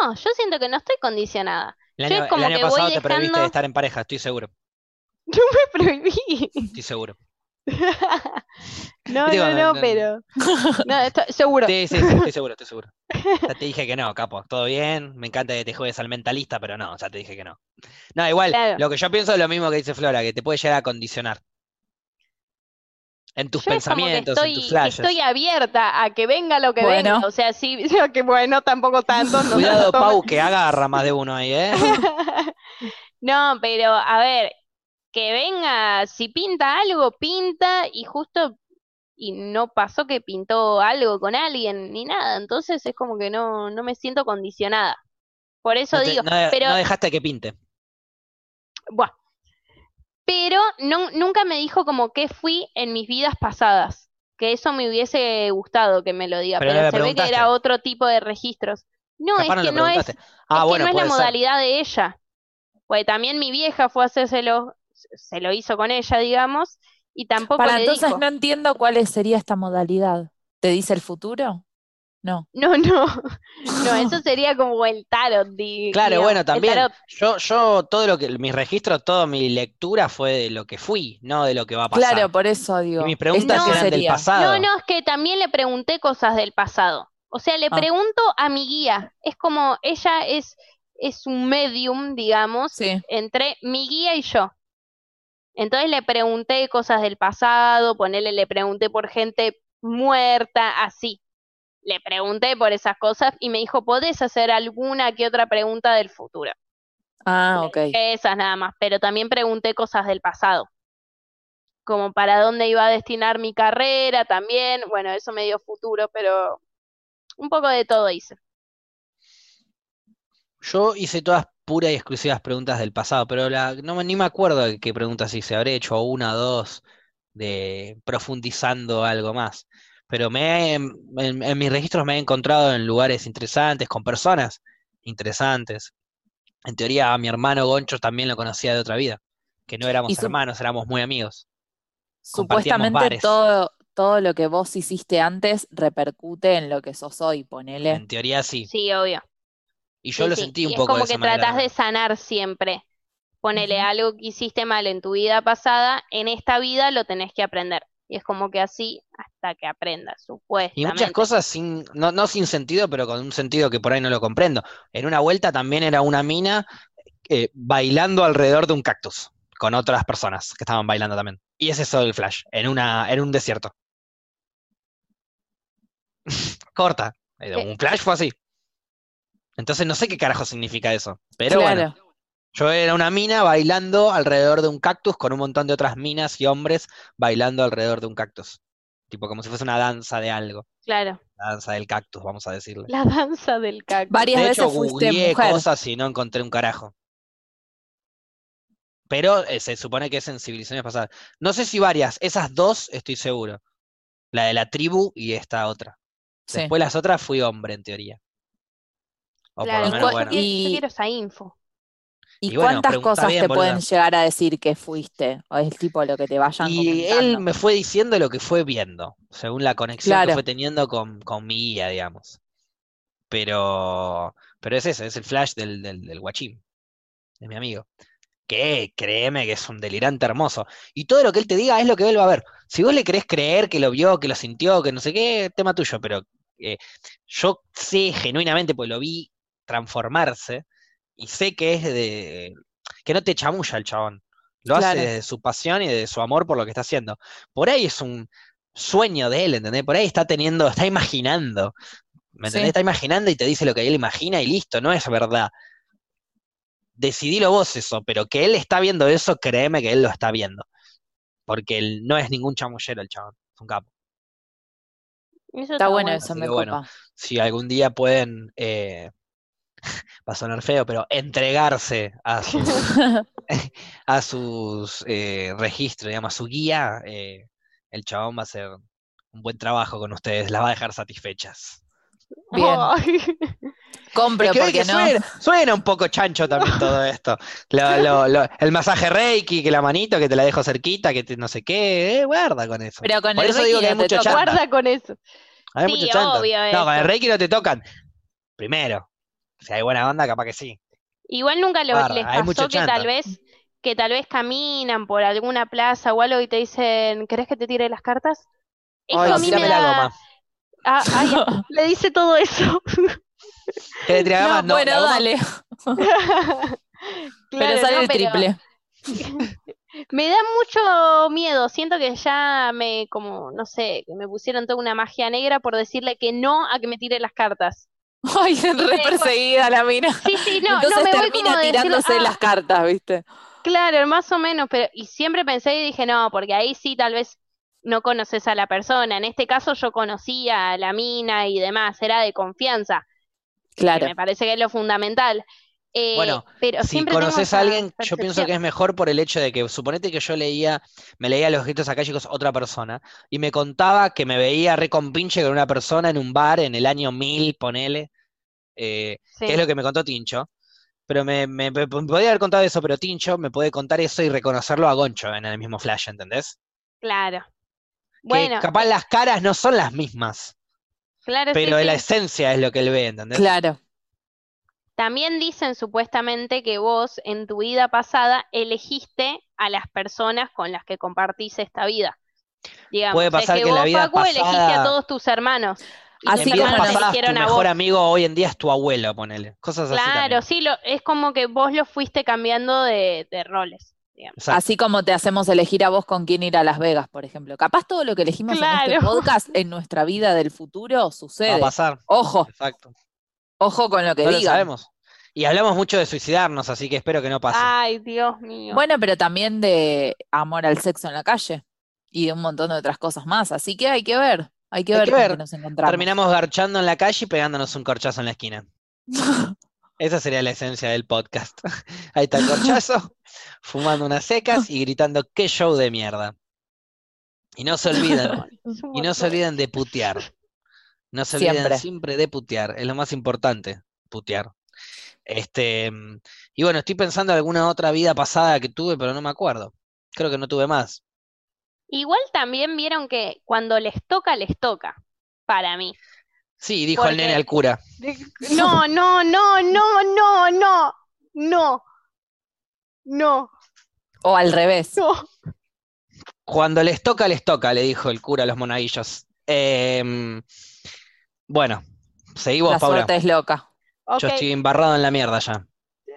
No, yo siento que no estoy condicionada. El Yo año, es como el año que voy pasado te prohibiste de estar en pareja, estoy seguro. Yo me prohibí. Estoy seguro. No, Digo, no, no, no, no. pero. No, estoy seguro. Sí, sí, sí, estoy seguro, estoy seguro. Ya te dije que no, capo. Todo bien, me encanta que te juegues al mentalista, pero no, ya te dije que no. No, igual, Claro. lo que yo pienso es lo mismo que dice Flora, que te puede llegar a condicionar. En tus Yo pensamientos, estoy, en tus flashes. estoy abierta a que venga lo que Bueno. venga. O sea, sí, que bueno, tampoco tanto. No Cuidado. Pau, que agarra más de uno ahí, ¿eh? No, pero a ver, que venga, si pinta algo, pinta y justo, y no pasó que pintó algo con alguien ni nada, entonces es como que no, no me siento condicionada. Por eso No, te- digo, no- pero, no dejaste que pinte. buah. Pero no, nunca me dijo como que fui en mis vidas pasadas, que eso me hubiese gustado que me lo diga, Pero pero no le se ve que era otro tipo de registros. No, Capaz es no que no es. Ah, es que bueno, no es la ser. modalidad de ella. Pues también mi vieja fue a hacérselo, se lo hizo con ella, digamos, y tampoco Para le entonces dijo. no entiendo cuál sería esta modalidad. ¿Te dice el futuro? No. No, no, no, eso sería como el tarot, di- Claro, digamos, bueno, también. tarot. Yo, yo, todo lo que, mis registros, toda mi lectura fue de lo que fui, no de lo que va a pasar. Claro, por eso digo. Y mis preguntas ¿Esto qué eran del sería? pasado. No, no, es que también le pregunté cosas del pasado. O sea, le Ah. pregunto a mi guía. Es como, ella es, es un medium, digamos, Sí. entre mi guía y yo. Entonces le pregunté cosas del pasado, ponele, le pregunté por gente muerta, así. Le pregunté por esas cosas y me dijo, ¿podés hacer alguna que otra pregunta del futuro? Ah, ok. Esas nada más, pero también pregunté cosas del pasado. Como para dónde iba a destinar mi carrera también. Bueno, eso me dio futuro, pero un poco de todo hice. Yo hice todas puras y exclusivas preguntas del pasado, pero la, no me- ni me acuerdo de qué preguntas hice. Habré hecho una o dos de profundizando algo más. Pero me he- en, en mis registros me he encontrado en lugares interesantes, con personas interesantes. En teoría, a mi hermano Goncho también lo conocía de otra vida, que no éramos hermanos, éramos muy amigos. Supuestamente bares. todo, todo lo que vos hiciste antes repercute en lo que sos hoy, ponele. En teoría sí. Sí, obvio. Y yo Sí, lo sí. sentí Y un es poco como de esa que manera tratás de sanar siempre. Ponele algo que hiciste mal en tu vida pasada, en esta vida lo tenés que aprender. Y es como que así hasta que aprendas, Y muchas supuestamente. cosas sin, no, no sin sentido, pero con un sentido que por ahí no lo comprendo. En una vuelta también era una mina eh, bailando alrededor de un cactus, con otras personas que estaban bailando también. Y ese es todo el flash, en una, en un desierto. Corta. Eh, ¿Qué- Un flash fue así. Entonces no sé qué carajo significa eso. Pero bueno. Yo era una mina bailando alrededor de un cactus con un montón de otras minas y hombres bailando alrededor de un cactus. Tipo como si fuese una danza de algo. Claro, La danza del cactus, vamos a decirle. la danza del cactus. Varias De veces hecho, fuiste googleé mujer. cosas y no encontré un carajo. Pero eh, se supone que es en civilizaciones pasadas. No sé si varias, esas dos estoy seguro. La de la tribu y esta otra. Sí. Después las otras fui hombre, en teoría. O por Claro, lo ¿Y menos, bueno. yo y- quiero esa info. ¿Y cuántas cosas bien, te boluda. pueden llegar a decir que fuiste? ¿O es tipo lo que te vayan Y él me fue diciendo lo que fue viendo, según la conexión que fue teniendo con, con mi guía, digamos. Pero, pero es eso, es el flash del, del, del guachín, de mi amigo. que créeme que es un delirante hermoso. Y todo lo que él te diga es lo que él va a ver. Si vos le querés creer que lo vio, que lo sintió, que no sé qué, tema tuyo, pero eh, yo sé genuinamente, pues lo vi transformarse, y sé que es de. que no te chamulla el chabón. Lo hace de su pasión y de su amor por lo que está haciendo. Por ahí es un sueño de él, ¿entendés? Por ahí está teniendo, está imaginando. ¿Me entendés? Sí. Está imaginando y te dice lo que él imagina y listo, no es verdad. Decidilo vos eso, pero que él está viendo eso, créeme que él lo está viendo. Porque él no es ningún chamullero el chabón, es un capo. Eso Está bueno bueno. eso, Así me que bueno. copa. Si algún día pueden, eh, va a sonar feo, pero entregarse a sus, a sus eh, registros, digamos, a su guía, eh, el chabón va a hacer un buen trabajo con ustedes, las va a dejar satisfechas. Bien. Ay. Compro, que porque que no. suena, suena un poco chancho también todo esto. Lo- lo- lo- el masaje Reiki, que la manito, que te la dejo cerquita, que te- no sé qué, eh, guarda con eso. Pero con Por el eso digo Reiki que hay no te mucho. Guarda con eso. Hay Sí, mucho obvio No, con el. Reiki no te tocan. Primero, si hay buena onda, capaz que sí. Igual nunca lo, les pasó que tal vez, que tal vez caminan por alguna plaza o algo y te dicen, ¿querés que te tire las cartas? Eso Ay, a mí me tírame la goma. Ah, ay, le dice todo eso. ¿Qué le tiraba No, más? No, bueno, la goma- dale. pero sale no, el triple. Me da mucho miedo. Siento que ya me, como, no sé, que me pusieron toda una magia negra por decirle que no a que me tire las cartas. Ay, re perseguida la mina. Sí, sí, no, no Entonces me voy como termina tirándose "Ah, las cartas, ¿viste? Claro, más o menos, pero y siempre pensé y dije, no, porque ahí sí tal vez no conoces a la persona. En este caso yo conocía a la mina y demás, era de confianza, que Claro. me parece que es lo fundamental. Eh, Bueno, pero Si conoces a alguien, yo pienso que es mejor por el hecho de que, suponete que yo leía, me leía los gritos acálicos otra persona, y me contaba que me veía re compinche con una persona en un bar en el año 1000, ponele, eh, Sí, que es lo que me contó Tincho. Pero me, me- me podía haber contado eso, pero Tincho me puede contar eso y reconocerlo a Goncho en el mismo flash, ¿entendés? claro. Que Bueno, capaz las caras no son las mismas, claro, sí, pero la sí. esencia es lo que él ve, ¿entendés? Claro. También dicen supuestamente que vos en tu vida pasada elegiste a las personas con las que compartís esta vida. Digamos, Puede es pasar que que en la vida Facu, elegiste a pasada- todos tus hermanos. Y Así como pasadas, tu mejor vos. amigo hoy en día es tu abuelo, ponele. Cosas así Claro, sí, lo, es como que vos lo fuiste cambiando de, de roles. Así como te hacemos elegir a vos con quién ir a Las Vegas, por ejemplo. Capaz todo lo que elegimos en este Claro. podcast en nuestra vida del futuro Va a sucede. pasar. Ojo, Exacto. Ojo con lo que No lo digan. sabemos. Y hablamos mucho de suicidarnos, así que espero que no pase. Ay, Dios mío. Bueno, pero también de amor al sexo en la calle y de un montón de otras cosas más. Así que hay que ver, hay que Hay ver que ver. nos encontramos. Terminamos garchando en la calle y pegándonos un corchazo en la esquina. Esa sería la esencia del podcast. Ahí está el corchazo, fumando unas secas y gritando qué show de mierda. Y no se olviden, y no se olviden de putear. No se olviden Siempre. siempre de putear, es lo más importante, putear. Este, mm, y bueno, estoy pensando en alguna otra vida pasada que tuve, pero no me acuerdo. Creo que no tuve más. Igual también vieron que cuando les toca, les toca, para mí. Sí, dijo el nene al cura. No, no, no, no, no, no, no, no, O al revés. no. Cuando les toca, les toca, le dijo el cura a los monaguillos. Em, bueno, seguí vos, La Paula. suerte es loca. Yo estoy embarrado en la mierda ya.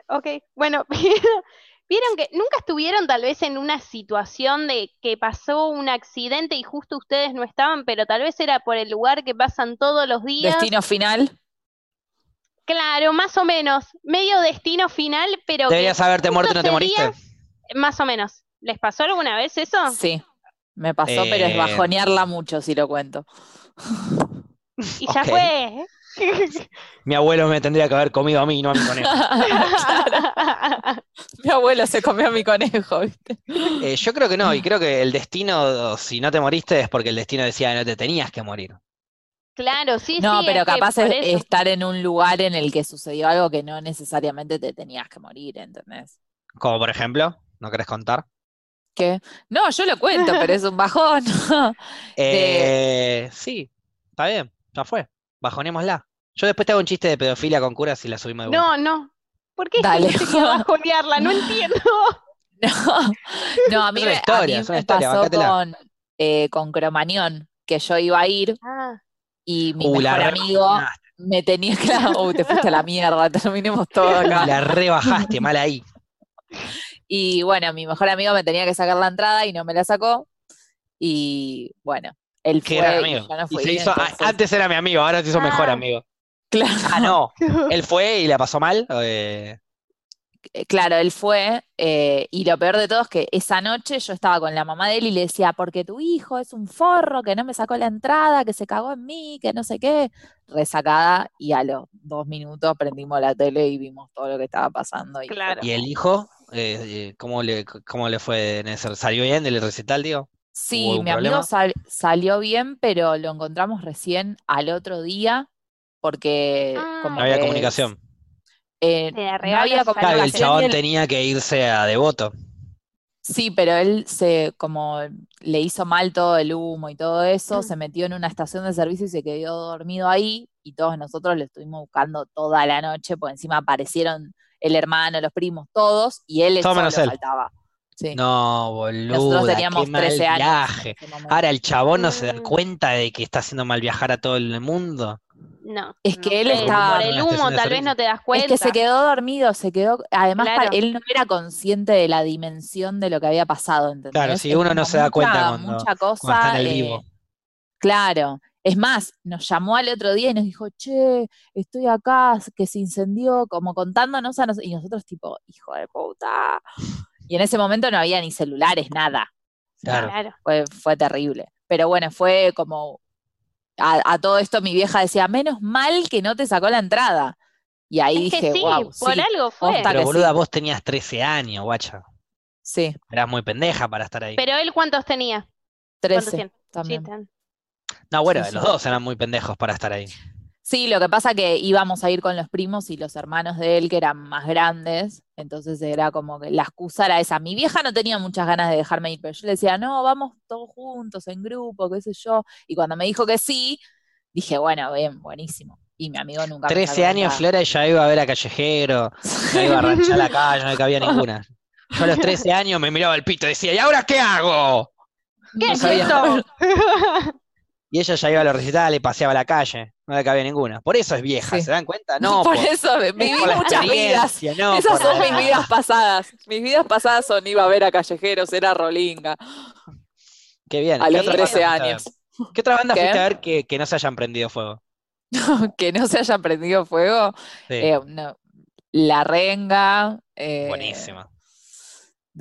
ok. Bueno, vieron que nunca estuvieron tal vez en una situación de que pasó un accidente y justo ustedes no estaban, pero tal vez era por el lugar que pasan todos los días. Destino final. Claro, más o menos. Medio destino final, pero que Deberías haberte muerto y no te moriste. Más o menos. ¿Les pasó alguna vez eso? Sí. Me pasó, pero es Eh, bajonearla mucho si lo cuento. Y ya fue. Mi abuelo me tendría que haber comido a mí, no a mi conejo. Mi abuelo se comió a mi conejo, ¿viste? Eh, yo creo que no, y creo que el destino, si no te moriste, es porque el destino decía que no te tenías que morir. Claro, sí, No, sí, pero es que capaz es eso. estar en un lugar en el que sucedió algo que no necesariamente te tenías que morir, ¿entendés? Como por ejemplo, ¿no querés contar? ¿Qué? No, yo lo cuento, pero es un bajón. Eh, sí, está bien, ya fue. Bajonémosla. Yo después te hago un chiste de pedofilia con curas y la subimos de vuelta. No, no. ¿Por qué Dale. tenía que bajonearla? No entiendo. No, no, a mí, Es una me- a historia, mí es una me historia, pasó bancátela. con, eh, con Cromañón, que yo iba a ir Ah, y mi Uh, mejor amigo me tenía claro, uy, te fuiste a la mierda, terminemos todo acá. La rebajaste, mal ahí. Y bueno, mi mejor amigo me tenía que sacar la entrada y no me la sacó. Y bueno, él fue gran amigo. yo no Y fui. se hizo, entonces, antes era mi amigo, ahora se hizo mejor Ah. amigo. claro, Ah, no. Él fue y la pasó mal. eh, eh, claro, él fue. eh, y lo peor de todo es que esa noche yo estaba con la mamá de él y le decía, porque tu hijo es un forro, que no me sacó la entrada, que se cagó en mí, que no sé qué. Resacada y a los dos minutos prendimos la tele y vimos todo lo que estaba pasando. Y fue Claro. ¿Y como- el hijo? Eh, ¿cómo le, cómo le fue en ese? ¿Salió bien del recital, digo? Sí, mi problema? amigo sal- salió bien, pero lo encontramos recién al otro día porque Ah. como No había que comunicación. eh, no había Claro, el comunicación y chabón tenía que irse a Devoto. Sí, pero él se como le hizo mal todo el humo y todo eso, Mm. se metió en una estación de servicio y se quedó dormido ahí y todos nosotros lo estuvimos buscando toda la noche, por encima aparecieron el hermano, los primos, todos y él solo él. faltaba. Sí. No, Nosotros boluda, teníamos qué mal 13 años. viaje. Ahora el chabón no se da Mm. cuenta de que está haciendo mal viajar a todo el mundo. No. Es no que él estaba- Por el una estación humo tal vez no te das Es cuenta. que se quedó dormido, se quedó, además Claro. él no era consciente de la dimensión de lo que había pasado, ¿entendés? Claro, si Es uno no se da cuenta cuando- mucha cuando está en el eh, vivo. Claro, es más, nos llamó al otro día y nos dijo, che, estoy acá, que se incendió, como contándonos a nosotros, y nosotros tipo, hijo de puta. Y en ese momento no había ni celulares, nada. Claro. Claro. Fue, fue terrible. Pero bueno, fue como, a, a todo esto mi vieja decía, menos mal que no te sacó la entrada. Y ahí Es que dije, sí, wow, por sí, algo fue. Pero boluda, sí. vos tenías 13 años, guacha. sí, Eras muy pendeja para estar ahí. Pero él cuántos tenía? ¿Cuántos 13 tiene? Sí, también. No, bueno, sí, los dos eran muy pendejos para estar ahí. Sí, lo que pasa que íbamos a ir con los primos y los hermanos de él que eran más grandes, entonces era como que la excusa era esa. Mi vieja no tenía muchas ganas de dejarme ir, pero yo le decía, no, vamos todos juntos, en grupo, qué sé yo. Y cuando me dijo que sí, dije, bueno, bien, buenísimo. Y mi amigo nunca me 13 sacó años, nada. Flora, ya iba a ver a Callejero, ya iba a ranchar la calle, no le cabía ninguna. Yo a los 13 años me miraba el pito y decía, ¿y ahora qué hago? ¿Qué No es sabía. esto? Y ella ya iba a los recitales, paseaba la calle, no le cabía ninguna. Por eso es vieja, Sí. ¿se dan cuenta? No, por por, eso es viví por muchas vidas. no Esas son la- mis vidas pasadas. Mis vidas pasadas son iba a ver a callejeros, era rolinga. Qué bien. A ¿Qué los otra 13 banda fuiste a años. ¿Qué otra banda ¿Qué? fuiste a ver que, que no se hayan prendido fuego? que no se haya prendido fuego. Sí, Eh, no, La Renga. eh, buenísima.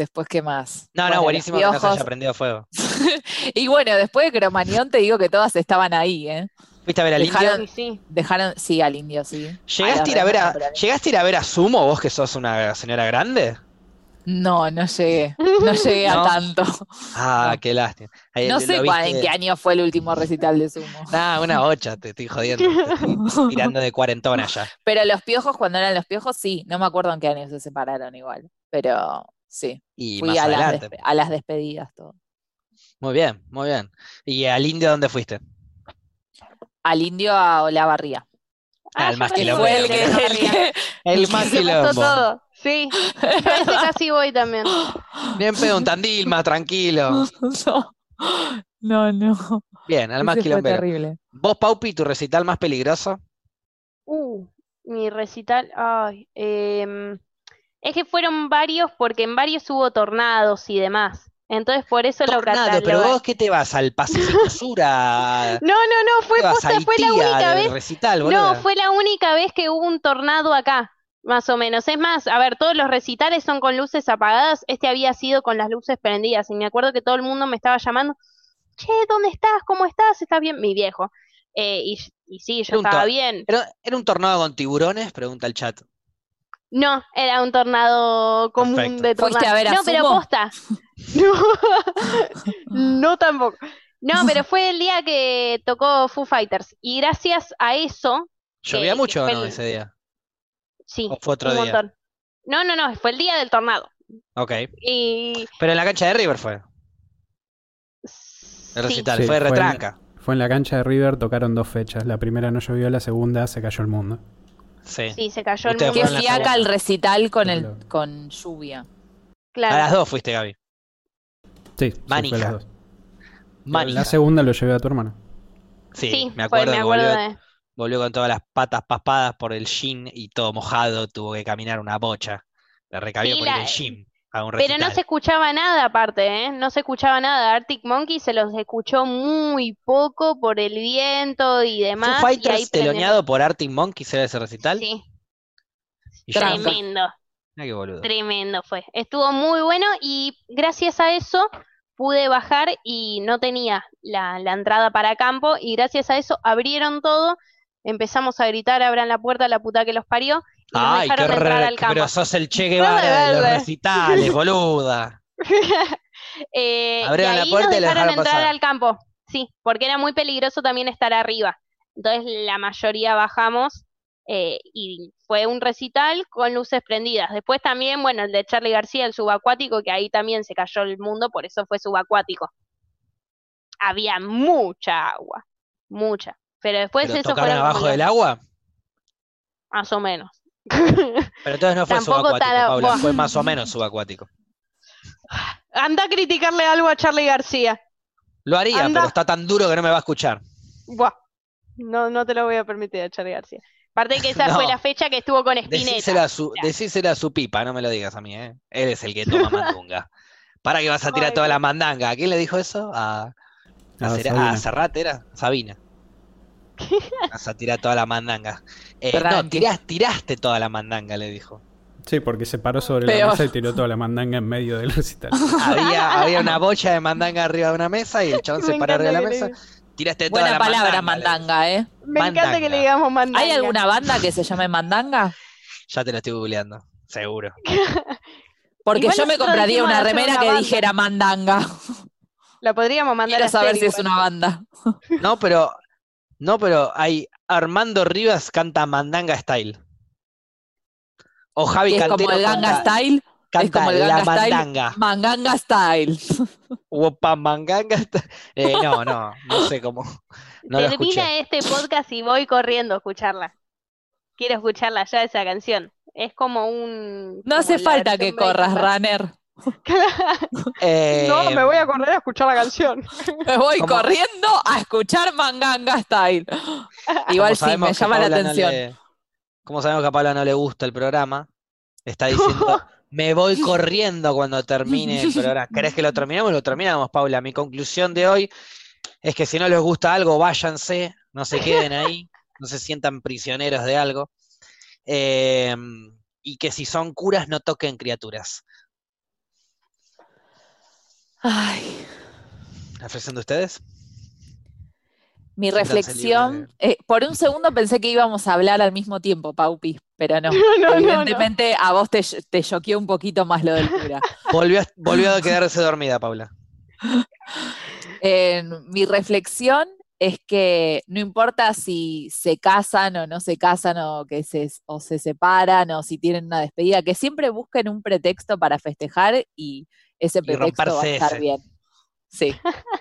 Después, ¿qué más? No, Bueno, no, buenísimo que no se haya Piojos. prendido fuego. Y bueno, después de Cromañón te digo que todas estaban ahí, ¿eh? ¿Fuiste a ver al Dejaron- indio? Sí, sí. Dejaron, sí, al indio, sí. ¿Llegaste a, ir a ver a, ¿Llegaste a ir a ver a Sumo, vos que sos una señora grande? No, no llegué. No llegué a tanto. Ah, qué lástima. Ahí No sé cuál- en viste- qué año fue el último recital de Sumo. Nah, una ocha, te estoy jodiendo. Te estoy tirando de cuarentona ya. Pero los piojos, cuando eran los piojos, sí. No me acuerdo en qué año se separaron igual. Pero sí. Y Fui más a las, adelante. despe- a las despedidas, todo. Muy bien, muy bien. ¿Y al indio dónde fuiste? Al indio a Olavarría. Ah, el yo más fue el que el que- El más quilombo. todo. Sí. Yo a ese casi voy también. Bien pedo un tandil, más tranquilo. No, no. Bien, al más Ese fue quilombero. terrible. ¿Vos, Paupi, tu recital más peligroso? Uh, mi recital. Ay, em, es que fueron varios porque en varios hubo tornados y demás. Entonces por eso lo Tornado, pero vos qué te vas al Pacífico Sur a No, no, no, fue ¿Qué vas a posta, fue la única vez. recital, No, fue la única vez que hubo un tornado acá, más o menos. Es más, a ver, todos los recitales son con luces apagadas. Este había sido con las luces prendidas. Y me acuerdo que todo el mundo me estaba llamando. Che, ¿dónde estás? ¿Cómo estás? ¿Estás bien? Mi viejo. Eh, y, y sí, yo Era estaba bien. ¿Era, era un tornado con tiburones? Pregunta el chat. No, era un tornado común Perfecto. de ¿Fuiste tornado. a ver a No, pero posta. No, no tampoco. No, pero fue el día que tocó Foo Fighters. Y gracias a eso, ¿Llovía que mucho o no el- ese día? sí, ¿O fue otro un día? montón. No, no, no, fue el día del tornado. Ok. Y Pero en la cancha de River fue el sí, recital, Sí, fue de fue en- retranca. Fue en la cancha de River, tocaron dos fechas. La primera no llovió, la segunda se cayó el mundo. Sí. sí, se cayó el mundo. Fiaca el recital con, el, con lluvia. Claro. A las dos fuiste, Gaby. Sí, sí, Manija. fue las dos. Manija. La segunda lo llevé a tu hermano. Sí, Sí, me fue- acuerdo, me acuerdo volvió, de... volvió con todas las patas paspadas por el gym y todo mojado, tuvo que caminar una bocha. Le recabió Sí, por la- al gym a un Pero no se escuchaba nada aparte, ¿eh? No se escuchaba nada. Arctic Monkey se los escuchó muy poco por el viento y Foo demás. y ahí Fighters teloneado por Arctic Monkeys era ese recital. Sí, Y tremendo, Mirá qué boludo. tremendo fue. Estuvo muy bueno y gracias a eso pude bajar y no tenía la, la entrada para campo y gracias a eso abrieron todo. Empezamos a gritar, abran la puerta, la puta que los parió. Y Ay, qué dejaron re- al campo. pero sos el Che Guevara de los recitales, boluda. Eh, y Abrieron la ahí puerta nos y lo dejaron dejaron entrar pasar. al campo, sí, porque era muy peligroso también estar arriba. Entonces la mayoría bajamos eh, y fue un recital con luces prendidas. Después también, bueno, el de Charlie García, el subacuático, que ahí también se cayó el mundo, por eso fue subacuático. Había mucha agua, mucha. Pero después Pero eso como abajo los- del agua. más o menos. Pero entonces no fue Tampoco subacuático, tan- Paula, fue más o menos subacuático. Anda a criticarle algo a Charlie García. Lo haría, Anda. pero está tan duro que no me va a escuchar. Buah. No, no te lo voy a permitir a Charlie García. Aparte que esa No. fue la fecha que estuvo con Spinetta. Decíselo a, su, a pipa, no me lo digas a mí, ¿eh? Él es el que toma mandunga. ¿Para que vas a tirar Ay, toda la mandanga? ¿A quién le dijo eso? A, a, Sabina. a Serrat, ¿era? Sabina. Vas a tirar toda la mandanga. Eh, no, Tranqui. tirás- tiraste toda la mandanga, le dijo. Sí, porque se paró sobre la mesa y tiró toda la mandanga en medio del recital. Había, había una bocha de mandanga arriba de una mesa y el chabón se paró arriba de la mesa. Tiraste toda Buena la palabra, mandanga. mandanga, ¿eh? Me encanta que Mandanga. le digamos mandanga. ¿Hay alguna banda que se llame mandanga? Ya te lo estoy googleando, seguro. Porque Igual yo me compraría una remera una que banda. dijera mandanga. La podríamos mandar Quiero a saber si es una banda. No, pero. No, pero hay. Armando Rivas canta Mandanga Style. O Javi es como Cantero el Ganga canta, Style. canta como el La Ganga Style. Mandanga. Manganga Style. Opa, Manganga Style. Eh, no, no, no sé cómo. No. Termina este podcast y voy corriendo a escucharla. Quiero escucharla ya esa canción. Es como un. No como hace la falta que corras, Breaking Bad. runner. Eh, correr a escuchar la canción. Me voy ¿Cómo? corriendo a escuchar Manganga Style. Igual sí, sabemos me que llama la no atención. le- como sabemos que a Paula no le gusta el programa, está diciendo. Me voy corriendo cuando termine el programa. ¿Querés que lo terminemos? Lo terminamos, Paula. Mi conclusión de hoy es que si no les gusta algo, váyanse, no se queden ahí, no se sientan prisioneros de algo. Eh, y que si son curas, no toquen criaturas. Ay, ¿La ofrecen de ustedes? mi reflexión. eh, por un segundo pensé que íbamos a hablar al mismo tiempo, Paupi, pero no. No, no, no. Evidentemente a vos te, te choqueó un poquito más lo del cura. Volvió a, volvió a quedarse dormida, Paula. Eh, mi reflexión es que no importa si se casan o no se casan o que se, o se separan o si tienen una despedida, que siempre busquen un pretexto para festejar y ese pretexto va a estar ese. bien. Sí.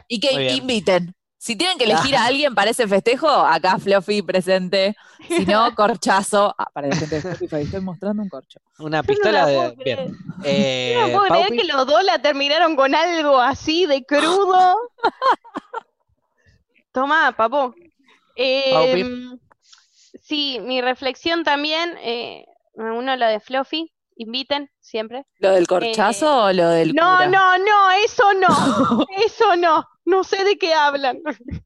Y que inviten. Si tienen que elegir a alguien para ese festejo, acá Fluffy presente. Si no, corchazo. Ah, para la gente de Spotify, estoy mostrando un corcho. Una no pistola la de. Bien. Eh, No puedo creer que los dos la terminaron con algo así de crudo. Toma, papo. Em, sí, mi reflexión también, eh, uno lo de Fluffy, inviten siempre. ¿Lo del corchazo o lo del No, cura? no, no, eso no, eso no, no sé de qué hablan.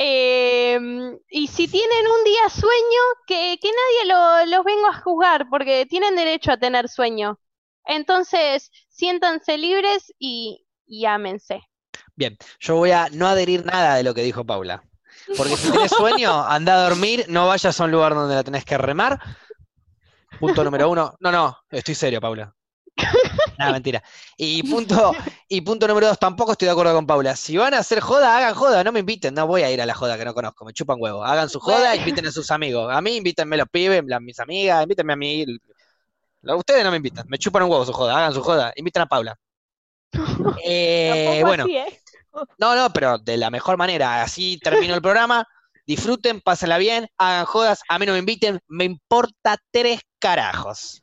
Em, y si tienen un día sueño, que, que nadie lo- los venga a juzgar, porque tienen derecho a tener sueño. Entonces, siéntanse libres y, y ámense. Bien, yo voy a no adherir nada de lo que dijo Paula. Porque si tenés sueño, anda a dormir, no vayas a un lugar donde la tenés que remar. Punto número uno. No, no, estoy serio, Paula. Nada, mentira. Y punto, y punto número dos, tampoco estoy de acuerdo con Paula. Si van a hacer joda, hagan joda, no me inviten. No voy a ir a la joda que no conozco, me chupan huevo. Hagan su joda, inviten a sus amigos. A mí invítenme los pibes, las, mis amigas, invítenme a mí. Ustedes no me invitan, me chupan un huevo su joda, hagan su joda, inviten a Paula. Eh, bueno, así, ¿eh? no, no, pero de la mejor manera. Así termino el programa. Disfruten, pásenla bien, hagan jodas. A mí no me inviten, me importa tres carajos.